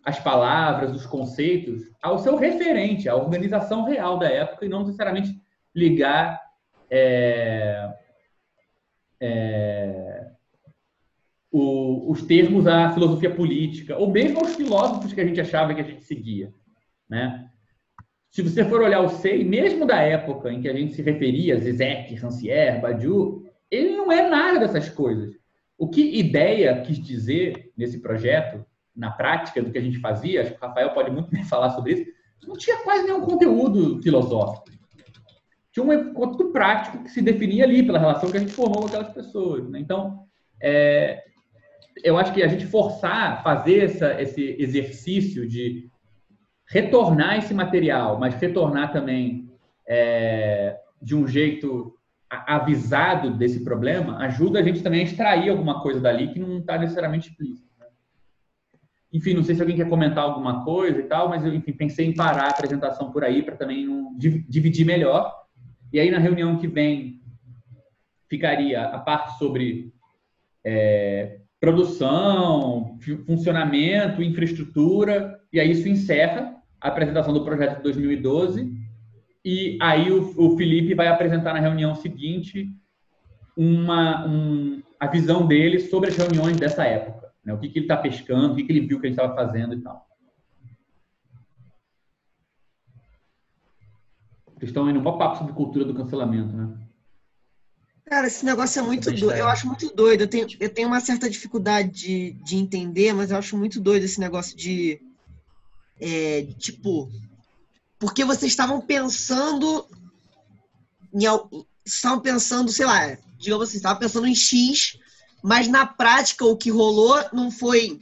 as palavras, os conceitos ao seu referente, à organização real da época e não necessariamente ligar é, é, o, os termos à filosofia política ou mesmo aos filósofos que a gente achava que a gente seguia, né? Se você for olhar o SEI, mesmo da época em que a gente se referia Zizek, Rancière, Badiou, ele não é nada dessas coisas. O que ideia quis dizer nesse projeto, na prática do que a gente fazia, acho que o Rafael pode muito bem falar sobre isso, não tinha quase nenhum conteúdo filosófico. Tinha um encontro prático que se definia ali pela relação que a gente formou com aquelas pessoas. Né? Então, é, eu acho que a gente forçar, fazer essa, esse exercício de retornar esse material, mas retornar também é, de um jeito avisado desse problema, ajuda a gente também a extrair alguma coisa dali que não está necessariamente explícita. Né? Enfim, não sei se alguém quer comentar alguma coisa e tal, mas eu enfim, pensei em parar a apresentação por aí para também dividir melhor. E aí, na reunião que vem, ficaria a parte sobre é, produção, funcionamento, infraestrutura, e aí isso encerra a apresentação do projeto de 2012 e aí o, o Felipe vai apresentar na reunião seguinte uma, um, a visão dele sobre as reuniões dessa época. Né? O que, que ele está pescando, o que, que ele viu que gente estava fazendo e tal. Vocês estão indo um papo sobre cultura do cancelamento, né? Cara, esse negócio é muito doido. Eu acho muito doido. Eu tenho, eu tenho uma certa dificuldade de, de entender, mas eu acho muito doido esse negócio de é, tipo, porque vocês estavam pensando em, estavam pensando, sei lá, digamos assim, estavam pensando em X, mas na prática o que rolou não foi,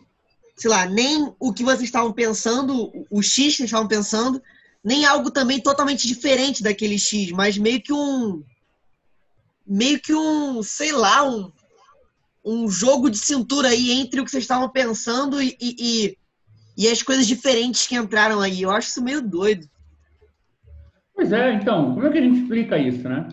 sei lá, nem o que vocês estavam pensando, o X que vocês estavam pensando, nem algo também totalmente diferente daquele X, mas meio que um meio que um, sei lá, um, um jogo de cintura aí entre o que vocês estavam pensando e, e, e as coisas diferentes que entraram aí. Eu acho isso meio doido. Pois é, então, como é que a gente explica isso, né?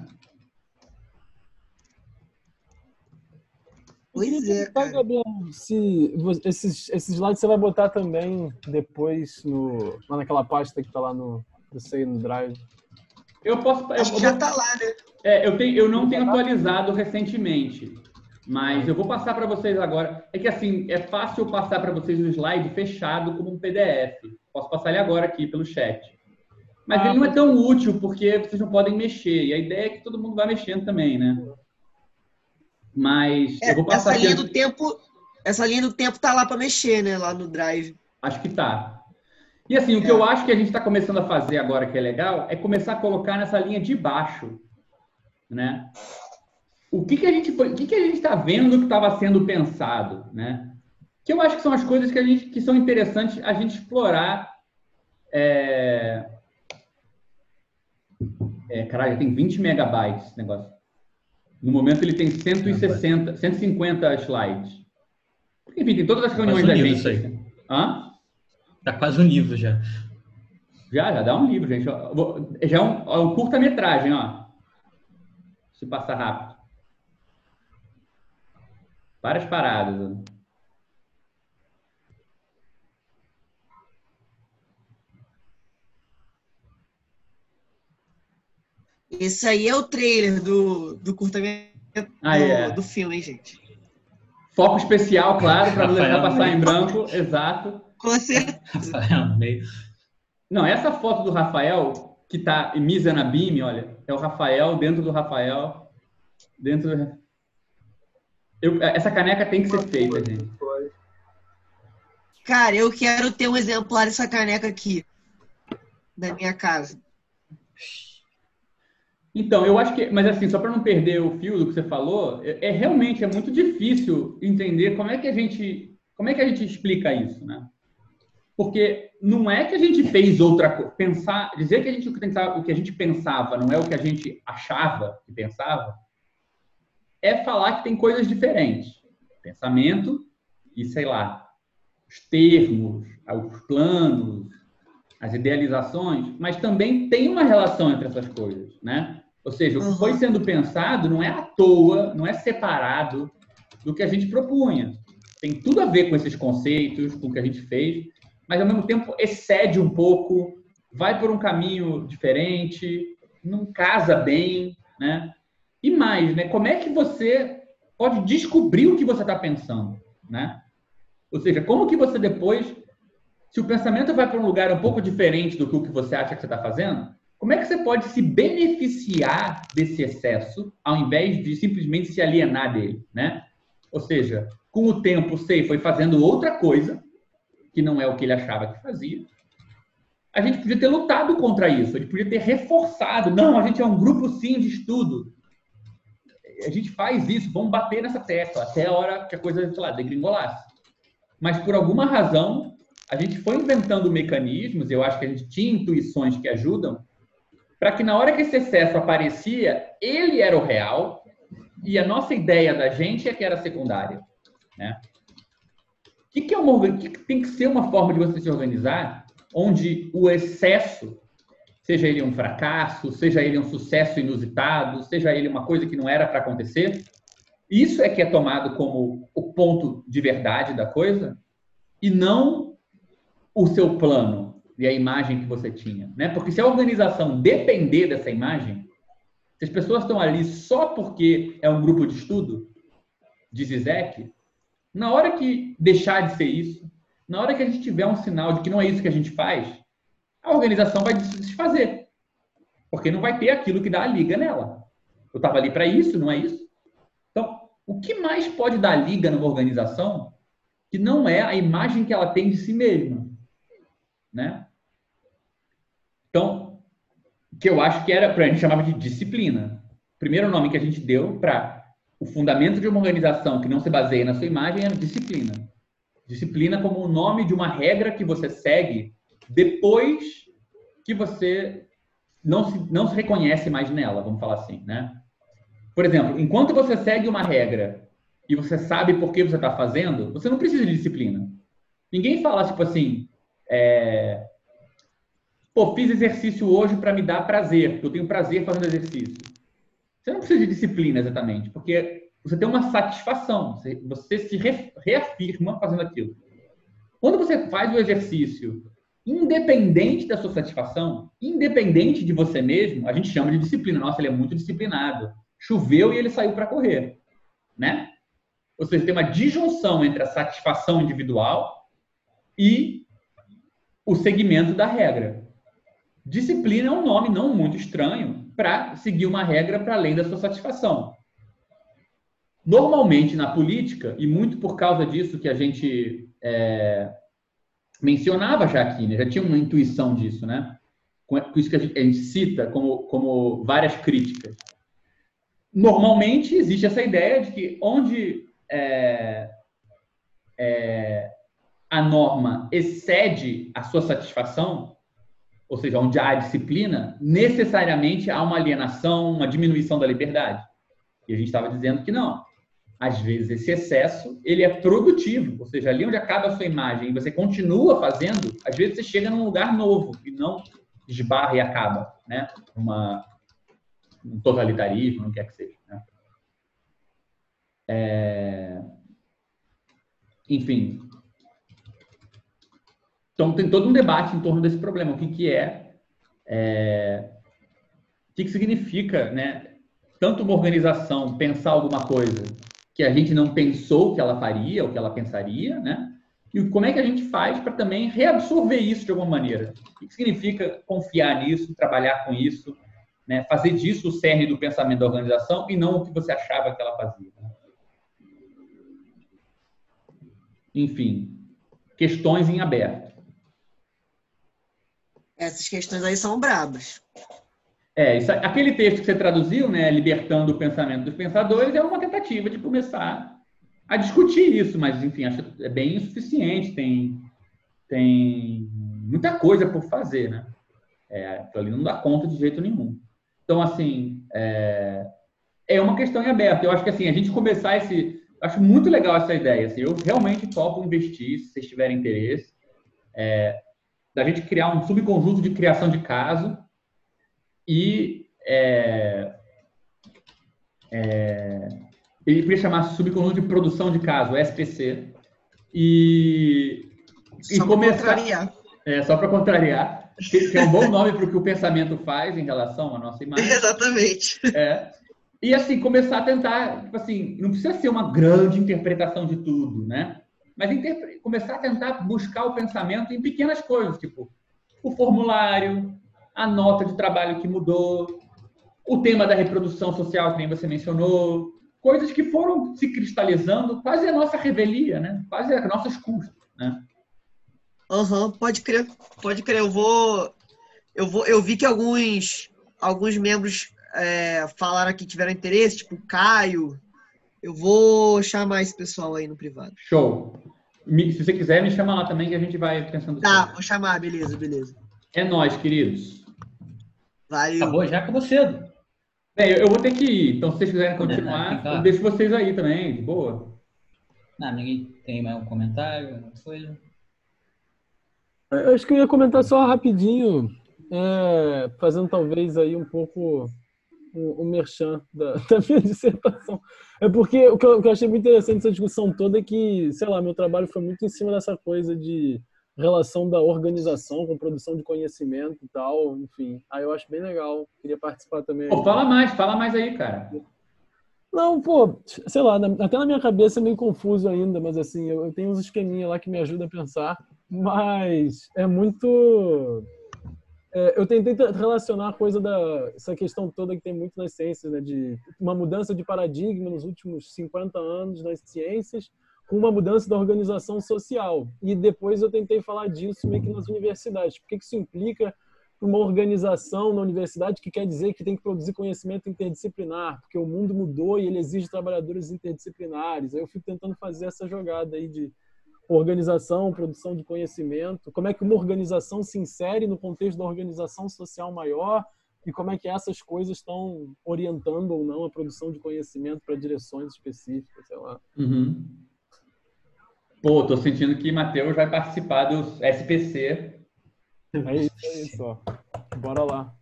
Pois é, Tá, cara. Gabriel, se esses, esses slides você vai botar também depois no, lá naquela pasta que tá lá no, eu sei, no Drive. Eu posso. Eu, Acho que eu já vou- tá lá, né? É, eu, tenho, eu não tenho atualizado recentemente, mas eu vou passar para vocês agora. É que assim, é fácil eu passar para vocês o slide fechado como um PDF. Posso passar ele agora aqui pelo chat. Mas Ah, ele não é tão útil porque vocês não podem mexer. E a ideia é que todo mundo vá mexendo também, né? Mas É, eu vou passar essa linha aqui. do tempo, essa linha do tempo tá lá pra mexer, né? Lá no Drive. Acho que tá. E assim, o que É. eu acho que a gente está começando a fazer agora que é legal é começar a colocar nessa linha de baixo, né? O que que a gente o que que a gente está vendo que estava sendo pensado, né? Que eu acho que são as coisas que a gente que são interessantes a gente explorar. É... É, caralho, tem 20 megabytes esse negócio. No momento ele tem 160, 150 slides. Enfim, tem todas as reuniões um da livro gente. isso aí. Hã? Tá quase um livro já. Já, já dá um livro, gente. Já é um, é um curta-metragem, ó. Se passar rápido. Várias paradas. ó. Esse aí é o trailer do, do curtamento Ah, do, é. do filme, hein, gente? Foco especial, claro, para não deixar Rafael passar em branco. Exato. Com certeza. (laughs) Rafael Meio. Não, essa foto do Rafael, que tá em Misa na Beam, olha, é o Rafael dentro do Rafael. Dentro do... Eu- essa caneca tem que ser feita, gente. Cara, eu quero ter um exemplar dessa caneca aqui. Na minha casa. Então, eu acho que, mas assim, só para não perder o fio do que você falou, é, é realmente é muito difícil entender como é que a gente, como é que a gente explica isso, né? Porque não é que a gente fez outra coisa, pensar, dizer que a gente o que a gente pensava não é o que a gente achava que pensava, é falar que tem coisas diferentes. Pensamento e, sei lá, os termos, os planos, as idealizações, mas também tem uma relação entre essas coisas, né? Ou seja, o que foi sendo pensado não é à toa, não é separado do que a gente propunha. Tem tudo a ver com esses conceitos, com o que a gente fez, mas ao mesmo tempo excede um pouco, vai por um caminho diferente, não casa bem, né? E mais, né? Como é que você pode descobrir o que você está pensando, né? Ou seja, como que você depois se o pensamento vai para um lugar um pouco diferente do que o que você acha que você está fazendo, como é que você pode se beneficiar desse excesso ao invés de simplesmente se alienar dele, né? Ou seja, com o tempo, sei, foi fazendo outra coisa que não é o que ele achava que fazia. A gente podia ter lutado contra isso, a gente podia ter reforçado. Não, a gente é um grupo sim de estudo. A gente faz isso, vamos bater nessa tecla até a hora que a coisa, sei lá, degringolasse. Mas por alguma razão, a gente foi inventando mecanismos, eu acho que a gente tinha intuições que ajudam, para que na hora que esse excesso aparecia, ele era o real e a nossa ideia da gente é que era secundária. Né? O que, que, é uma, que tem que ser uma forma de você se organizar onde o excesso, seja ele um fracasso, seja ele um sucesso inusitado, seja ele uma coisa que não era para acontecer, isso é que é tomado como o ponto de verdade da coisa e não o seu plano e a imagem que você tinha, né? Porque se a organização depender dessa imagem, se as pessoas estão ali só porque é um grupo de estudo, diz Zizek, na hora que deixar de ser isso, na hora que a gente tiver um sinal de que não é isso que a gente faz, a organização vai se desfazer. Porque não vai ter aquilo que dá a liga nela. Eu estava ali para isso, não é isso? Então, o que mais pode dar liga numa organização que não é a imagem que ela tem de si mesma? Né? Então, que eu acho que era, para a gente chamava de disciplina. Primeiro nome que a gente deu para o fundamento de uma organização que não se baseia na sua imagem era disciplina. Disciplina como o nome de uma regra que você segue depois que você não se, não se reconhece mais nela, vamos falar assim, né? Por exemplo, enquanto você segue uma regra e você sabe por que você está fazendo, você não precisa de disciplina. Ninguém fala, tipo assim, é... pô, fiz exercício hoje para me dar prazer, porque eu tenho prazer fazendo exercício. Você não precisa de disciplina exatamente, porque você tem uma satisfação, você, se re- reafirma fazendo aquilo. Quando você faz o exercício independente da sua satisfação, independente de você mesmo, a gente chama de disciplina. Nossa, ele é muito disciplinado. Choveu e ele saiu para correr, né? Ou seja, tem uma disjunção entre a satisfação individual e o segmento da regra. Disciplina é um nome não muito estranho para seguir uma regra para além da sua satisfação. Normalmente na política, e muito por causa disso que a gente é, mencionava já aqui, né? já tinha uma intuição disso, né? Com isso que a gente, a gente cita como, como várias críticas. Normalmente existe essa ideia de que onde é, é, a norma excede a sua satisfação, ou seja, onde há disciplina, necessariamente há uma alienação, uma diminuição da liberdade. E a gente estava dizendo que não. Às vezes esse excesso ele é produtivo, ou seja, ali onde acaba a sua imagem e você continua fazendo, às vezes você chega num lugar novo e não esbarra e acaba, né? Uma, um totalitarismo, não quer que seja. Né? É... Enfim. Então tem todo um debate em torno desse problema. O que, que é, é... O que, que significa, né? Tanto uma organização pensar alguma coisa que a gente não pensou que ela faria, ou que ela pensaria, né? E como é que a gente faz para também reabsorver isso de alguma maneira? O que significa confiar nisso, trabalhar com isso, né? fazer disso o cerne do pensamento da organização e não o que você achava que ela fazia? Né? Enfim, questões em aberto. Essas questões aí são brabas. É, isso, aquele texto que você traduziu, né, libertando o pensamento dos pensadores, é uma tentativa de começar a discutir isso, mas enfim, acho é bem insuficiente, tem, tem muita coisa por fazer, né? É, ali não dá conta de jeito nenhum. Então, assim, é, é uma questão em aberto. Eu acho que assim, a gente começar esse. Acho muito legal essa ideia. Assim, eu realmente topo investir, se vocês tiverem interesse, é, da gente criar um subconjunto de criação de caso e é, é, ele podia chamar subconjunto de produção de caso, SPC, e, Só e começar. É, só para contrariar, que, que é um bom nome para o que o pensamento faz em relação à nossa imagem. Exatamente. É. E assim, começar a tentar, tipo assim, não precisa ser uma grande interpretação de tudo, né? Mas começar a tentar buscar o pensamento em pequenas coisas, tipo o formulário, a nota de trabalho que mudou, o tema da reprodução social, que nem você mencionou, coisas que foram se cristalizando, quase a nossa revelia, né? Quase a nossas custas, né? Aham, pode crer. Pode crer. Eu vou. Eu vou. Eu vi que alguns, alguns membros é, falaram que tiveram interesse, tipo Caio. Eu vou chamar esse pessoal aí no privado. Show. Me- se você quiser, me chama lá também que a gente vai pensando. Tá, sobre. vou chamar, beleza, beleza. É nós, queridos. Valeu. Acabou já, acabou cedo. Bem, eu, eu vou ter que ir, então se vocês quiserem continuar, Tá. eu deixo vocês aí também, de boa. Ah, ninguém tem mais um comentário, alguma coisa? Eu acho que eu ia comentar só rapidinho, é, fazendo talvez aí um pouco o, o merchan da, (laughs) da minha dissertação. É porque o que, eu, o que eu achei muito interessante dessa discussão toda é que, sei lá, meu trabalho foi muito em cima dessa coisa de relação da organização com produção de conhecimento e tal, enfim. Aí eu acho bem legal, queria participar também. Pô, fala mais, fala mais aí, cara. Não, pô, sei lá, até na minha cabeça é meio confuso ainda, mas assim, eu, eu tenho uns esqueminha lá que me ajudam a pensar, mas é muito. É, eu tentei relacionar a coisa da essa questão toda que tem muito nas ciências, né, de uma mudança de paradigma nos últimos 50 anos nas ciências com uma mudança da organização social. E depois eu tentei falar disso meio que nas universidades. Por que isso implica uma organização na universidade que quer dizer que tem que produzir conhecimento interdisciplinar, porque o mundo mudou e ele exige trabalhadores interdisciplinares. Aí eu fico tentando fazer essa jogada aí de organização, produção de conhecimento, como é que uma organização se insere no contexto da organização social maior e como é que essas coisas estão orientando ou não a produção de conhecimento para direções específicas, sei lá. Uhum. Pô, tô sentindo que Matheus vai participar do SPC. É isso, é isso, ó. Bora lá.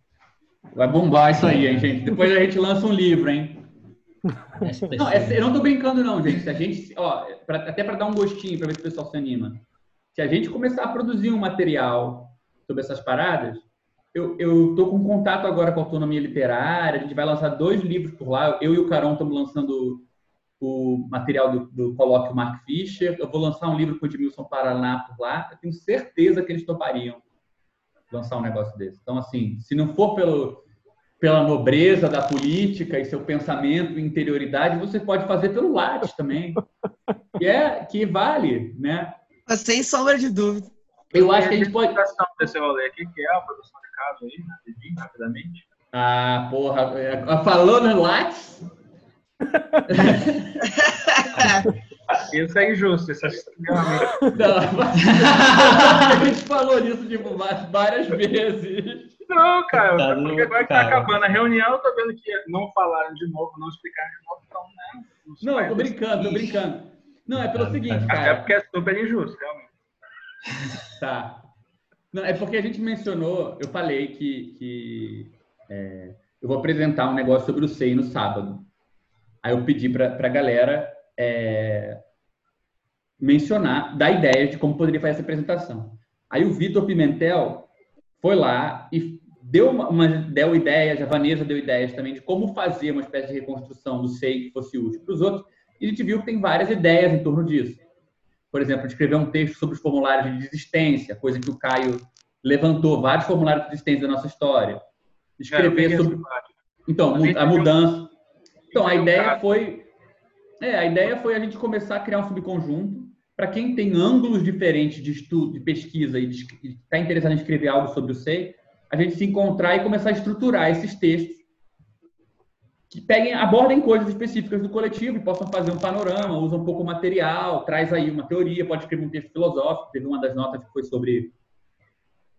Vai bombar isso aí, hein, gente? Depois a gente lança um livro, hein? SPC. Não, é- eu não tô brincando, não, gente. Se a gente, ó, pra- até para dar um gostinho, para ver se o pessoal se anima. Se a gente começar a produzir um material sobre essas paradas, eu, eu tô com contato agora com a Autonomia Literária, a gente vai lançar dois livros por lá. Eu e o Carol estamos lançando o material do, do colóquio Mark Fischer. Eu vou lançar um livro com o Edmilson Paraná por lá. Eu tenho certeza que eles topariam lançar um negócio desse. Então, assim, se não for pelo, pela nobreza da política e seu pensamento e interioridade, você pode fazer pelo Lattes também. (laughs) Que, é, que vale, né? Mas sem sombra de dúvida. Eu acho que a gente pode. desse rolê aqui, que é a produção de caso aí, rapidinho, rapidamente. Ah, porra. é, Falou no Lattes? (laughs) (laughs) Isso é injusto, isso é extremamente. Não, mas- (laughs) a gente falou disso tipo, várias vezes. Não, cara, Tá porque agora que tá acabando a reunião, eu tô vendo que não falaram de novo, não explicaram de novo, então, né? Não, vai tô brincando, tô decidir. brincando. Não, é pelo seguinte, Até cara. porque é super injusto, realmente. Tá. Não, é porque a gente mencionou, eu falei que, que é, eu vou apresentar um negócio sobre o SEI no sábado. Aí eu pedi para a galera é, mencionar, dar ideias de como poderia fazer essa apresentação. Aí o Vitor Pimentel foi lá e deu, uma, uma- deu ideias, a Vanessa deu ideias também de como fazer uma espécie de reconstrução do SEI que fosse útil para os outros. E a gente viu que tem várias ideias em torno disso por exemplo, escrever um texto sobre os formulários de desistência, coisa que o Caio levantou, vários formulários de desistência da nossa história. É, Escrever peguei sobre. Então, mu- a mudança. Então, a ideia foi. É, a ideia foi a gente começar a criar um subconjunto para quem tem ângulos diferentes de estudo, de pesquisa e está interessado em escrever algo sobre o SEI, a gente se encontrar e começar a estruturar esses textos que peguem, abordem coisas específicas do coletivo e possam fazer um panorama, usam um pouco o material, traz aí uma teoria, pode escrever um texto filosófico. Teve uma das notas que foi sobre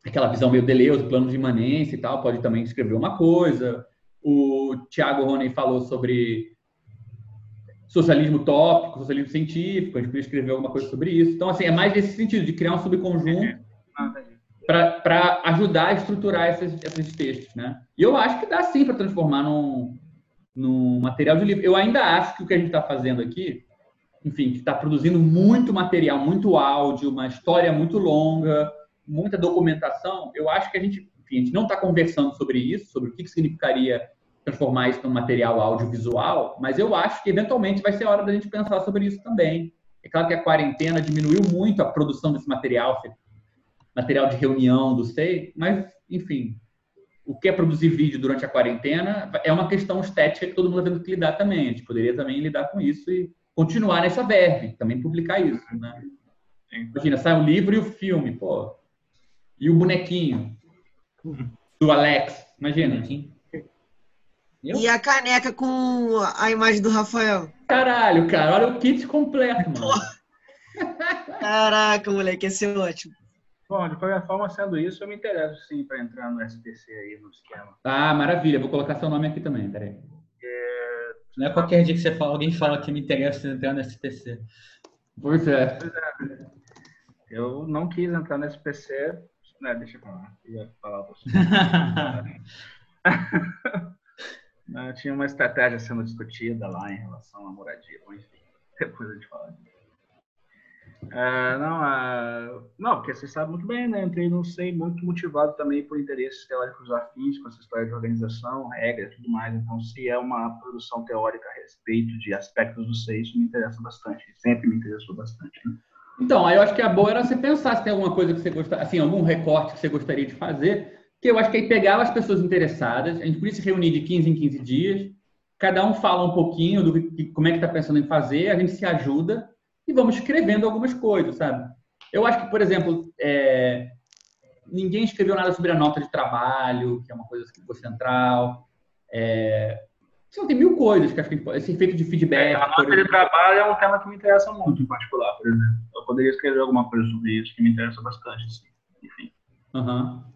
aquela visão meio Deleuze, plano de imanência e tal, pode também escrever uma coisa. O Tiago Roney falou sobre socialismo tópico, socialismo científico, a gente podia escrever alguma coisa sobre isso. Então, assim, é mais nesse sentido, de criar um subconjunto para ajudar a estruturar esses, esses textos, né? E eu acho que dá sim para transformar num, num material de livro. Eu ainda acho que o que a gente está fazendo aqui, enfim, que está produzindo muito material, muito áudio, uma história muito longa, muita documentação. Eu acho que a gente, enfim, a gente não está conversando sobre isso, sobre o que, que significaria transformar isso num material audiovisual, mas eu acho que eventualmente vai ser hora da gente pensar sobre isso também. É claro que a quarentena diminuiu muito a produção desse material, material de reunião do SEI, mas, enfim, o que é produzir vídeo durante a quarentena é uma questão estética que todo mundo está tendo que lidar também. A gente poderia também lidar com isso e continuar nessa verve, também publicar isso, né? Imagina, sai um livro e o filme, pô. E o bonequinho do Alex, imagina. Eu? E a caneca com a imagem do Rafael. Caralho, cara, olha o kit completo, mano. Caraca, moleque, esse é ótimo. Bom, de qualquer forma, sendo isso, eu me interesso sim para entrar no SPC aí, no esquema. Ah, maravilha. Vou colocar seu nome aqui também, peraí. Não é qualquer dia que você fala, alguém fala que me interessa entrar no SPC. Pois é. Eu não quis entrar no SPC, né, deixa eu falar, eu ia falar pra você. (laughs) Não, Tinha uma estratégia sendo discutida lá em relação à moradia, bom, enfim, depois a gente fala disso. Ah, não, ah, não, porque você sabe muito bem, né? Entrei no SEI muito motivado também por interesses teóricos afins com essa história de organização, regras e tudo mais. Então, se é uma produção teórica a respeito de aspectos do SEI, isso me interessa bastante. Sempre me interessou bastante. Né? Então, aí eu acho que a boa era você pensar se tem alguma coisa que você gostaria, assim, algum recorte que você gostaria de fazer, que eu acho que aí pegava as pessoas interessadas, a gente podia se reunir de 15 em 15 dias, cada um fala um pouquinho do que, como é que está pensando em fazer, a gente se ajuda e vamos escrevendo algumas coisas, sabe? Eu acho que, por exemplo, é, ninguém escreveu nada sobre a nota de trabalho, que é uma coisa que ficou central. É, lá, tem mil coisas que acho que pode- esse efeito de feedback. É, a nota de trabalho é um tema que me interessa muito, em particular, por exemplo. Eu poderia escrever alguma coisa sobre isso que me interessa bastante, sim. Enfim. Aham.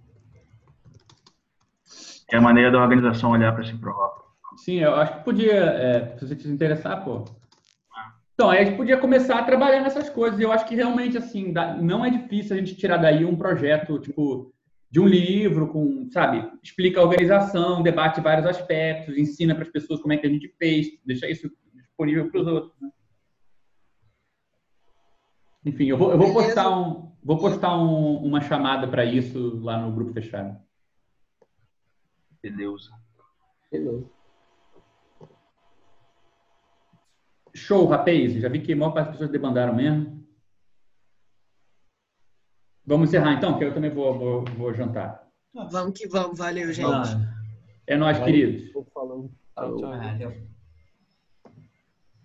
É a maneira da organização olhar para esse próprio. Sim, eu acho que podia, é, se você se interessar, pô. Então, aí a gente podia começar a trabalhar nessas coisas. E eu acho que realmente, assim, dá- não é difícil a gente tirar daí um projeto, tipo, de um livro, com, sabe, explica a organização, debate vários aspectos, ensina para as pessoas como é que a gente fez, deixa isso disponível para os outros. Né? Enfim, eu vou, eu vou postar, um, vou postar um, uma chamada para isso lá no grupo fechado. Beleza. Beleza. Show, rapaz. Já vi que a maior parte das pessoas debandaram mesmo. Vamos encerrar então, que eu também vou, vou, vou jantar. Vamos que vamos. Valeu, gente. Ah, É nóis, Vai. queridos. Falando. Falou. Tchau, tchau. valeu.